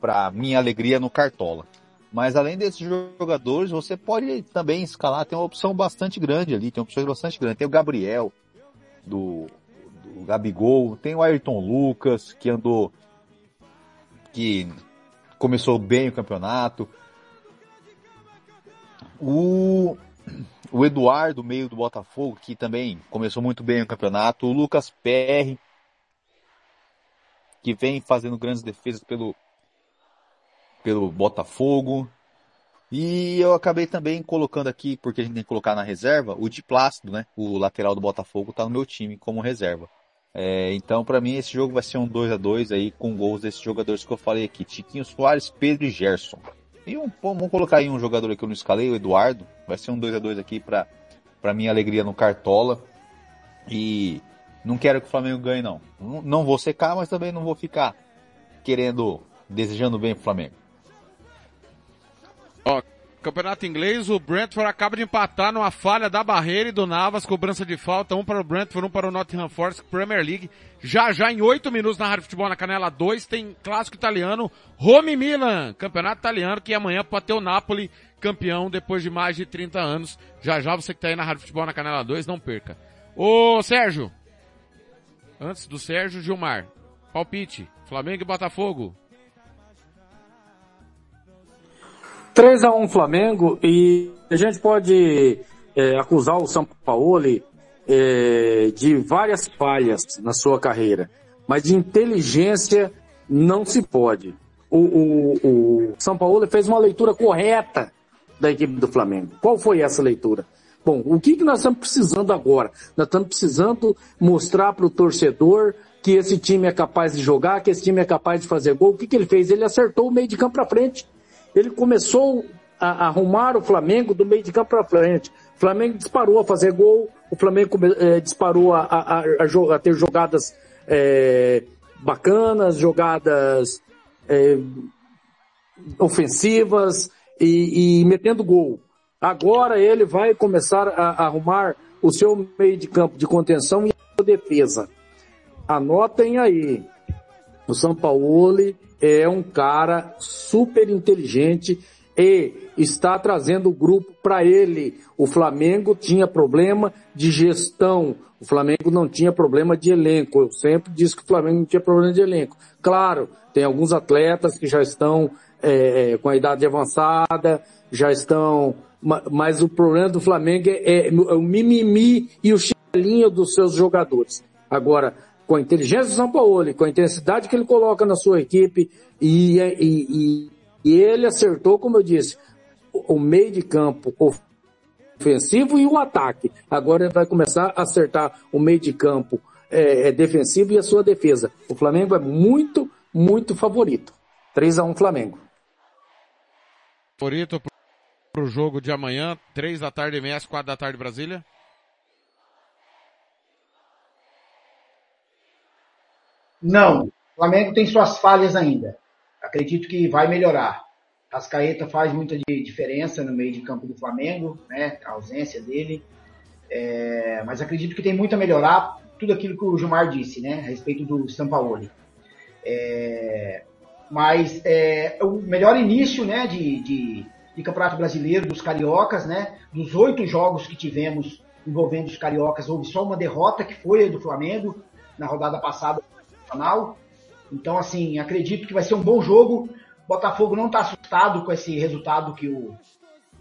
[SPEAKER 3] para minha alegria no Cartola. Mas além desses jogadores, você pode também escalar, tem uma opção bastante grande ali, tem opções bastante grandes. Tem o Gabriel, do, do Gabigol, tem o Ayrton Lucas, que andou que começou bem o campeonato. O, o Eduardo, meio do Botafogo, que também começou muito bem o campeonato. O Lucas Perry, que vem fazendo grandes defesas pelo, pelo Botafogo. E eu acabei também colocando aqui, porque a gente tem que colocar na reserva, o de Plácido, né? O lateral do Botafogo tá no meu time como reserva. É, então, para mim, esse jogo vai ser um 2 a 2 aí com gols desses jogadores que eu falei aqui: Tiquinho Soares, Pedro e Gerson. E um, vamos colocar aí um jogador aqui que eu não escalei, o Eduardo. Vai ser um 2 a 2 aqui para para minha alegria no Cartola. E não quero que o Flamengo ganhe, não. Não, vou secar, mas também não vou ficar querendo, desejando bem pro Flamengo.
[SPEAKER 1] Ó, Campeonato Inglês, o Brentford acaba de empatar numa falha da barreira e do Navas, cobrança de falta, um para o Brentford, um para o Nottingham Forest, Premier League. Já já em oito minutos na Rádio Futebol na Canela 2 tem clássico italiano, Rome Milan, campeonato italiano, que amanhã pode ter o Napoli campeão depois de mais de 30 anos. Já já você que tá aí na Rádio Futebol na Canela 2, não perca. Ô Sérgio, antes do Sérgio, Gilmar, palpite, Flamengo e Botafogo.
[SPEAKER 8] 3 a 1 Flamengo e a gente pode é, acusar o São Paulo é, de várias falhas na sua carreira, mas de inteligência não se pode. O, o, o São Paulo fez uma leitura correta da equipe do Flamengo. Qual foi essa leitura? Bom, o que, que nós estamos precisando agora? Nós estamos precisando mostrar para o torcedor que esse time é capaz de jogar, que esse time é capaz de fazer gol. O que, que ele fez? Ele acertou o meio de campo para frente ele começou a arrumar o Flamengo do meio de campo para frente. O Flamengo disparou a fazer gol, o Flamengo é, disparou a, a, a, a, ter jogadas é, bacanas, jogadas é, ofensivas e, e, metendo gol. Agora ele vai começar a, arrumar o seu meio de campo de contenção e defesa. Anotem aí. O Sampaoli é um cara super inteligente e está trazendo o grupo para ele. O Flamengo tinha problema de gestão, o Flamengo não tinha problema de elenco. Eu sempre disse que o Flamengo não tinha problema de elenco. Claro, tem alguns atletas que já estão é, com a idade avançada, já estão. Mas o problema do Flamengo é, é o mimimi e o chilinho dos seus jogadores. Agora, com a inteligência do São Paulo, com a intensidade que ele coloca na sua equipe, e, e, e, ele acertou, como eu disse, o, meio de campo ofensivo e o ataque. Agora ele vai começar a acertar o meio de campo é, é defensivo e a sua defesa. O Flamengo é muito, muito favorito. 3 a 1 Flamengo.
[SPEAKER 1] Favorito para o jogo de amanhã, 3 da tarde MS, 4 da tarde Brasília?
[SPEAKER 4] Não. O Flamengo tem suas falhas ainda. Acredito que vai melhorar. Cascaeta faz muita diferença no meio de campo do Flamengo, né? A ausência dele. É, mas acredito que tem muito a melhorar tudo aquilo que o Gilmar disse, né? A respeito do Sampaoli. É, mas é, o melhor início, né? De, de, de Campeonato Brasileiro, dos Cariocas, né? Dos oito jogos que tivemos envolvendo os Cariocas, houve só uma derrota, que foi a do Flamengo, na rodada passada nacional. Então, assim, acredito que vai ser um bom jogo. O Botafogo não está assustado com esse resultado que o,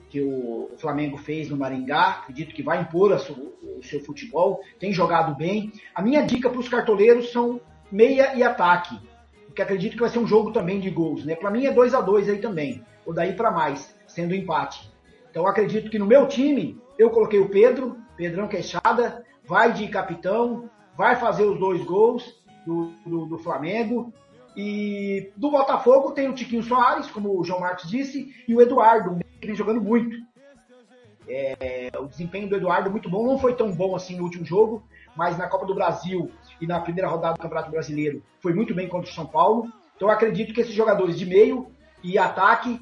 [SPEAKER 4] que o Flamengo fez no Maringá. Acredito que vai impor o seu futebol. Tem jogado bem. A minha dica para os cartoleiros são meia e ataque. Porque acredito que vai ser um jogo também de gols. Né? Para mim é 2 a 2 aí também. Ou daí para mais, sendo empate. Então acredito que no meu time, eu coloquei o Pedro, Pedrão Queixada, vai de capitão, vai fazer os dois gols do, do, do Flamengo. E do Botafogo tem o Tiquinho Soares, como o João Marcos disse, e o Eduardo, que vem jogando muito. É, o desempenho do Eduardo é muito bom, não foi tão bom assim no último jogo, mas na Copa do Brasil e na primeira rodada do Campeonato Brasileiro foi muito bem contra o São Paulo. Então eu acredito que esses jogadores de meio e ataque,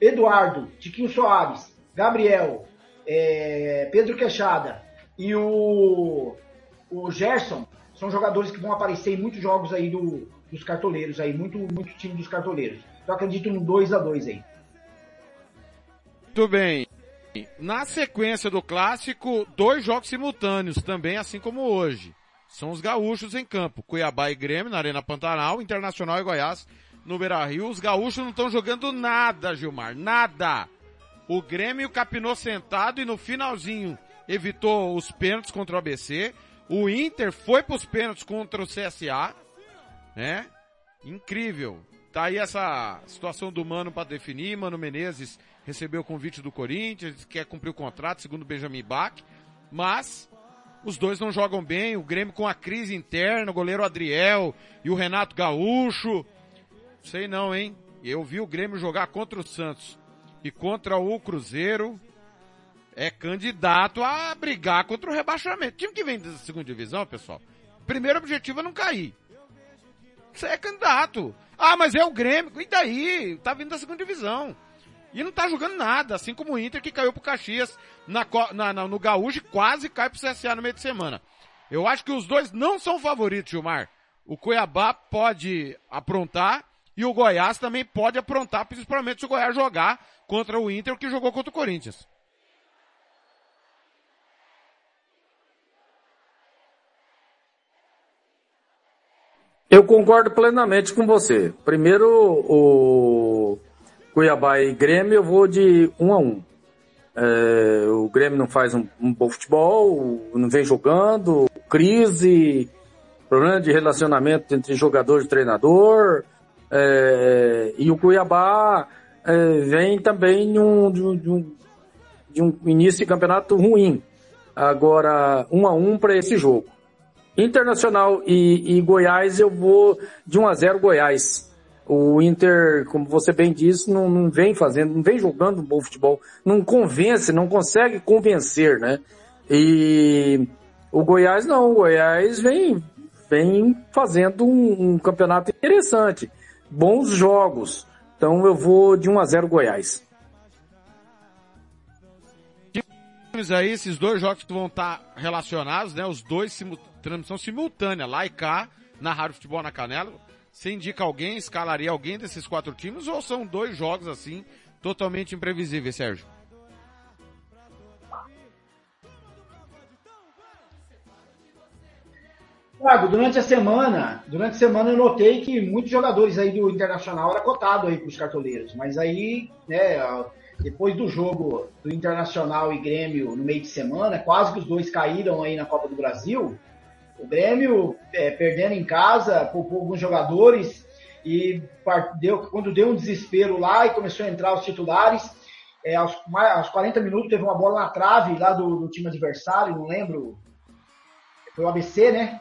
[SPEAKER 4] Eduardo, Tiquinho Soares, Gabriel, é, Pedro Queixada e o, o Gerson, são jogadores que vão aparecer em muitos jogos aí do, dos cartoleiros aí, muito, muito time dos cartoleiros. Então acredito no 2 a 2 aí.
[SPEAKER 1] Muito bem. Na sequência do clássico, dois jogos simultâneos também, assim como hoje. São os gaúchos em campo. Cuiabá e Grêmio na Arena Pantanal, Internacional e Goiás no Beira-Rio. Os gaúchos não estão jogando nada, Gilmar, nada. O Grêmio capinou sentado e no finalzinho evitou os pênaltis contra o ABC. O Inter foi para os pênaltis contra o CSA, né? Incrível. Tá aí essa situação do Mano para definir. Mano Menezes recebeu o convite do Corinthians, quer cumprir o contrato, segundo Benjamin Bach. Mas os dois não jogam bem. O Grêmio com a crise interna, o goleiro Adriel e o Renato Gaúcho. Sei não, hein? Eu vi o Grêmio jogar contra o Santos e contra o Cruzeiro é candidato a brigar contra o rebaixamento. Time que vem da segunda divisão, pessoal, primeiro objetivo é não cair. Você é candidato. Ah, mas é o Grêmio. E daí? Tá vindo da segunda divisão. E não tá jogando nada, assim como o Inter que caiu pro Caxias na, na, na, no Gaúcho e quase cai pro CSA no meio de semana. Eu acho que os dois não são favoritos, Gilmar. O Cuiabá pode aprontar e o Goiás também pode aprontar, principalmente se o Goiás jogar contra o Inter que jogou contra o Corinthians.
[SPEAKER 8] Eu concordo plenamente com você. Primeiro, o Cuiabá e Grêmio, eu vou de um a um. É, o Grêmio não faz um, um, bom futebol, não vem jogando, crise, problema de relacionamento entre jogador e treinador. É, e o Cuiabá é, vem também de um, de, um, de um início de campeonato ruim. Agora, um a um para esse jogo. Internacional e, e, Goiás, eu vou de 1 a 0 Goiás. O Inter, como você bem disse, não, não vem fazendo, não vem jogando bom futebol, não convence, não consegue convencer, né? E o Goiás não, o Goiás vem, vem fazendo um, um campeonato interessante, bons jogos. Então eu vou de 1 a 0 Goiás.
[SPEAKER 1] aí, esses dois jogos que vão estar relacionados, né? Os dois transmissão simultânea, lá e cá, na Rádio Futebol na Canela. Você indica alguém, escalaria alguém desses quatro times ou são dois jogos assim totalmente imprevisíveis, Sérgio?
[SPEAKER 4] Thiago, durante a semana, durante a semana eu notei que muitos jogadores aí do Internacional eram cotados aí para os cartoleiros, mas aí, né, depois do jogo do Internacional e Grêmio no meio de semana, quase que os dois caíram aí na Copa do Brasil. O Grêmio é, perdendo em casa, poupou alguns jogadores e deu, quando deu um desespero lá e começou a entrar os titulares, é, aos, aos 40 minutos teve uma bola na trave lá do, do time adversário, não lembro, foi o ABC, né?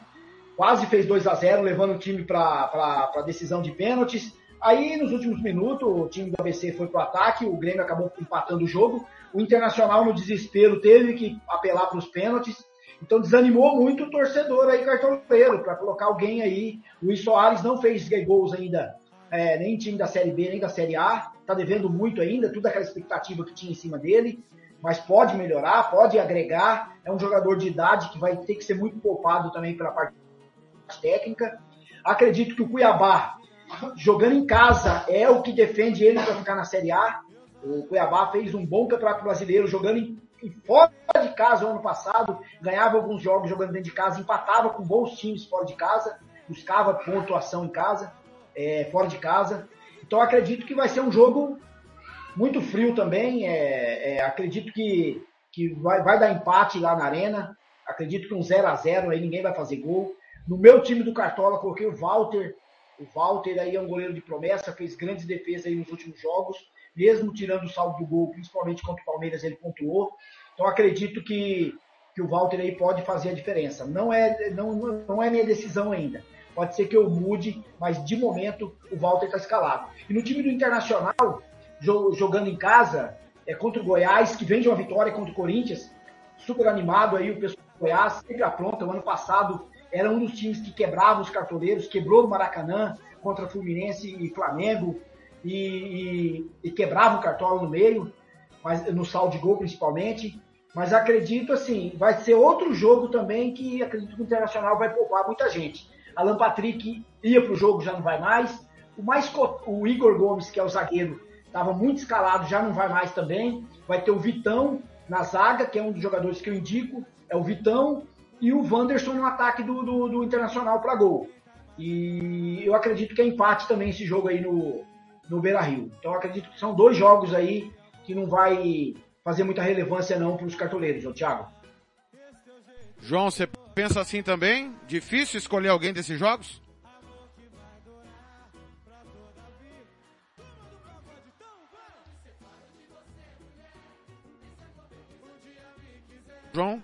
[SPEAKER 4] quase fez 2 a 0 levando o time para a decisão de pênaltis. Aí, nos últimos minutos, o time do ABC foi para o ataque, o Grêmio acabou empatando o jogo. O Internacional, no desespero, teve que apelar para os pênaltis. Então, desanimou muito o torcedor aí, cartoleiro, para colocar alguém aí. O Luiz Soares não fez gols ainda, é, nem time da Série B, nem da Série A. Está devendo muito ainda, toda aquela expectativa que tinha em cima dele. Mas pode melhorar, pode agregar. É um jogador de idade que vai ter que ser muito poupado também pela parte técnica. Acredito que o Cuiabá, jogando em casa, é o que defende ele para ficar na Série A. O Cuiabá fez um bom campeonato brasileiro jogando em, em fora de casa ano passado, ganhava alguns jogos jogando dentro de casa, empatava com bons times fora de casa, buscava pontuação em casa, é, fora de casa. Então acredito que vai ser um jogo muito frio também. É, é, acredito que, que vai, vai dar empate lá na arena. Acredito que um 0 a 0 aí ninguém vai fazer gol. No meu time do Cartola, coloquei o Walter. O Walter aí é um goleiro de promessa, fez grandes defesas aí nos últimos jogos, mesmo tirando o saldo do gol, principalmente contra o Palmeiras, ele pontuou. Então acredito que, que o Walter aí pode fazer a diferença. Não é, não, não é minha decisão ainda. Pode ser que eu mude, mas de momento o Walter está escalado. E no time do Internacional, jogando em casa, é contra o Goiás, que vem de uma vitória contra o Corinthians, super animado aí o pessoal do Goiás, sempre apronta. O ano passado era um dos times que quebrava os cartoleiros, quebrou o Maracanã contra Fluminense e Flamengo e, e, e quebrava o cartola no meio, mas no saldo de gol principalmente. Mas acredito assim, vai ser outro jogo também que acredito que o Internacional vai poupar muita gente. Alan Patrick ia para o jogo, já não vai mais. O, mais, o Igor Gomes, que é o zagueiro, estava muito escalado, já não vai mais também. Vai ter o Vitão na zaga, que é um dos jogadores que eu indico. É o Vitão, e o Wanderson no ataque do, do, do Internacional para gol. E eu acredito que é empate também esse jogo aí no, no Beira Rio. Então acredito que são dois jogos aí que não vai fazer muita relevância não para os cartoleiros, ô Thiago.
[SPEAKER 1] João, você pensa assim também? Difícil escolher alguém desses jogos? João?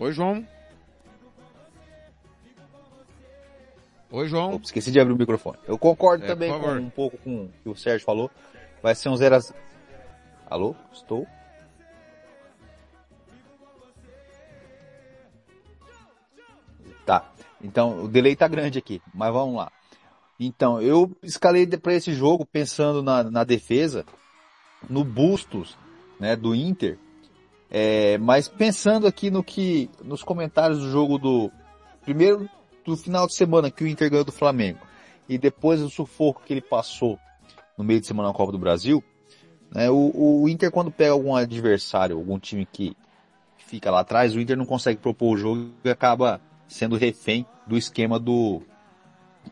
[SPEAKER 1] Oi, João. Oi, João.
[SPEAKER 3] Opa, esqueci de abrir o microfone. Eu concordo é, também com um pouco com o que o Sérgio falou. Vai ser um 0 a 0. Alô? Estou? Tá. Então, o delay tá grande aqui, mas vamos lá. Então, eu escalei para esse jogo pensando na, na defesa, no Bustos, né, do Inter, é, mas pensando aqui no que, nos comentários do jogo do, primeiro do final de semana que o Inter ganhou do Flamengo, e depois do sufoco que ele passou no meio de semana na Copa do Brasil, né, o, o Inter quando pega algum adversário, algum time que fica lá atrás, o Inter não consegue propor o jogo e acaba sendo refém do esquema do,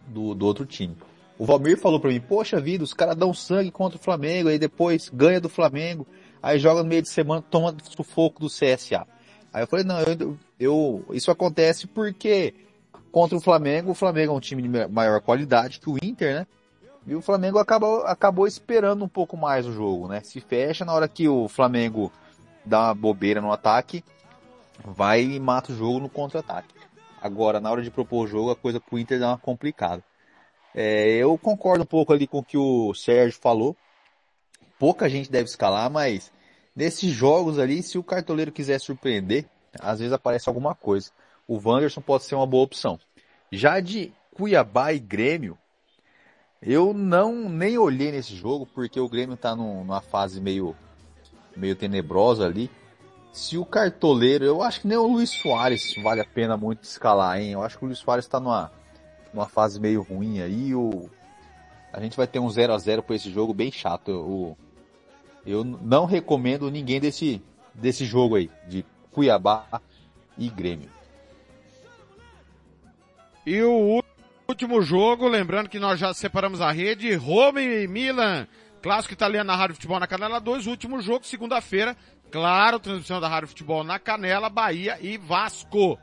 [SPEAKER 3] do, do outro time. O Valmir falou para mim, poxa vida, os caras dão sangue contra o Flamengo, aí depois ganha do Flamengo, aí joga no meio de semana, toma sufoco do CSA. Aí eu falei, não, eu, eu, isso acontece porque contra o Flamengo, o Flamengo é um time de maior qualidade que o Inter, né? E o Flamengo acabou, acabou esperando um pouco mais o jogo, né? Se fecha na hora que o Flamengo dá uma bobeira no ataque, vai e mata o jogo no contra-ataque. Agora, na hora de propor o jogo, a coisa pro Inter dá uma complicada. É, eu concordo um pouco ali com o que o Sérgio falou pouca gente deve escalar, mas nesses jogos ali, se o cartoleiro quiser surpreender, às vezes aparece alguma coisa. O Wanderson pode ser uma boa opção. Já de Cuiabá e Grêmio, eu não nem olhei nesse jogo porque o Grêmio está numa fase meio meio tenebrosa ali. Se o cartoleiro, eu acho que nem o Luiz Soares vale a pena muito escalar, hein? Eu acho que o Luiz Soares está numa numa fase meio ruim aí. O, a gente vai ter um 0 a 0 por esse jogo bem chato. O, eu não recomendo ninguém desse, desse jogo aí, de Cuiabá e Grêmio.
[SPEAKER 1] E o último jogo, lembrando que nós já separamos a rede, Roma e Milan, clássico italiano na Rádio Futebol na Canela 2, último jogo, segunda-feira, claro, transmissão da Rádio Futebol na Canela, Bahia e Vasco.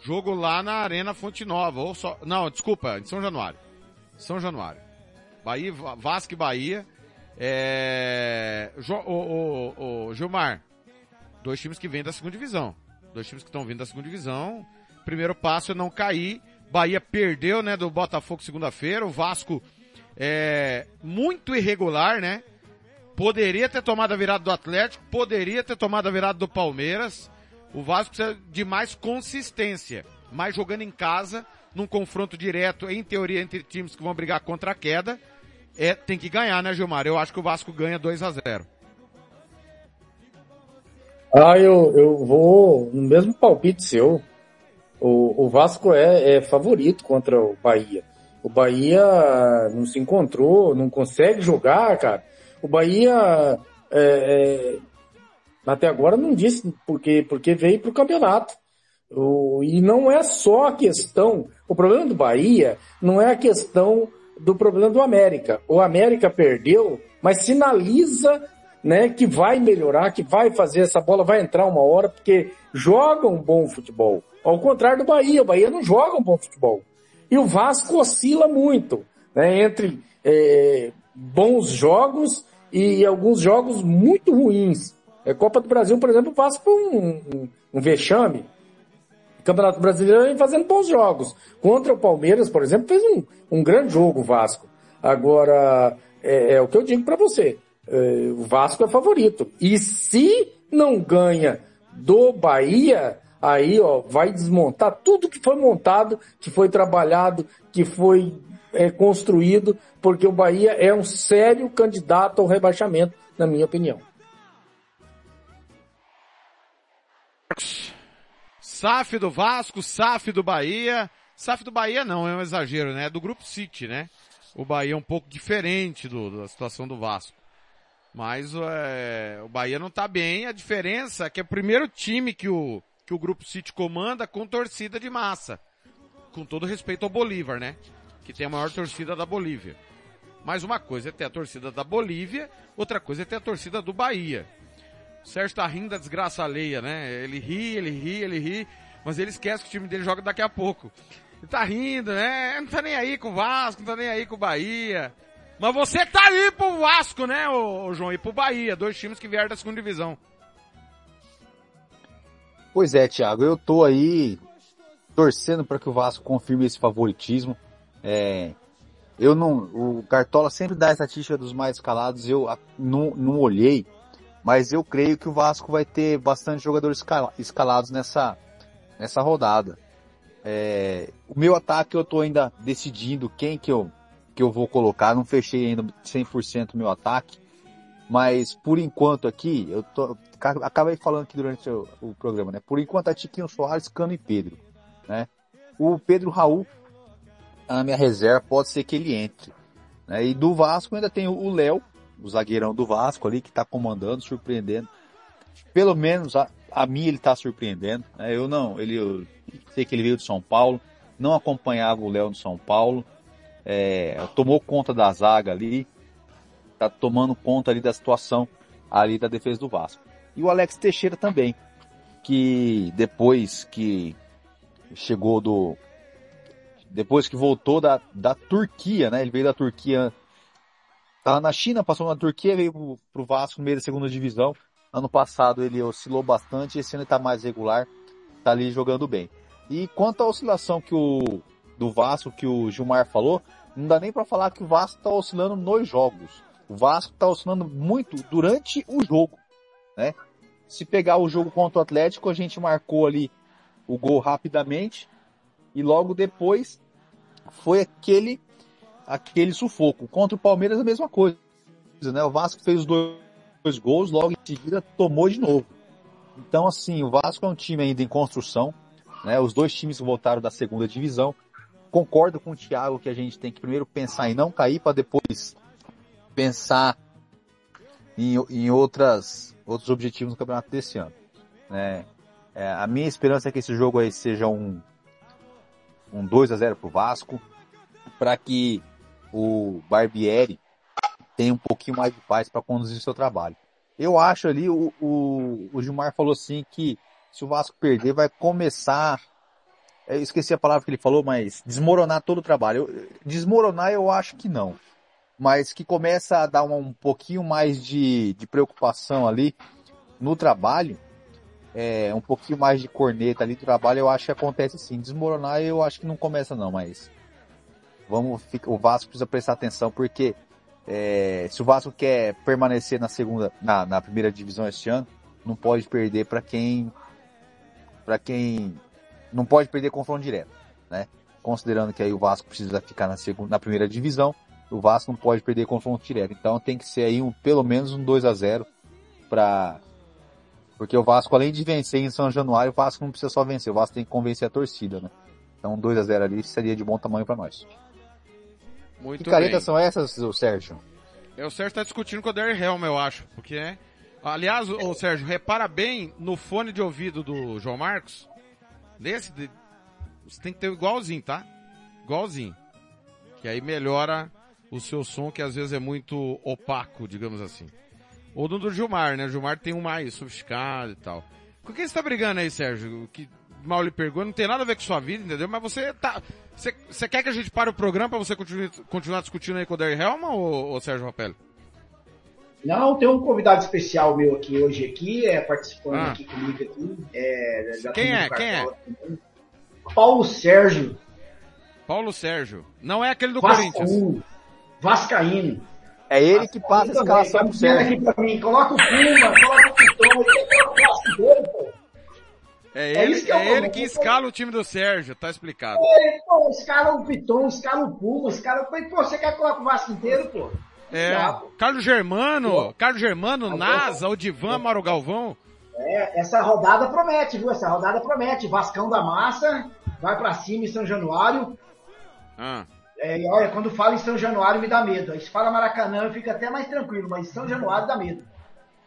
[SPEAKER 1] Jogo lá na Arena Fonte Nova, ou só, não, desculpa, em São Januário. São Januário. Bahia, Vasco e Bahia. É... Jo, o, o, o, Gilmar, dois times que vêm da segunda divisão. Dois times que estão vindo da segunda divisão. Primeiro passo é não cair. Bahia perdeu, né, do Botafogo segunda-feira. O Vasco é muito irregular, né? Poderia ter tomado a virada do Atlético, poderia ter tomado a virada do Palmeiras. O Vasco precisa de mais consistência. Mais jogando em casa, num confronto direto, em teoria, entre times que vão brigar contra a queda é, tem que ganhar, né, Gilmar? Eu acho que o Vasco ganha 2 a 0
[SPEAKER 8] Ah, eu, eu vou no mesmo palpite seu. O, o Vasco é, é favorito contra o Bahia. O Bahia não se encontrou, não consegue jogar, cara. O Bahia é, é, até agora não disse porque, porque veio para o campeonato. E não é só a questão. O problema do Bahia não é a questão do problema do América. O América perdeu, mas sinaliza né, que vai melhorar, que vai fazer, essa bola vai entrar uma hora, porque joga um bom futebol. Ao contrário do Bahia, o Bahia não joga um bom futebol. E o Vasco oscila muito, né, entre é, bons jogos e alguns jogos muito ruins. A Copa do Brasil, por exemplo, o Vasco foi um, um, um vexame. Campeonato Brasileiro vem fazendo bons jogos. Contra o Palmeiras, por exemplo, fez um, um grande jogo o Vasco. Agora, é, é o que eu digo para você. É, o Vasco é favorito. E se não ganha do Bahia, aí ó, vai desmontar tudo que foi montado, que foi trabalhado, que foi é, construído, porque o Bahia é um sério candidato ao rebaixamento, na minha opinião.
[SPEAKER 1] SAF do Vasco, SAF do Bahia. SAF do Bahia não, é um exagero, né? É do Grupo City, né? O Bahia é um pouco diferente do, da situação do Vasco. Mas é, o Bahia não tá bem. A diferença é que é o primeiro time que o, que o Grupo City comanda com torcida de massa. Com todo respeito ao Bolívar, né? Que tem a maior torcida da Bolívia. Mas uma coisa é ter a torcida da Bolívia, outra coisa é ter a torcida do Bahia. O Sérgio tá rindo da desgraça alheia, né? Ele ri, ele ri, ele ri, mas ele esquece que o time dele joga daqui a pouco. Ele tá rindo, né? Não tá nem aí com o Vasco, não tá nem aí com o Bahia. Mas você tá aí pro Vasco, né, ô, João? E pro Bahia, dois times que vieram da segunda divisão.
[SPEAKER 3] Pois é, Thiago, eu tô aí torcendo para que o Vasco confirme esse favoritismo. É, eu não, o Cartola sempre dá a estatística dos mais escalados, eu não, não olhei, mas eu creio que o Vasco vai ter bastante jogadores escalados nessa, nessa rodada. É, o meu ataque eu estou ainda decidindo quem que eu, que eu vou colocar, não fechei ainda 100% o meu ataque, mas por enquanto aqui, eu tô, acabei falando aqui durante o, o programa, né? Por enquanto é Tiquinho Soares, Cano e Pedro, né? O Pedro Raul, a minha reserva, pode ser que ele entre. Né? E do Vasco ainda tem o Léo, o zagueirão do Vasco ali, que está comandando, surpreendendo. Pelo menos a, a mim ele está surpreendendo. Né? Eu não, ele, eu sei que ele veio de São Paulo, não acompanhava o Léo no São Paulo, é, tomou conta da zaga ali, está tomando conta ali da situação ali da defesa do Vasco. E o Alex Teixeira também, que depois que chegou do, depois que voltou da, da Turquia, né? Ele veio da Turquia Tava na China, passou na Turquia, veio pro, pro Vasco no meio da segunda divisão. Ano passado ele oscilou bastante, esse ano ele tá mais regular, tá ali jogando bem. E quanto à oscilação que o do Vasco que o Gilmar falou, não dá nem para falar que o Vasco tá oscilando nos jogos. O Vasco tá oscilando muito durante o jogo, né? Se pegar o jogo contra o Atlético, a gente marcou ali o gol rapidamente e logo depois foi aquele aquele sufoco. Contra o Palmeiras a mesma coisa, né? O Vasco fez os dois, dois gols, logo em seguida tomou de novo. Então, assim, o Vasco é um time ainda em construção, né? Os dois times voltaram da segunda divisão. concordo com o Thiago que a gente tem que primeiro pensar em não cair para depois pensar em, em outras, outros objetivos no campeonato desse ano. Né? É, a minha esperança é que esse jogo aí seja um, um 2 a 0 pro Vasco, para que o Barbieri tenha um pouquinho mais de paz para conduzir seu trabalho. Eu acho ali, o, o, o Gilmar falou assim que se o Vasco perder vai começar eu esqueci a palavra que ele falou, mas desmoronar todo o trabalho. Desmoronar eu acho que não. Mas que começa a dar um, um pouquinho mais de, de preocupação ali no trabalho, é, um pouquinho mais de corneta ali no trabalho, eu acho que acontece sim. Desmoronar eu acho que não começa não, mas vamos, o Vasco precisa prestar atenção porque é, se o Vasco quer permanecer na segunda, na, na primeira divisão este ano, não pode perder para quem, para quem não pode perder confronto direto, né? Considerando que aí o Vasco precisa ficar na segunda, na primeira divisão, o Vasco não pode perder confronto direto. Então tem que ser aí um, pelo menos um 2 a 0 para porque o Vasco além de vencer em São Januário, o Vasco não precisa só vencer, o Vasco tem que convencer a torcida, né? Então 2 a 0 ali seria de bom tamanho para nós.
[SPEAKER 1] Muito
[SPEAKER 3] que caretas são essas, o Sérgio?
[SPEAKER 1] É, o Sérgio tá discutindo com o Derry Helm, eu acho. Porque, né? Aliás, o Sérgio, repara bem no fone de ouvido do João Marcos. Desse, de- você tem que ter igualzinho, tá? Igualzinho. Que aí melhora o seu som, que às vezes é muito opaco, digamos assim. Ou no do Gilmar, né? O Gilmar tem um mais sofisticado e tal. Com quem você tá brigando aí, Sérgio? Que mal lhe pergunto, não tem nada a ver com sua vida, entendeu? Mas você tá. Você, você quer que a gente pare o programa pra você continuar, continuar discutindo aí com o Derry Helma ou, ou Sérgio Rapelli?
[SPEAKER 4] Não, tem um convidado especial meu aqui hoje aqui, é, participando
[SPEAKER 1] Ah.
[SPEAKER 4] aqui comigo aqui. É, da
[SPEAKER 1] Quem é?
[SPEAKER 4] do
[SPEAKER 1] Quem é?
[SPEAKER 4] Também. Paulo Sérgio,
[SPEAKER 1] Paulo Sérgio. Não é aquele do Corinthians.
[SPEAKER 4] Vascaíno.
[SPEAKER 3] É ele que passa a escalação pro Sérgio.
[SPEAKER 4] aqui pra mim, coloca o Puma, coloca o Pitão, coloca o Vasco dele, pô.
[SPEAKER 1] É
[SPEAKER 4] É
[SPEAKER 1] ele,
[SPEAKER 4] isso que é o
[SPEAKER 1] é ele que escala o time do Sérgio, tá explicado.
[SPEAKER 4] Ele, pô, escala o Piton, escala o Puma, escala... Pô, você quer colocar o Vasco inteiro, pô?
[SPEAKER 1] É,
[SPEAKER 4] Dá, pô.
[SPEAKER 1] Carlos Germano, Carlos Germano, NASA, Odivan, Mauro Galvão.
[SPEAKER 4] É, essa rodada promete, viu? Essa rodada promete. Vascão da Massa, vai pra cima em São Januário.
[SPEAKER 1] Ah,
[SPEAKER 4] É, e olha, quando fala em São Januário me dá medo. Aí se fala Maracanã eu fico até mais tranquilo, mas São Januário dá medo.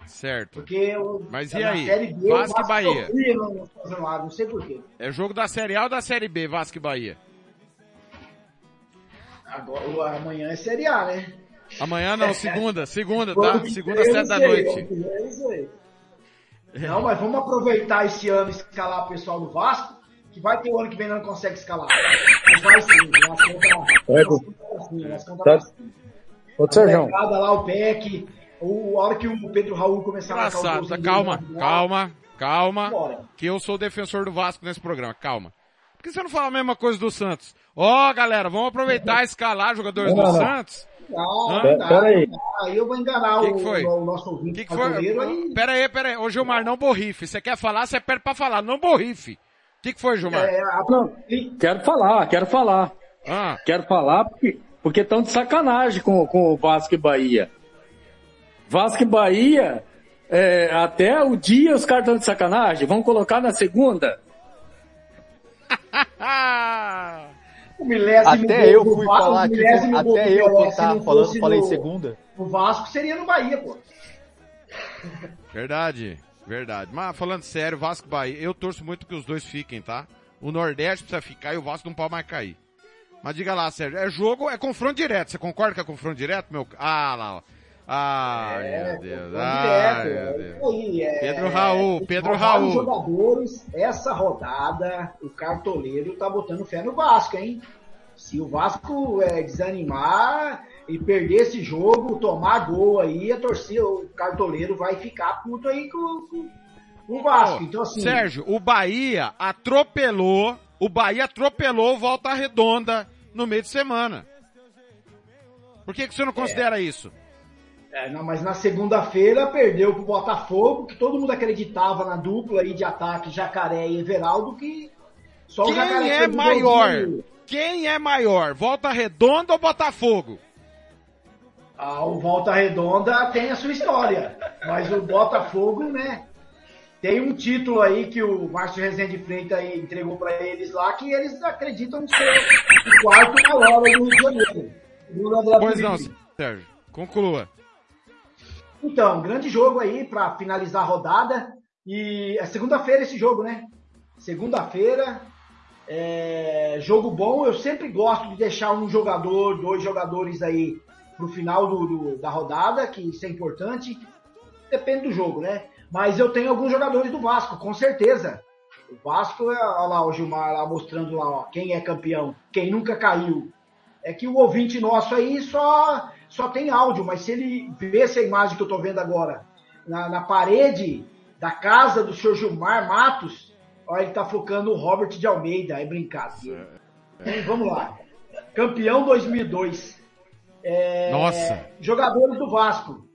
[SPEAKER 1] certo.
[SPEAKER 4] Porque o,
[SPEAKER 1] Mas e
[SPEAKER 4] na
[SPEAKER 1] aí?
[SPEAKER 4] Série B,
[SPEAKER 1] Vasco
[SPEAKER 4] o
[SPEAKER 1] e Bahia?
[SPEAKER 4] no São Januário, não sei porquê.
[SPEAKER 1] É jogo da Série A ou da Série B, Vasco e Bahia?
[SPEAKER 4] Agora, amanhã é Série A, né?
[SPEAKER 1] Amanhã não, segunda, segunda, tá? Segunda, sete da noite.
[SPEAKER 4] É isso aí. Não, mas vamos aproveitar esse ano e escalar o pessoal do Vasco, que vai ter o ano que vem não consegue escalar. Mas vai sim, o Vasco tá-
[SPEAKER 8] É,
[SPEAKER 4] o Vasco tá pra cima, o Vasco tá
[SPEAKER 8] Tá.
[SPEAKER 4] cima.
[SPEAKER 8] Ô, Sérgio,
[SPEAKER 4] lá, o PEC, o, a hora que o Pedro Raul começar a marcar
[SPEAKER 1] tá?
[SPEAKER 4] dele,
[SPEAKER 1] Calma,
[SPEAKER 4] lá,
[SPEAKER 1] calma, calma.
[SPEAKER 4] Bora.
[SPEAKER 1] Que eu sou o defensor do Vasco nesse programa, calma. Por que você não fala a mesma coisa do Santos? Ó, galera, vamos aproveitar e escalar jogadores
[SPEAKER 8] Não,
[SPEAKER 1] do
[SPEAKER 8] não.
[SPEAKER 1] Santos?
[SPEAKER 4] Não,
[SPEAKER 1] Hã?
[SPEAKER 4] não dá,
[SPEAKER 8] Pera aí.
[SPEAKER 4] eu vou enganar
[SPEAKER 1] Que
[SPEAKER 4] o,
[SPEAKER 1] que foi?
[SPEAKER 4] o nosso
[SPEAKER 1] O
[SPEAKER 4] ouvinte
[SPEAKER 1] que, que foi?
[SPEAKER 4] aí.
[SPEAKER 1] Pera aí, pera aí. Ô, Gilmar, não borrife. Você quer falar, você pede pra falar. Não borrife. O que, que foi, Gilmar?
[SPEAKER 4] É, a-
[SPEAKER 8] Não. quero falar, quero falar.
[SPEAKER 1] Ah,
[SPEAKER 8] Quero falar porque porque estão de sacanagem com, com o Vasco e Bahia. Vasco e Bahia, é, até o dia os caras estão de sacanagem. Vamos colocar na segunda?
[SPEAKER 4] o milésimo
[SPEAKER 3] Até
[SPEAKER 4] gol
[SPEAKER 3] eu fui
[SPEAKER 4] Vasco,
[SPEAKER 3] falar
[SPEAKER 4] o
[SPEAKER 3] que
[SPEAKER 4] do
[SPEAKER 3] até eu quando tava
[SPEAKER 4] não
[SPEAKER 3] falando, falei
[SPEAKER 4] no-
[SPEAKER 3] segunda.
[SPEAKER 4] O Vasco seria no Bahia, pô.
[SPEAKER 1] verdade, verdade. Mas falando sério, Vasco Bahia, eu torço muito que os dois fiquem, tá? O Nordeste precisa ficar e o Vasco não pode mais cair. Mas diga lá, Sérgio, é jogo, é confronto direto. Você concorda que é confronto direto, meu? Ah, lá, ó. Ah,
[SPEAKER 4] É,
[SPEAKER 1] meu Deus. Ah,
[SPEAKER 4] direto,
[SPEAKER 1] meu
[SPEAKER 4] é
[SPEAKER 1] Deus.
[SPEAKER 4] aí, é-
[SPEAKER 1] Pedro Raul,
[SPEAKER 4] é,
[SPEAKER 1] Pedro Raul.
[SPEAKER 4] jogadores, essa rodada, o cartoleiro tá botando fé no Vasco, hein? Se o Vasco é, desanimar e perder esse jogo, tomar gol aí, a torcida, o cartoleiro vai ficar puto aí com, com- com o Vasco. Então, assim,
[SPEAKER 1] Sérgio, o Bahia atropelou, o Bahia atropelou o Volta Redonda no meio de semana. Por que, que você não considera isso?
[SPEAKER 4] é, não, mas na segunda-feira perdeu pro Botafogo, que todo mundo acreditava na dupla aí de ataque Jacaré e Everaldo, que só o Jacaré
[SPEAKER 1] Quem é maior?
[SPEAKER 4] golzinho.
[SPEAKER 1] Quem é maior? Volta Redonda ou Botafogo?
[SPEAKER 4] O Volta Redonda tem a sua história, mas o Botafogo, né? tem um título aí que o Márcio Rezende Freitas entregou para eles lá que eles acreditam ser o quarto maior do Rio de Janeiro.
[SPEAKER 1] Pois não, Sérgio. Conclua.
[SPEAKER 4] Então, grande jogo aí para finalizar a rodada. E é segunda-feira esse jogo, né? Segunda-feira, é, jogo bom. Eu sempre gosto de deixar um jogador, dois jogadores aí pro final do, do, da rodada, que isso é importante. Depende do jogo, né? Mas eu tenho alguns jogadores do Vasco, com certeza. O Vasco, olha lá o Gilmar lá mostrando lá, ó, quem é campeão, quem nunca caiu. É que o ouvinte nosso aí só, só tem áudio, mas se ele vê essa imagem que eu tô vendo agora na, na parede da casa do senhor Gilmar Matos, ó, ele tá focando o Robert de Almeida, é brincadeira. É. Vamos lá. Campeão 2002. É,
[SPEAKER 1] Nossa.
[SPEAKER 4] Jogadores do Vasco.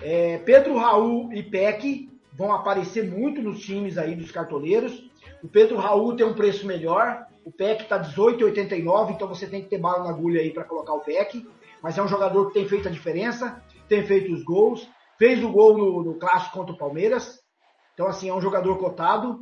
[SPEAKER 4] É, Pedro Raul e Peck vão aparecer muito nos times aí dos cartoleiros. O Pedro Raul tem um preço melhor. O Peck está 18,89, então você tem que ter bala na agulha aí para colocar o Peck. Mas é um jogador que tem feito a diferença, tem feito os gols, fez o gol no, no clássico contra o Palmeiras. Então, assim, é um jogador cotado.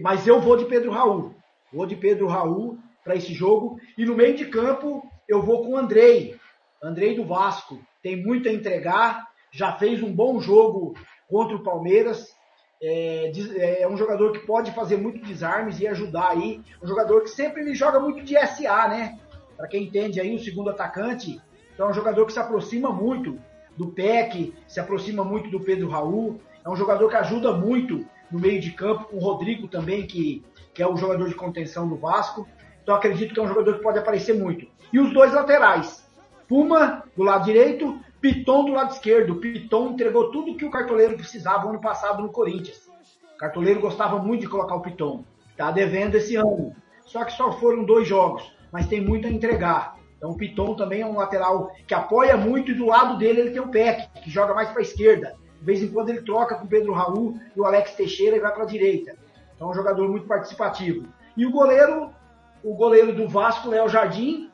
[SPEAKER 4] Mas eu vou de Pedro Raul. Vou de Pedro Raul para esse jogo. E no meio de campo, eu vou com o Andrei. Andrei do Vasco. Tem muito a entregar já fez um bom jogo contra o Palmeiras. É, é, um jogador que pode fazer muito desarmes e ajudar aí. Um jogador que sempre me joga muito de SA, né? Para quem entende aí, o segundo atacante. Então é um jogador que se aproxima muito do PEC, se aproxima muito do Pedro Raul. É um jogador que ajuda muito no meio de campo, com o Rodrigo também, que, que é o jogador de contenção do Vasco. Então acredito que é um jogador que pode aparecer muito. E os dois laterais. Puma, do lado direito, Piton do lado esquerdo. Piton entregou tudo que o cartoleiro precisava ano passado no Corinthians. O cartoleiro gostava muito de colocar o Piton. Está devendo esse ano. Só que só foram dois jogos, mas tem muito a entregar. Então o Piton também é um lateral que apoia muito e do lado dele ele tem o Peck, que joga mais para a esquerda. De vez em quando ele troca com o Pedro Raul e o Alex Teixeira e vai para a direita. Então é um jogador muito participativo. E o goleiro, o goleiro do Vasco, Léo Jardim,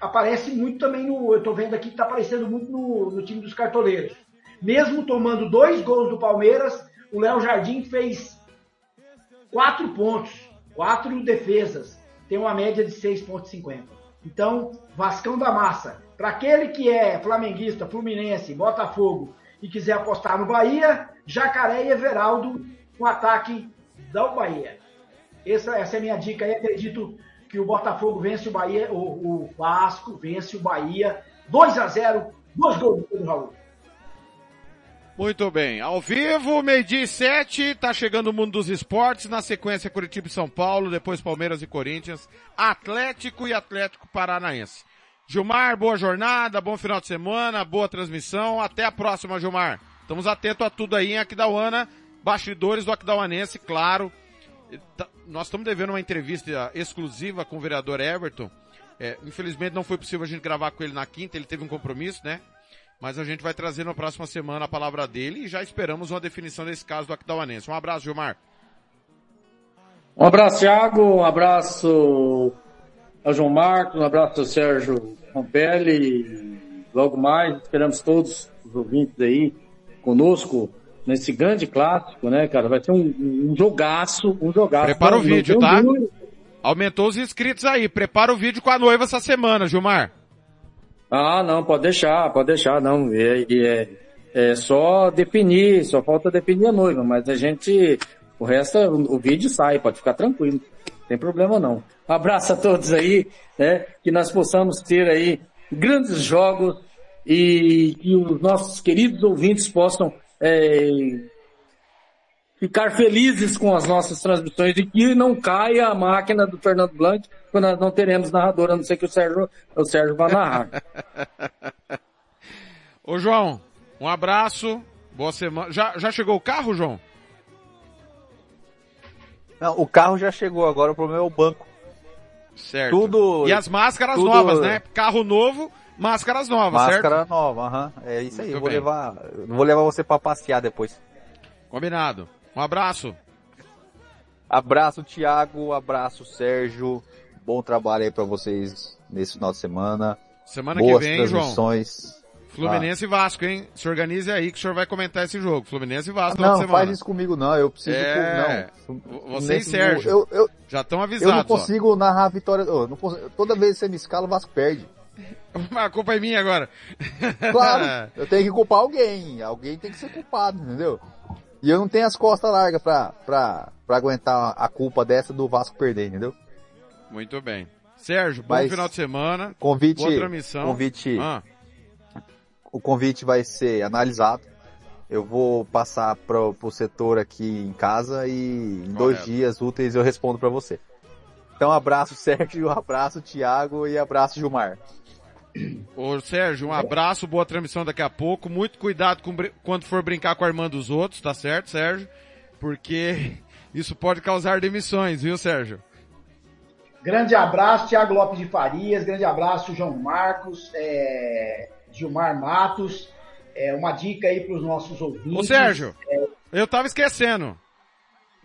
[SPEAKER 4] aparece muito também no. Eu estou vendo aqui que está aparecendo muito no, no, time dos cartoleiros. Mesmo tomando dois gols do Palmeiras, o Léo Jardim fez quatro pontos, quatro defesas. Tem uma média de 6,50. Então, Vascão da Massa. Para aquele que é flamenguista, fluminense, Botafogo e quiser apostar no Bahia, Jacaré e Everaldo com ataque da Bahia. Essa, essa é a minha dica aí. Acredito que o Botafogo vence o Bahia, o, o Vasco vence o Bahia 2 a 0 dois gols do Raul.
[SPEAKER 1] Muito bem. Ao vivo, meio-dia e sete, tá chegando o mundo dos esportes, na sequência Curitiba e São Paulo, depois Palmeiras e Corinthians, Atlético e Atlético Paranaense. Gilmar, boa jornada, bom final de semana, boa transmissão, até a próxima, Gilmar. Estamos atentos a tudo aí em Aquidauana, bastidores do Aquidauanense, claro, nós estamos devendo uma entrevista exclusiva com o vereador Everton. É, infelizmente não foi possível a gente gravar com ele na quinta, ele teve um compromisso, né? Mas a gente vai trazer na próxima semana a palavra dele e já esperamos uma definição desse caso do Aquidauanense. Um abraço, Gilmar.
[SPEAKER 8] Um abraço, Thiago. Um abraço ao João Marcos. Um abraço ao Sérgio Rompelli. Logo mais, esperamos todos os ouvintes aí conosco nesse grande clássico, né, cara? Vai ser um, um jogaço, um jogaço.
[SPEAKER 1] Prepara o vídeo, tá? Aumentou os inscritos aí. Prepara o vídeo com a noiva essa semana, Gilmar.
[SPEAKER 8] Ah, não, pode deixar, pode deixar, não. É, é, é só definir, só falta definir a noiva, mas a gente, o resto, o vídeo sai, pode ficar tranquilo. Não tem problema não. Um abraço a todos aí, né? Que nós possamos ter aí grandes jogos e que os nossos queridos ouvintes possam é, ficar felizes com as nossas transmissões e que não caia a máquina do Fernando Blanc quando nós não teremos narrador, a não ser que o Sérgio, o Sérgio vá narrar.
[SPEAKER 1] Ô João, um abraço, boa semana. Já, já chegou o carro, João?
[SPEAKER 3] Não, o carro já chegou, agora o problema é o banco.
[SPEAKER 1] Certo.
[SPEAKER 3] Tudo.
[SPEAKER 1] E as máscaras tudo... novas, né? Carro novo, Máscaras novas,
[SPEAKER 3] Máscara
[SPEAKER 1] certo?
[SPEAKER 3] Máscara nova, aham. Uhum. É isso aí. eu vou levar, vou levar você para passear depois.
[SPEAKER 1] Combinado. Um abraço.
[SPEAKER 3] Abraço, Thiago. Abraço, Sérgio. Bom trabalho aí para vocês nesse final de semana.
[SPEAKER 1] Semana
[SPEAKER 3] Boas
[SPEAKER 1] que vem,
[SPEAKER 3] transmissões.
[SPEAKER 1] João. Fluminense e Vasco, hein? Se organize aí que o senhor vai comentar esse jogo. Fluminense e Vasco
[SPEAKER 3] Não,
[SPEAKER 1] toda semana.
[SPEAKER 3] faz isso comigo não, eu preciso...
[SPEAKER 1] É,
[SPEAKER 3] Não.
[SPEAKER 1] Você e Sérgio.
[SPEAKER 3] Eu, eu,
[SPEAKER 1] Já estão
[SPEAKER 3] eu
[SPEAKER 1] avisados.
[SPEAKER 3] não
[SPEAKER 1] ó.
[SPEAKER 3] consigo narrar a vitória... eu não consigo- toda vez que você me escala, o Vasco perde.
[SPEAKER 1] A culpa é minha agora.
[SPEAKER 3] Claro, eu tenho que culpar alguém. Alguém tem que ser culpado, entendeu? E eu não tenho as costas largas pra, pra, pra aguentar a culpa dessa do Vasco perder, entendeu?
[SPEAKER 1] Muito bem. Sérgio, bom
[SPEAKER 3] Mas-
[SPEAKER 1] final de semana.
[SPEAKER 3] Convite,
[SPEAKER 1] Boa transmissão.
[SPEAKER 3] convite,
[SPEAKER 1] Ah,
[SPEAKER 3] o convite vai ser analisado. Eu vou passar pro, pro setor aqui em casa e em dois dias úteis eu respondo pra você. Então abraço Sérgio, abraço Thiago e abraço Gilmar.
[SPEAKER 1] Ô Sérgio, um abraço, boa transmissão daqui a pouco. Muito cuidado com quando for brincar com a irmã dos outros, tá certo, Sérgio? Porque isso pode causar demissões, viu, Sérgio?
[SPEAKER 4] Grande abraço, Thiago Lopes de Farias. Grande abraço, João Marcos, é, Gilmar Matos. É, uma dica aí para os nossos ouvintes.
[SPEAKER 1] Ô Sérgio, eu tava esquecendo.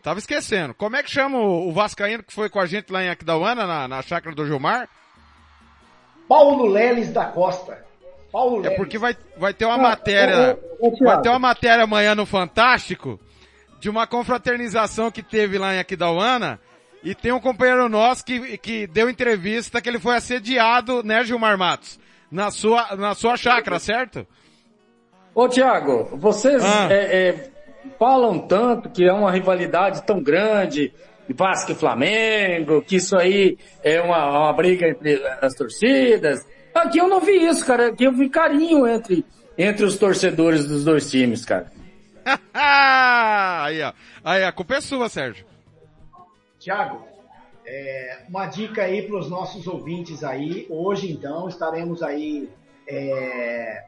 [SPEAKER 1] Tava esquecendo. Como é que chama o o Vascaíno que foi com a gente lá em Aquidauana, na, na chácara do Gilmar?
[SPEAKER 4] Paulo Leles da Costa. Paulo
[SPEAKER 1] É
[SPEAKER 4] Leles.
[SPEAKER 1] porque vai, vai ter uma
[SPEAKER 8] Ah,
[SPEAKER 1] matéria, vai ter uma matéria amanhã no Fantástico de uma confraternização que teve lá em Aquidauana e tem um companheiro nosso que, que deu entrevista que ele foi assediado, né, Gilmar Matos? Na sua, na sua chácara, certo?
[SPEAKER 8] Ô Tiago, vocês
[SPEAKER 1] Ah.
[SPEAKER 8] é, é, falam tanto que é uma rivalidade tão grande, Vasco e Flamengo, que isso aí é uma, uma briga entre as torcidas. Aqui eu não vi isso, cara. Aqui eu vi carinho entre, entre os torcedores dos dois times, cara.
[SPEAKER 1] aí, ó. Aí, a culpa é sua, Sérgio.
[SPEAKER 4] Tiago, é, uma dica aí para os nossos ouvintes aí. Hoje, então, estaremos aí é,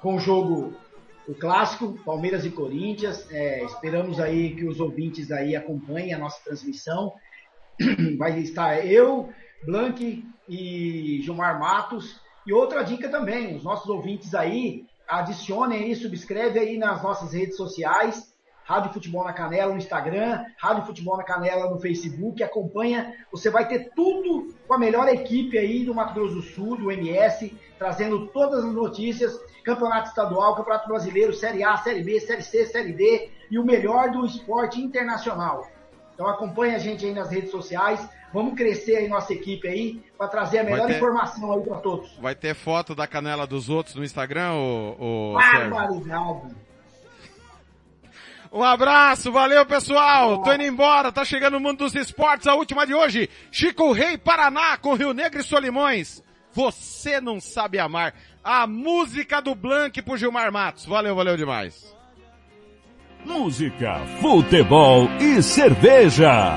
[SPEAKER 4] com o jogo, o clássico, Palmeiras e Corinthians. É, esperamos aí que os ouvintes aí acompanhem a nossa transmissão. Vai estar eu, Blank e Gilmar Matos. E outra dica também, os nossos ouvintes aí, adicionem aí, subscreve aí nas nossas redes sociais, Rádio Futebol na Canela no Instagram, Rádio Futebol na Canela no Facebook, acompanha, você vai ter tudo com a melhor equipe aí do Mato Grosso do Sul, do MS, trazendo todas as notícias, Campeonato Estadual, Campeonato Brasileiro, Série A, Série B, Série C, Série D e o melhor do esporte internacional. Então acompanha a gente aí nas redes sociais, vamos crescer aí nossa equipe aí, para trazer a melhor
[SPEAKER 1] ter-
[SPEAKER 4] informação aí para todos.
[SPEAKER 1] Vai ter foto da canela dos outros no Instagram?
[SPEAKER 4] Barbaridade.
[SPEAKER 1] Um abraço, valeu pessoal, tô indo embora, tá chegando o mundo dos esportes, a última de hoje, Chico Rei Paraná com Rio Negro e Solimões, você não sabe amar, a música do Blank pro Gilmar Matos, valeu, valeu demais.
[SPEAKER 2] Música, futebol e cerveja.